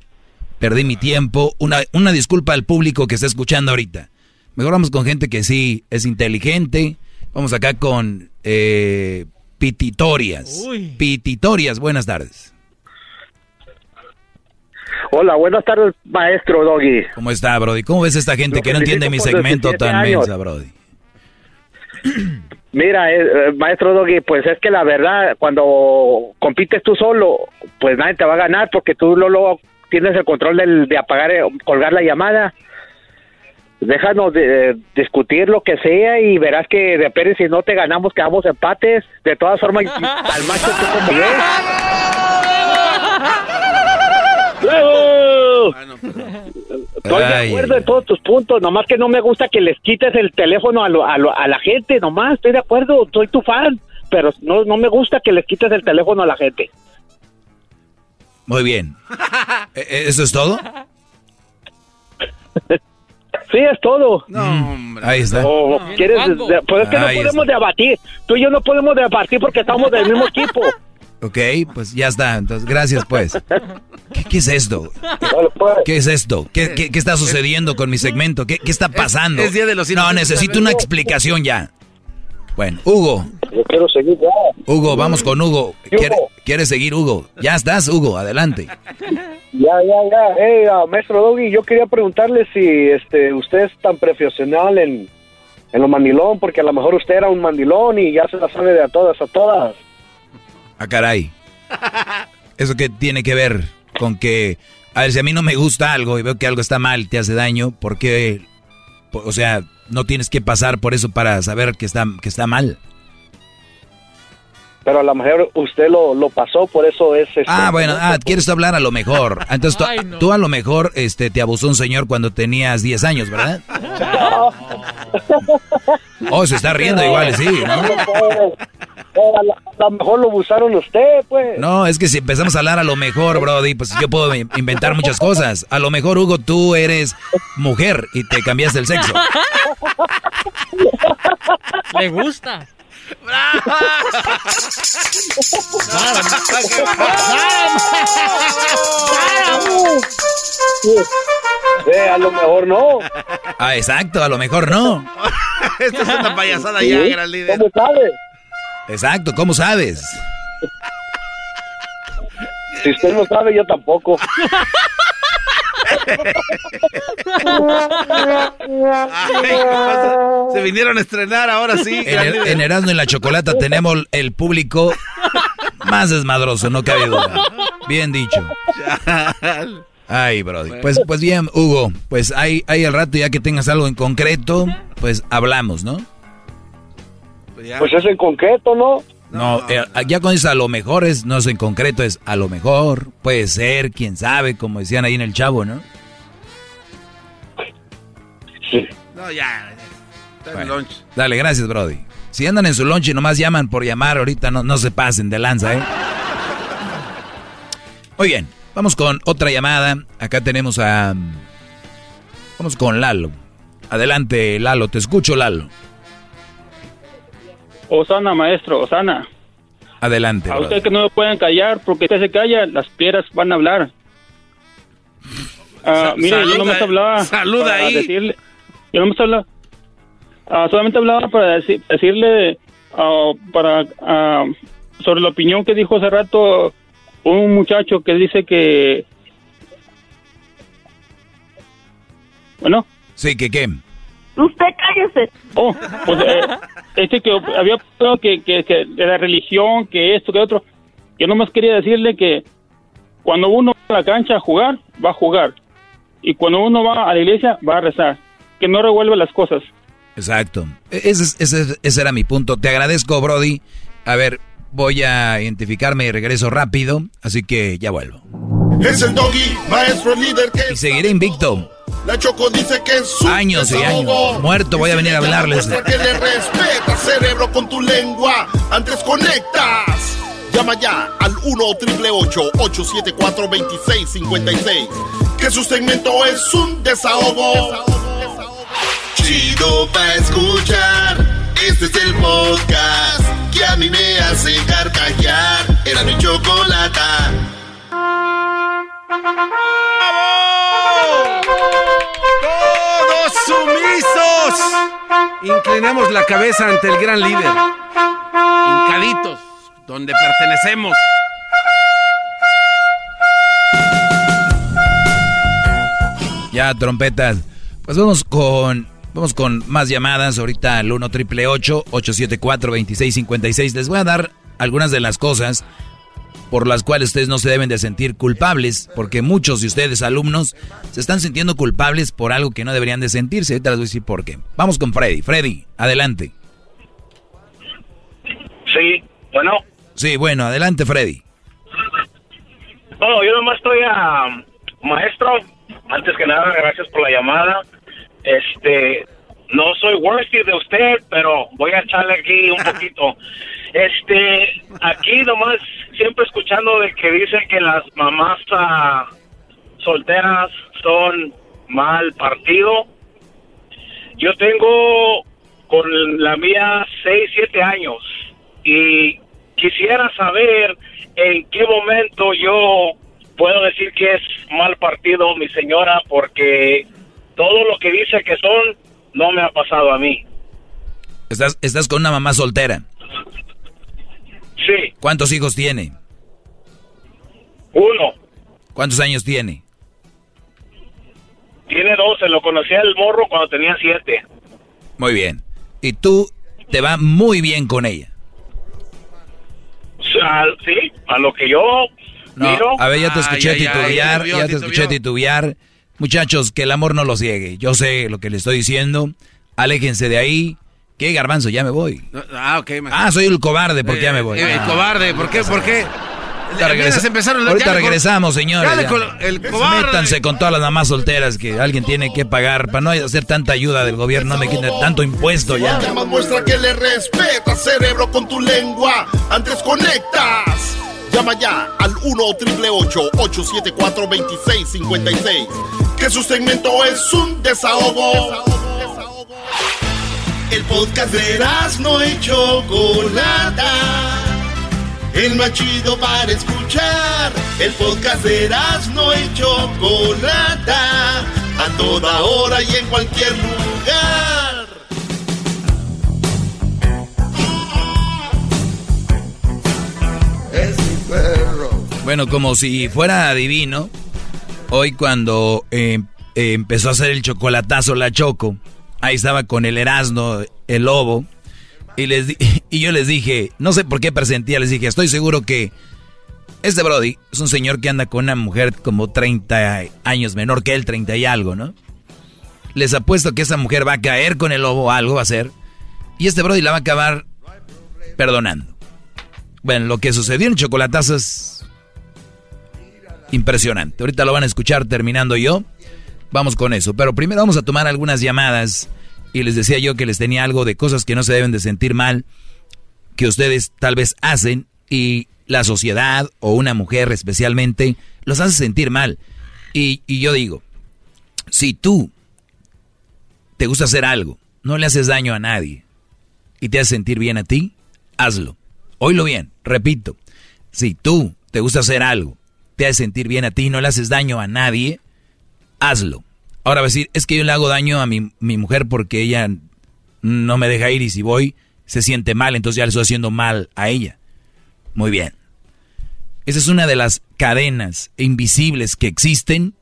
perdí mi tiempo. Una, una disculpa al público que está escuchando ahorita. Mejor vamos con gente que sí es inteligente. Vamos acá con eh, Pititorias. Pititorias, buenas tardes. Hola, buenas tardes, maestro Doggy. ¿Cómo está, Brody? ¿Cómo ves esta gente Lo que no entiende mi segmento 17 tan años. mensa, Brody? <clears throat> Mira, eh, eh, maestro Doggy, pues es que la verdad, cuando compites tú solo, pues nadie te va a ganar porque tú no lo tienes el control del- de apagar, eh, colgar la llamada. Déjanos de, eh, discutir lo que sea y verás que de Pérez si no te ganamos quedamos empates. De todas formas, <laughs> al macho tú como ves. ¡Bravo! Estoy de acuerdo en todos tus puntos, nomás que no me gusta que les quites el teléfono a, lo- a, lo- a la gente, nomás, estoy de acuerdo, soy tu fan, pero no, no me gusta que les quites el teléfono a la gente. Muy bien. <laughs> ¿E- ¿Eso es todo? Sí, es todo. Mm, Ahí está. O quieres, pues es que no podemos debatir, tú y yo no podemos debatir porque estamos del mismo equipo. Ok, pues ya está. Entonces, gracias, pues. ¿Qué, qué es esto? ¿Qué es esto? ¿Qué, qué- qué está sucediendo con mi segmento? ¿Qué, qué está pasando? es Día de los no, necesito una explicación ya. Bueno, Hugo. Yo quiero seguir ya. Hugo, vamos con Hugo. ¿Qué ¿Quiere-? ¿Quieres seguir, Hugo? Ya estás, Hugo, adelante. Ya, ya, ya. Hey, ah, maestro Doggy, yo quería preguntarle si este, usted es tan profesional en, en lo mandilón, porque a lo mejor usted era un mandilón y ya se la sabe de a todas, a todas. Ah, caray. <laughs> ¿Eso qué tiene que ver con que, a ver, si a mí no me gusta algo y veo que algo está mal, te hace daño, ¿por qué? O sea, no tienes que pasar por eso para saber que está, que está mal. Pero a lo mejor usted lo, lo pasó, por eso es... este, Ah, bueno, ah, quieres hablar a lo mejor. <laughs> Entonces, tú, Ay, no. tú a lo mejor este, te abusó un señor cuando tenías 10 años, ¿verdad? <laughs> Oh, se está riendo igual, sí, ¿no? A lo, a lo mejor lo abusaron usted, pues. No, es que si empezamos a hablar a lo mejor, Brody, pues yo puedo in- inventar muchas cosas. A lo mejor, Hugo, tú eres mujer y te cambiaste el sexo. <laughs> Le gusta. <laughs> Eh, a lo mejor no. Ah, exacto, a lo mejor no. <laughs> Esto es una payasada ya, gran líder. ¿Cómo sabes? Exacto, ¿cómo sabes? Si usted no sabe, yo tampoco. Se vinieron a estrenar ahora sí. En, el- en Erasmo y la Chocolata tenemos el público más desmadroso, no cabe duda. Bien dicho. Ay, Brody. Pues, pues bien, Hugo, pues ahí, ahí al rato ya que tengas algo en concreto, pues hablamos, ¿no? Pues es en concreto, ¿no? No, eh, ya cuando dices a lo mejor es, no es en concreto, es a lo mejor, puede ser, quién sabe, como decían ahí en el chavo, ¿no? Sí. No, ya. Está en Bueno. lunch. Dale, gracias, Brody. Si andan en su lunch y nomás llaman por llamar, ahorita no, no se pasen de lanza, ¿eh? Muy bien, vamos con otra llamada. Acá tenemos a... Vamos con Lalo. Adelante, Lalo, te escucho, Lalo. Osana, maestro, Osana. Adelante, A usted que no me pueden callar, porque usted se calla, las piedras van a hablar. Ah, mire, yo saluda- no me hablaba saluda ahí. decirle, yo no me hablaba, ah, solamente hablaba para deci- decirle, ah, para, ah, sobre la opinión que dijo hace rato un muchacho que dice que, bueno, Sí, que qué. Usted cállese. Oh, pues eh, este que había pensado que, que, que de la religión, que esto, que otro. Yo nomás quería decirle que cuando uno va a la cancha a jugar, va a jugar. Y cuando uno va a la iglesia, va a rezar. Que no revuelva las cosas. Exacto. E- Ese, es- ese, es- ese era mi punto. Te agradezco, Brody. A ver, voy a identificarme y regreso rápido, así que ya vuelvo. Es el doggy, maestro líder que Y seguiré invicto. La Choco dice que es su Años y años. desahogo. Muerto voy a venir a hablarles. Muestra que le respeta cerebro con tu lengua. Antes conectas. Llama ya al 1 874 2656 Que su segmento es un desahogo. Chido pa' escuchar. Este es el podcast que a mí me hace carcajear. Era mi chocolata. ¡Todos sumisos! Inclinamos la cabeza ante el gran líder. Hincaditos, donde pertenecemos. Ya, trompetas. Pues vamos con, vamos con más llamadas. Ahorita al 1 triple 874 2656 Les voy a dar algunas de las cosas por las cuales ustedes no se deben de sentir culpables, porque muchos de ustedes, alumnos, se están sintiendo culpables por algo que no deberían de sentirse. Ahorita les voy a decir por qué. Vamos con Freddy. Freddy, adelante. Sí, bueno. Sí, bueno, adelante, Freddy. No, yo nomás estoy a maestro. Antes que nada, gracias por la llamada. Este, no soy worthy de usted, pero voy a echarle aquí un <laughs> poquito. Este, aquí nomás siempre escuchando de que dice que las mamás ah, solteras son mal partido. Yo tengo con la mía 6, 7 años y quisiera saber en qué momento yo puedo decir que es mal partido mi señora porque todo lo que dice que son no me ha pasado a mí. Estás, estás con una mamá soltera. Sí, ¿Cuántos hijos tiene? uno. ¿Cuántos años tiene? Tiene 12, lo conocí al morro cuando tenía 7. Muy bien. Y tú te va muy bien con ella. sí, a lo que yo No, miro. a ver, ya te escuché Ay, ay, ay, titubear, ya te escuché titubear. Muchachos, que el amor no los ciegue. Yo sé lo que le estoy diciendo. Aléjense de ahí. ¿Qué, garbanzo? Ya me voy. Ah, ok. maestro. Ah, soy el cobarde porque ya me voy. Eh, el Ah. cobarde, ¿por qué? ¿Por qué? Ahorita, regresa- empezaron- ahorita regresamos, señores. el cobarde. Métanse con todas las mamás solteras que alguien tiene que pagar para no hacer tanta ayuda del gobierno, no me quiten tanto impuesto ya. Llama, muestra que le respeta cerebro con tu lengua. Antes conectas. Llama ya al 1 874 2656 Que su segmento es un desahogo. El podcast de no y Chocolata. El más chido para escuchar. El podcast de no y Chocolata. A toda hora y en cualquier lugar. Es mi perro. Bueno, como si fuera adivino, hoy cuando eh, eh, empezó a hacer el chocolatazo la Choco, ahí estaba con el Erasmo, el lobo, y, les <laughs> y yo les dije, no sé por qué presentía, les dije, estoy seguro que este Brody es un señor que anda con una mujer como 30 años menor que él, 30 y algo, ¿no? Les apuesto que esa mujer va a caer con el lobo, algo va a hacer, y este Brody la va a acabar perdonando. Bueno, lo que sucedió en es impresionante. Ahorita lo van a escuchar terminando yo. Vamos con eso. Pero primero vamos a tomar algunas llamadas. Y les decía yo que les tenía algo de cosas que no se deben de sentir mal. Que ustedes tal vez hacen. Y la sociedad o una mujer especialmente los hace sentir mal. Y, yo digo, si tú te gusta hacer algo, no le haces daño a nadie. Y te hace sentir bien a ti, hazlo. Oílo bien, repito. Si tú te gusta hacer algo, te hace sentir bien a ti no le haces daño a nadie, hazlo. Ahora va a decir, es que yo le hago daño a mi, mi mujer porque ella no me deja ir y si voy se siente mal, entonces ya le estoy haciendo mal a ella. Muy bien. Esa es una de las cadenas invisibles que existen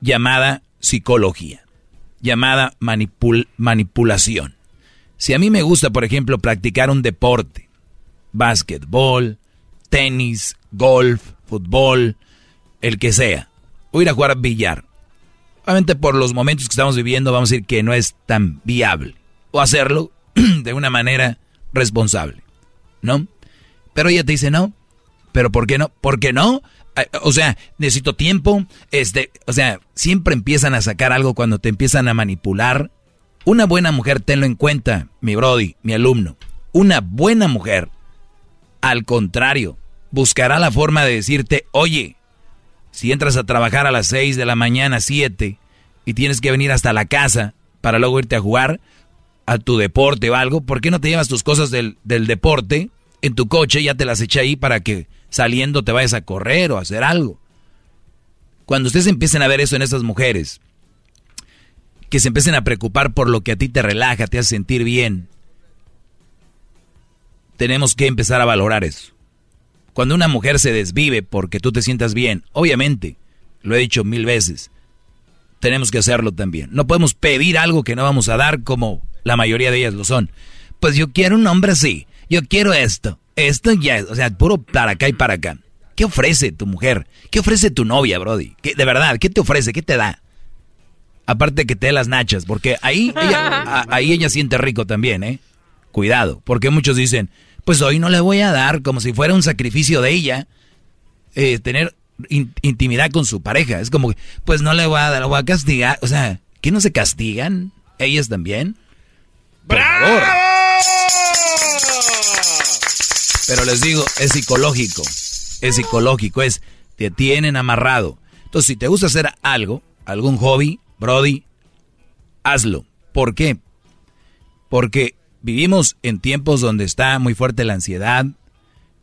llamada psicología, llamada manipul- manipulación. Si a mí me gusta, por ejemplo, practicar un deporte, básquetbol, tenis, golf, fútbol, el que sea, o ir a jugar billar. Obviamente por los momentos que estamos viviendo vamos a decir que no es tan viable. O hacerlo <clears throat> de una manera responsable. ¿No? Pero ella te dice no. ¿Pero por qué no? ¿Por qué no? Eh, O sea, necesito tiempo. Este, o sea, siempre empiezan a sacar algo cuando te empiezan a manipular. Una buena mujer, tenlo en cuenta, mi Brody, mi alumno. Una buena mujer, al contrario, buscará la forma de decirte, oye, si entras a trabajar a las 6 de la mañana, 7, y tienes que venir hasta la casa para luego irte a jugar a tu deporte o algo, ¿por qué no te llevas tus cosas del, del deporte en tu coche? Ya te las eché ahí para que saliendo te vayas a correr o a hacer algo. Cuando ustedes empiecen a ver eso en estas mujeres, que se empiecen a preocupar por lo que a ti te relaja, te hace sentir bien, tenemos que empezar a valorar eso. Cuando una mujer se desvive porque tú te sientas bien, obviamente, lo he dicho mil veces, tenemos que hacerlo también. No podemos pedir algo que no vamos a dar como la mayoría de ellas lo son. Pues yo quiero un hombre así, yo quiero esto, esto ya, o sea, puro para acá y para acá. ¿Qué ofrece tu mujer? ¿Qué ofrece tu novia, Brody? ¿Qué, de verdad, ¿qué te ofrece? ¿Qué te da? Aparte que te dé las nachas, porque ahí ella, <laughs> a- ahí ella siente rico también, ¿eh? Cuidado, porque muchos dicen, pues hoy no le voy a dar como si fuera un sacrificio de ella eh, tener in- intimidad con su pareja. Es como, que, pues no le voy a dar, lo voy a castigar. O sea, ¿qué no se castigan? ¿Ellas también? Por favor. Pero les digo, es psicológico. Es psicológico, es, te tienen amarrado. Entonces, si te gusta hacer algo, algún hobby, Brody, hazlo. ¿Por qué? Porque vivimos en tiempos donde está muy fuerte la ansiedad,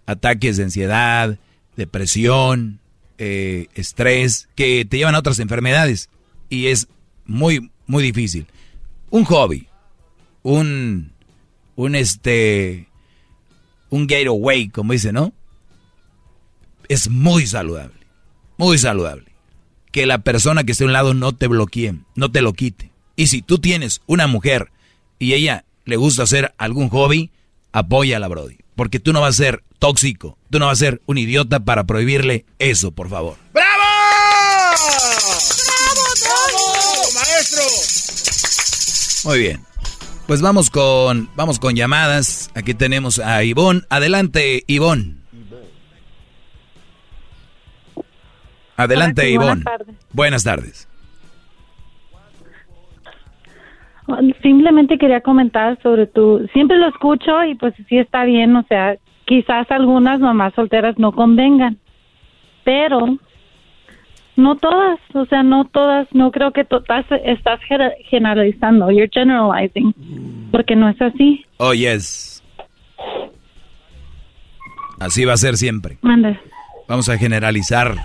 ataques de ansiedad, depresión, eh, estrés, que te llevan a otras enfermedades. Y es muy, muy difícil. Un hobby, un, un este, un getaway, como dice, ¿no? Es muy saludable, muy saludable. Que la persona que esté a un lado no te bloquee, no te lo quite. Y si tú tienes una mujer y ella le gusta hacer algún hobby, apóyala, Brody. Porque tú no vas a ser tóxico, tú no vas a ser un idiota para prohibirle eso, por favor. ¡Bravo! ¡Bravo, maestro! Muy bien. Pues vamos con, vamos con llamadas. Aquí tenemos a Ivonne. Adelante, Ivonne. Adelante, sí, buenas Ivonne. tardes. Buenas tardes. Simplemente quería comentar sobre tu... Siempre lo escucho y pues sí está bien, o sea, quizás algunas mamás solteras no convengan, pero No todas, o sea, no todas, no creo que to- estás, generalizando, you're generalizing, porque no es así. Oh, yes. Así va a ser siempre. Mande. Vamos a generalizar.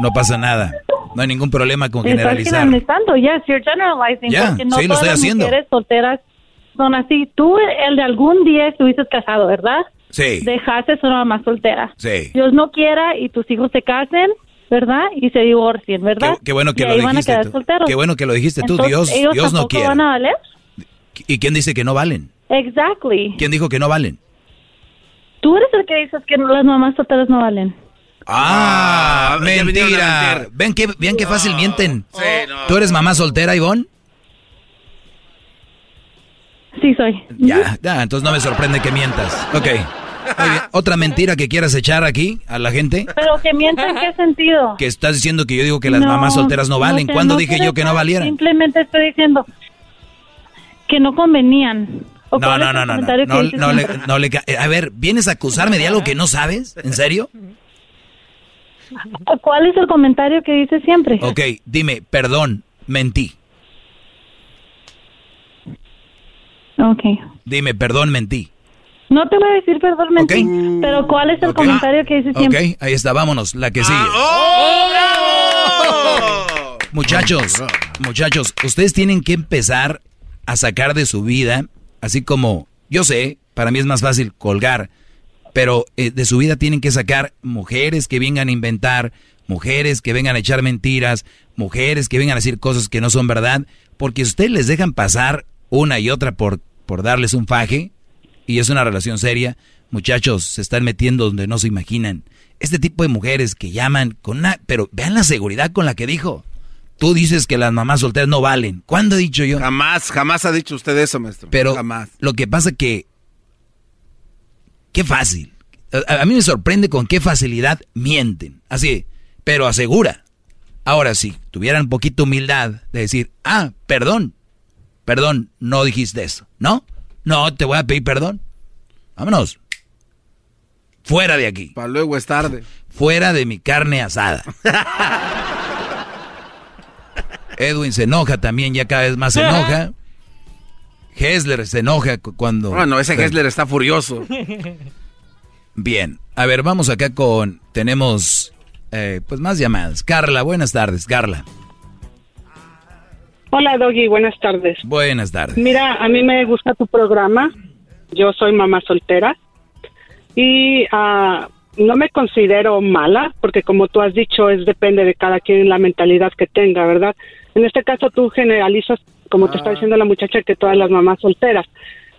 No pasa nada. No hay ningún problema con Estás generalizar. generalizando, yes, you're generalizing, porque no sí, lo todas estoy las haciendo. mujeres solteras son así. Tú, el de algún día estuviste casado, ¿verdad? Sí. Dejaste a una mamá soltera. Sí. Dios no quiera y tus hijos se casen, ¿verdad? Y se divorcien, ¿verdad? Qué, qué bueno que Y lo dijiste tú. solteros. Qué bueno que lo dijiste tú. Entonces, Dios, ellos Dios no quiere. van a valer? ¿Y quién dice que no valen? Exactly. ¿Quién dijo que no valen? Tú eres el que dices que las mamás solteras no valen. Ah, ya vinieron a mentira. mentir. Ven qué, ven qué fácil mienten. ¿Tú eres mamá soltera, Ivonne? Sí, soy. Ya, ya, entonces no me sorprende que mientas. Ok. Bien. ¿Otra mentira que quieras echar aquí a la gente? Pero que mienten, ¿en qué sentido? <laughs> Que estás diciendo que yo digo que las mamás solteras no valen. sé, ¿Cuándo no dije yo que no valieran? Simplemente estoy diciendo que no convenían. ¿O No, no, no, no, no, que no, no le, no le A ver, ¿vienes a acusarme de algo que no sabes? ¿En serio? <laughs> ¿Cuál es el comentario que dices siempre? Ok, dime, perdón, mentí. Ok. Dime, perdón, mentí. No te voy a decir perdón, mentí, pero ¿cuál es el comentario que dices siempre? Ok, ahí está, vámonos, la que sigue. Muchachos, muchachos, ustedes tienen que empezar a sacar de su vida, así como yo sé, para mí es más fácil colgar, pero eh, de su vida tienen que sacar mujeres que vengan a inventar, mujeres que vengan a echar mentiras, mujeres que vengan a decir cosas que no son verdad, porque ustedes les dejan pasar una y otra por, por darles un faje, y es una relación seria, muchachos se están metiendo donde no se imaginan. Este tipo de mujeres que llaman con una... Pero vean la seguridad con la que dijo. Tú dices que las mamás solteras no valen. ¿Cuándo he dicho yo? Jamás, jamás ha dicho usted eso, maestro. Pero jamás. lo que pasa que... Qué fácil. A, a mí me sorprende con qué facilidad mienten. Así, pero asegura. Ahora sí, tuvieran un poquito humildad de decir, ah, perdón, perdón, no dijiste eso, ¿no? No, te voy a pedir perdón. Vámonos. Fuera de aquí. Para luego es tarde. Fuera de mi carne asada. <laughs> Edwin se enoja también, ya cada vez más se enoja. Hessler se enoja cu- cuando... Bueno, ese Hessler está furioso. <laughs> Bien, a ver, vamos acá con... Tenemos eh, pues más llamadas. Carla, buenas tardes, Carla. Hola Doggy, buenas tardes. Buenas tardes. Mira, a mí me gusta tu programa. Yo soy mamá soltera y ah, no me considero mala porque como tú has dicho, es depende de cada quien la mentalidad que tenga, ¿verdad? En este caso tú generalizas, como te está diciendo la muchacha, que todas las mamás solteras.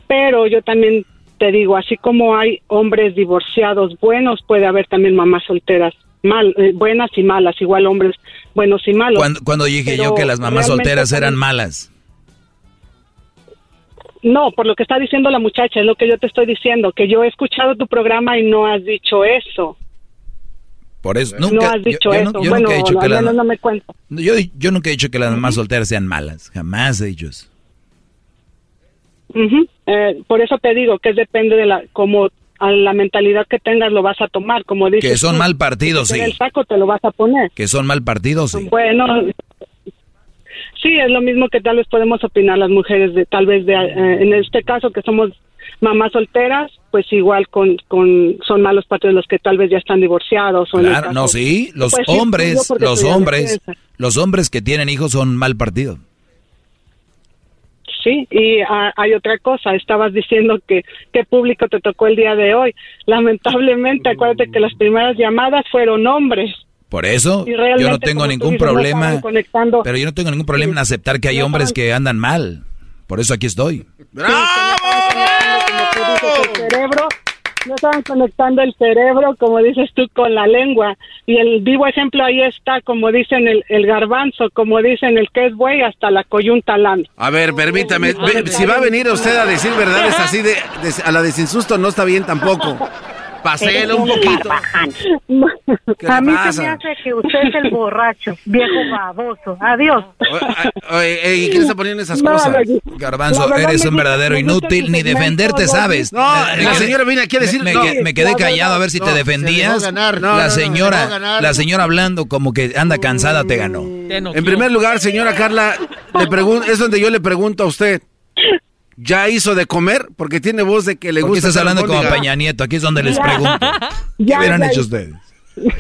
Pero yo también te digo, así como hay hombres divorciados buenos, puede haber también mamás solteras mal, eh, buenas y malas, igual hombres buenos y malos. Cuando, cuando dije yo que las mamás solteras eran malas. No, por lo que está diciendo la muchacha, es lo que yo te estoy diciendo, que yo he escuchado tu programa y no has dicho eso. Por eso, no nunca, has yo- dicho yo, eso. no- yo bueno, nunca he dicho al que las... menos no me cuento. Yo, yo nunca he dicho que las mamás solteras sean malas. Jamás he dicho eso. Ujú. Eh, por eso te digo que depende de la como a la mentalidad que tengas lo vas a tomar, como dices. Que son tú. mal partidos, sí. da El saco te lo vas a poner. Que son mal partidos, sí. Bueno, sí, es lo mismo que tal vez podemos opinar las mujeres de tal vez de eh, en este caso que somos mamás solteras, pues igual con, con son malos partidos los que tal vez ya están divorciados o Claro, no, sí, los Pues hombres, los hombres, los hombres que tienen hijos son mal partido. Sí, y ah, hay otra cosa, estabas diciendo que qué público te tocó el día de hoy. Lamentablemente, acuérdate que las primeras llamadas fueron hombres. Por eso, yo no tengo ningún dices, problema, pero yo no tengo ningún problema en aceptar que hay No hombres que andan mal. Por eso aquí estoy. Como tú dices, el cerebro, no estaban conectando el cerebro, como dices tú, con la lengua. Y el vivo ejemplo ahí está, como dicen el, el garbanzo, como dicen el que es buey, hasta la coyunta lana. A ver, permítame. ve- si va a venir usted a decir verdades así de, de- a la de sin susto, no está bien tampoco. Paselo un poquito. ¿Qué A mí pasa? se me hace que usted es el borracho, viejo baboso. Adiós. Oye, ¿y quién está poniendo esas No, cosas? Garbanzo, eres un verdadero inútil, ni defenderte sabes. No, Me- la señora viene aquí a decir- Me, no. me- me quedé callado a ver si no, te defendías. ganar. No, la no, señora, ganar. la señora hablando como que anda cansada te ganó. En primer lugar, señora Carla, le pregun- es donde yo le pregunto a usted. ¿Ya hizo de comer? Porque tiene voz de que le ¿Por qué gusta. estás hablando como. Peña Nieto? Aquí es donde les Ya. pregunto. <laughs> ¿Qué Ya, hubieran hecho ustedes? <laughs>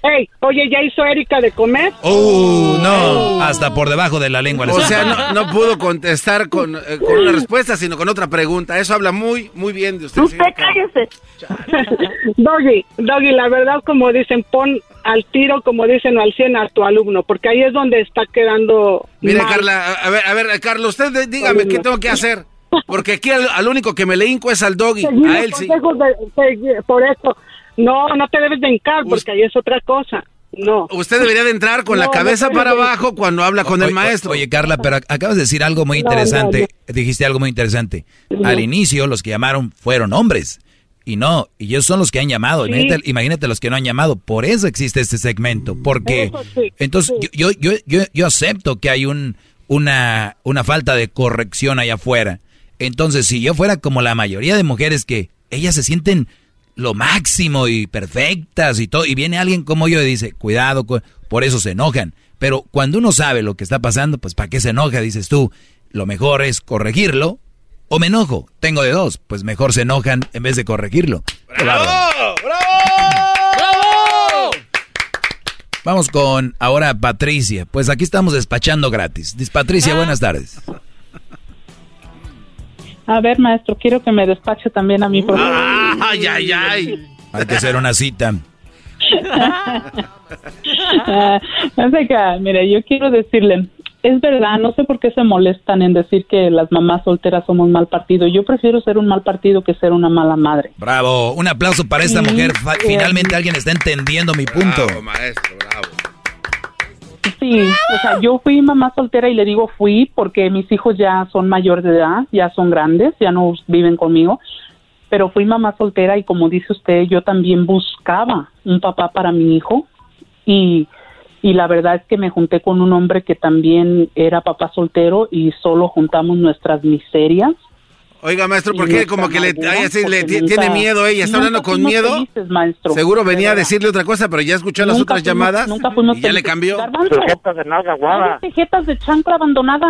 Ey, oye, ¿ya hizo Erika de comer? Uh, no, hasta por debajo de la lengua. O sea, no, no <laughs> pudo contestar con, eh, con una respuesta, sino con otra pregunta. Eso habla muy, muy bien de usted. Usted Carla. cállese. Doggy, Doggy, la verdad, como dicen, pon al tiro, como dicen, al 100 a tu alumno, porque ahí es donde está quedando. Mire, mal. Carla, a ver, a ver, Carla, usted dígame qué tengo que hacer. Porque aquí al, al único que me le hinco es al doggy. Seguir A él sí. consejos de- de- por eso. No, no te debes de hincar, porque ahí es otra cosa. No. Usted debería de entrar con la cabeza no para abajo cuando habla con el maestro. Oye, Carla, pero ac- acabas de decir algo muy No, interesante. Dijiste algo muy interesante. Al inicio, los que llamaron fueron hombres. Y no, y ellos son los que han llamado. Sí. Imagínate, imagínate los que no han llamado. Por eso existe este segmento. Porque entonces yo, yo, yo, yo, yo acepto que hay un, una, una falta de corrección allá afuera. Entonces, si yo fuera como la mayoría de mujeres que ellas se sienten lo máximo y perfectas y todo, y viene alguien como yo y dice, cuidado, cu- por eso se enojan. Pero cuando uno sabe lo que está pasando, pues ¿para qué se enoja? Dices tú, lo mejor es corregirlo o me enojo. Tengo de dos, pues mejor se enojan en vez de corregirlo. Qué bárbaro. Vamos con ahora Patricia. Pues aquí estamos despachando gratis. Dis- Patricia, buenas tardes. A ver, maestro, quiero que me despache también a mí. Por favor. Ay, ay, ay. Hay que hacer una cita. <laughs> Ah, mire, yo quiero decirle, es verdad, no sé por qué se molestan en decir que las mamás solteras somos mal partido. Yo prefiero ser un mal partido que ser una mala madre. Bravo. Un aplauso para esta Sí, mujer. Fa- Finalmente alguien está entendiendo mi punto. maestro, bravo. Sí, o sea, yo fui mamá soltera y le digo fui porque mis hijos ya son mayores de edad, ya son grandes, ya no viven conmigo, pero fui mamá soltera y como dice usted, yo también buscaba un papá para mi hijo y, y la verdad es que me junté con un hombre que también era papá soltero y solo juntamos nuestras miserias. Oiga, maestro, ¿por qué como que le, amargura, ay, así le porque ti- nunca- tiene miedo ella? ¿Está hablando con miedo? felices, maestro. Seguro venía a decirle otra cosa, pero ya escuchó las otras fuimos- llamadas nunca fuimos y ya le cambió. Garbanzo. de nalga de chancla abandonada.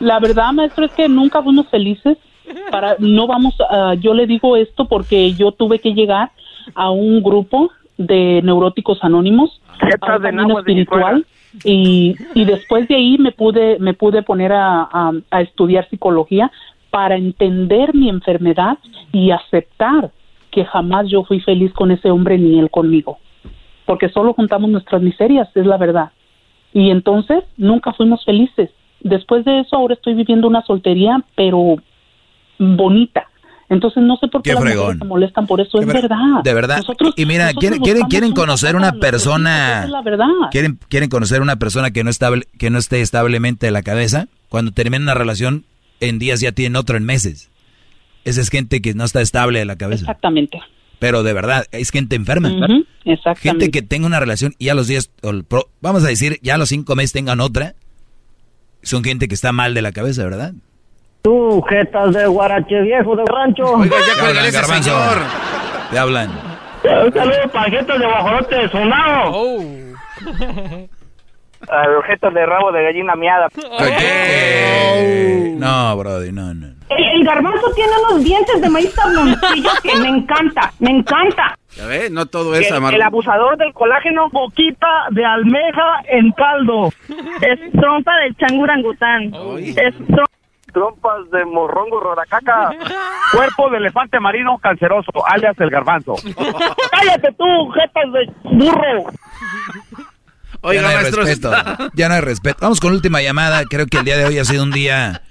La verdad, maestro, es que nunca fuimos felices. Para, no vamos, a- yo le digo esto porque yo tuve que llegar a un grupo de neuróticos anónimos, a un camino espiritual, y, y después de ahí me pude, me pude poner a, a- a estudiar psicología para entender mi enfermedad y aceptar que jamás yo fui feliz con ese hombre ni él conmigo porque solo juntamos nuestras miserias, es la verdad. Y entonces nunca fuimos felices. Después de eso ahora estoy viviendo una soltería, pero bonita. Entonces no sé por qué Qué las fregón. mujeres se molestan por eso, es verdad. De verdad. Nosotros- y mira, quieren, quieren, quieren conocer una persona. es la verdad. Quieren, quieren conocer una persona que no estable, que no esté establemente de la cabeza. Cuando terminan una relación, en días ya tienen otro en meses. Esa es gente que no está estable de la cabeza. Exactamente. Pero de verdad, es gente enferma. Ujú, exactamente. Gente que tenga una relación y a los días, o el pro- vamos a decir, ya a los cinco meses tengan otra. Son gente que está mal de la cabeza, ¿verdad? Tú, jetas de guarache viejo de rancho. Oiga, ya hablan, ese garbanzo. señor. Te hablan. Un saludo para jetas de guajolote de sonado. Oh. Objetos de rabo de gallina miada. No, Brody, no, no. El, el garbanzo tiene unos dientes de maíz tabloncillo que me encanta, me encanta. Ya ve, no todo es El, amargo. el abusador del colágeno. Boquita de almeja en caldo. Es trompa del changurangután. Es Trompas de morrongo rodacaca. <laughs> Cuerpo de elefante marino canceroso, alias el garbanzo. <laughs> Cállate tú, jetas de burro. Oiga, ya no hay maestro, respeto. está- Ya no hay respeto. Vamos con la última llamada. Creo que el día de hoy ha sido un día.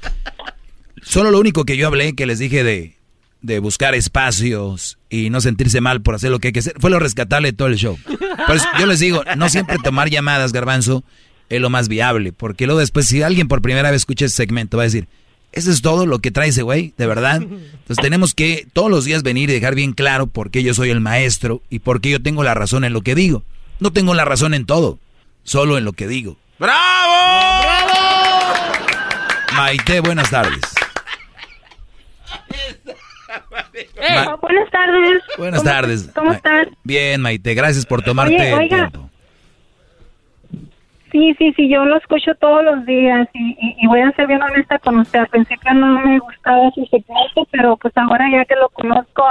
Solo lo único que yo hablé, que les dije de, de buscar espacios y no sentirse mal por hacer lo que hay que hacer, fue lo rescatable de todo el show. Por eso yo les digo, no siempre tomar llamadas, garbanzo, es lo más viable. Porque luego después, si alguien por primera vez escucha ese segmento, va a decir, Eso es todo lo que trae ese güey, de verdad. Entonces tenemos que todos los días venir y dejar bien claro por qué yo soy el maestro y por qué yo tengo la razón en lo que digo. No tengo la razón en todo, solo en lo que digo. ¡Bravo! ¡Bravo! Maite, buenas tardes. Ma buenas tardes. Buenas ¿Cómo, tardes. ¿Cómo estás? Bien, Maite, gracias por tomarte Oye, el tiempo. Sí, sí, sí, yo lo escucho todos los días y, y- y voy a ser bien honesta con usted. Al principio no me gustaba su segmento, pero pues ahora ya que lo conozco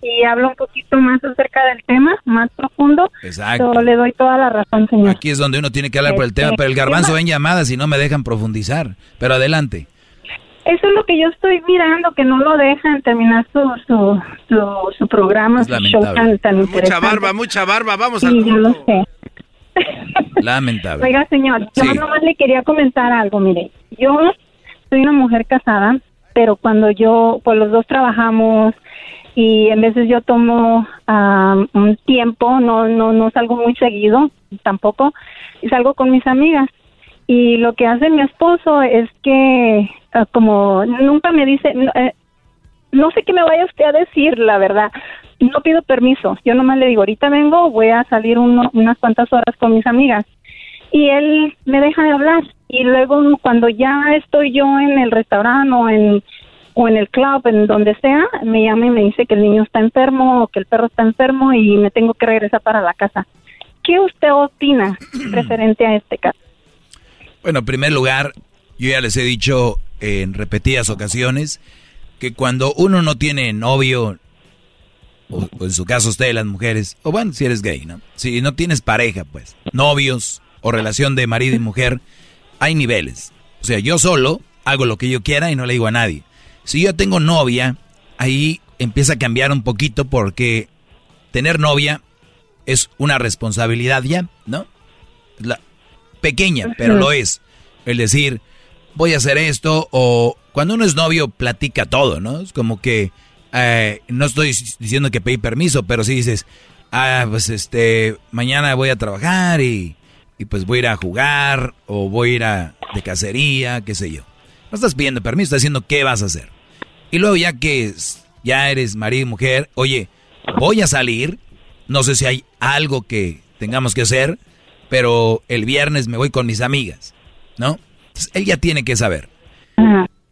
y hablo un poquito más acerca del tema, más profundo, Exacto. yo le doy toda la razón, señor. Aquí es donde uno tiene que hablar por el tema, pero el garbanzo ven llamadas y no me dejan profundizar. Pero adelante. Eso es lo que yo estoy mirando, que no lo dejan terminar su, su, su, su programa, Es su show lamentable. tan, tan Mucha barba, mucha barba. Vamos Sí, al yo lo sé. <laughs> Lamentable. Oiga, señor, yo Sí. nomás le quería comentar algo. Mire, yo soy una mujer casada, pero cuando yo, pues los dos trabajamos y en veces yo tomo ah, un tiempo, no, no, no salgo muy seguido tampoco, y salgo con mis amigas. Y lo que hace mi esposo es que, ah, como nunca me dice, no, eh, no sé qué me vaya usted a decir, la verdad. No pido permiso. Yo nomás le digo, ahorita vengo, voy a salir uno- unas cuantas horas con mis amigas. Y él me deja de hablar. Y luego cuando ya estoy yo en el restaurante o en, o en el club, en donde sea, me llama y me dice que el niño está enfermo o que el perro está enfermo y me tengo que regresar para la casa. ¿Qué usted opina <clears throat> referente a este caso? Bueno, en primer lugar, yo ya les he dicho en repetidas ocasiones que cuando uno no tiene novio, o, o en su caso ustedes las mujeres, o bueno, si eres gay, ¿no? Si no tienes pareja, pues, novios o relación de marido y mujer, <laughs> hay niveles. O sea, yo solo hago lo que yo quiera y no le digo a nadie. Si yo tengo novia, ahí empieza a cambiar un poquito porque tener novia es una responsabilidad ya, ¿no? La, pequeña, pero lo es. El decir, voy a hacer esto, o cuando uno es novio, platica todo, ¿no? Es como que, eh, no estoy diciendo que pedí permiso, pero si dices, ah, pues este, mañana voy a trabajar y, y pues voy a ir a jugar, o voy a ir a, de cacería, qué sé yo. No estás pidiendo permiso, estás diciendo qué vas a hacer. Y luego ya que ya eres marido y mujer, oye, voy a salir, no sé si hay algo que tengamos que hacer, pero el viernes me voy con mis amigas, ¿no? Entonces, él ya tiene que saber.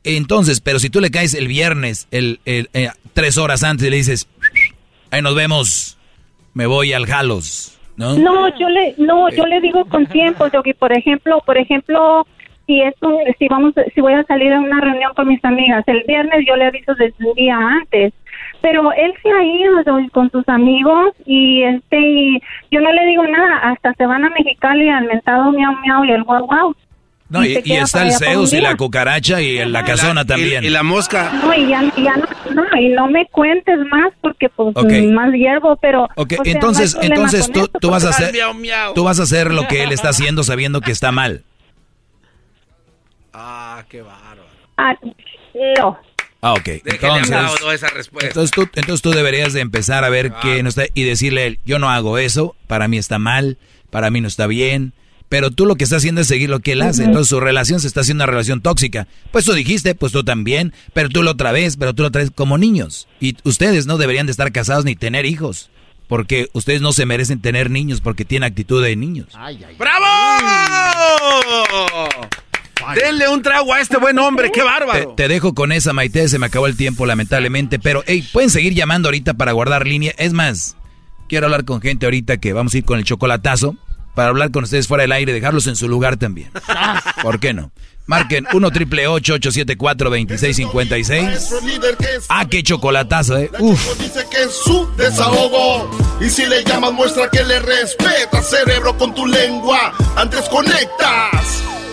Entonces, pero si tú le caes el viernes, el, el- eh, tres horas antes y le dices, ahí nos vemos, me voy al Jalos, ¿no? No, yo le, no, yo le digo con tiempo, Yogi. Por ejemplo, por ejemplo, si es un- si vamos, si voy a salir a una reunión con mis amigas el viernes, yo le aviso desde un día antes. Pero él se ha ido con sus amigos y este, y yo no le digo nada. Hasta se van a Mexicali al mentado miau miau y el guau guau. No, Y está el Zeus y la cucaracha y la casona también. Y la mosca. No, y ya, no, no, y no me cuentes más porque pues más hiervo, pero... Ok, o sea, entonces, entonces tú, tú vas a hacer, tú vas a hacer lo que él está haciendo sabiendo que está mal. Ah, qué bárbaro. Ah, no. Ah, ok. Entonces, aplaudo esa respuesta. entonces tú, entonces tú deberías de empezar a ver qué no está y decirle a él, yo no hago eso, para mí está mal, para mí no está bien, pero tú lo que estás haciendo es seguir lo que él hace, entonces su relación se está haciendo una relación tóxica. Pues tú dijiste, pues tú también, pero tú lo otra vez, pero tú lo otra vez como niños. Y ustedes no deberían de estar casados ni tener hijos, porque ustedes no se merecen tener niños porque tienen actitud de niños. ¡Bravo! Denle un trago a este buen hombre, qué Te, bárbaro. te dejo con esa, Maite. Se me acabó el tiempo, lamentablemente. Pero, hey, pueden seguir llamando ahorita para guardar línea. Es más, quiero hablar con gente ahorita que vamos a ir con el chocolatazo. Para hablar con ustedes fuera del aire, dejarlos en su lugar también. <laughs> ¿Por qué no? Marquen 1 triple 874 2656 Nuestro líder que es Ah, qué chocolatazo, eh. Uf. dice que es su desahogo. Y si le llamas, muestra que le respeta, cerebro, con tu lengua. Antes conectas.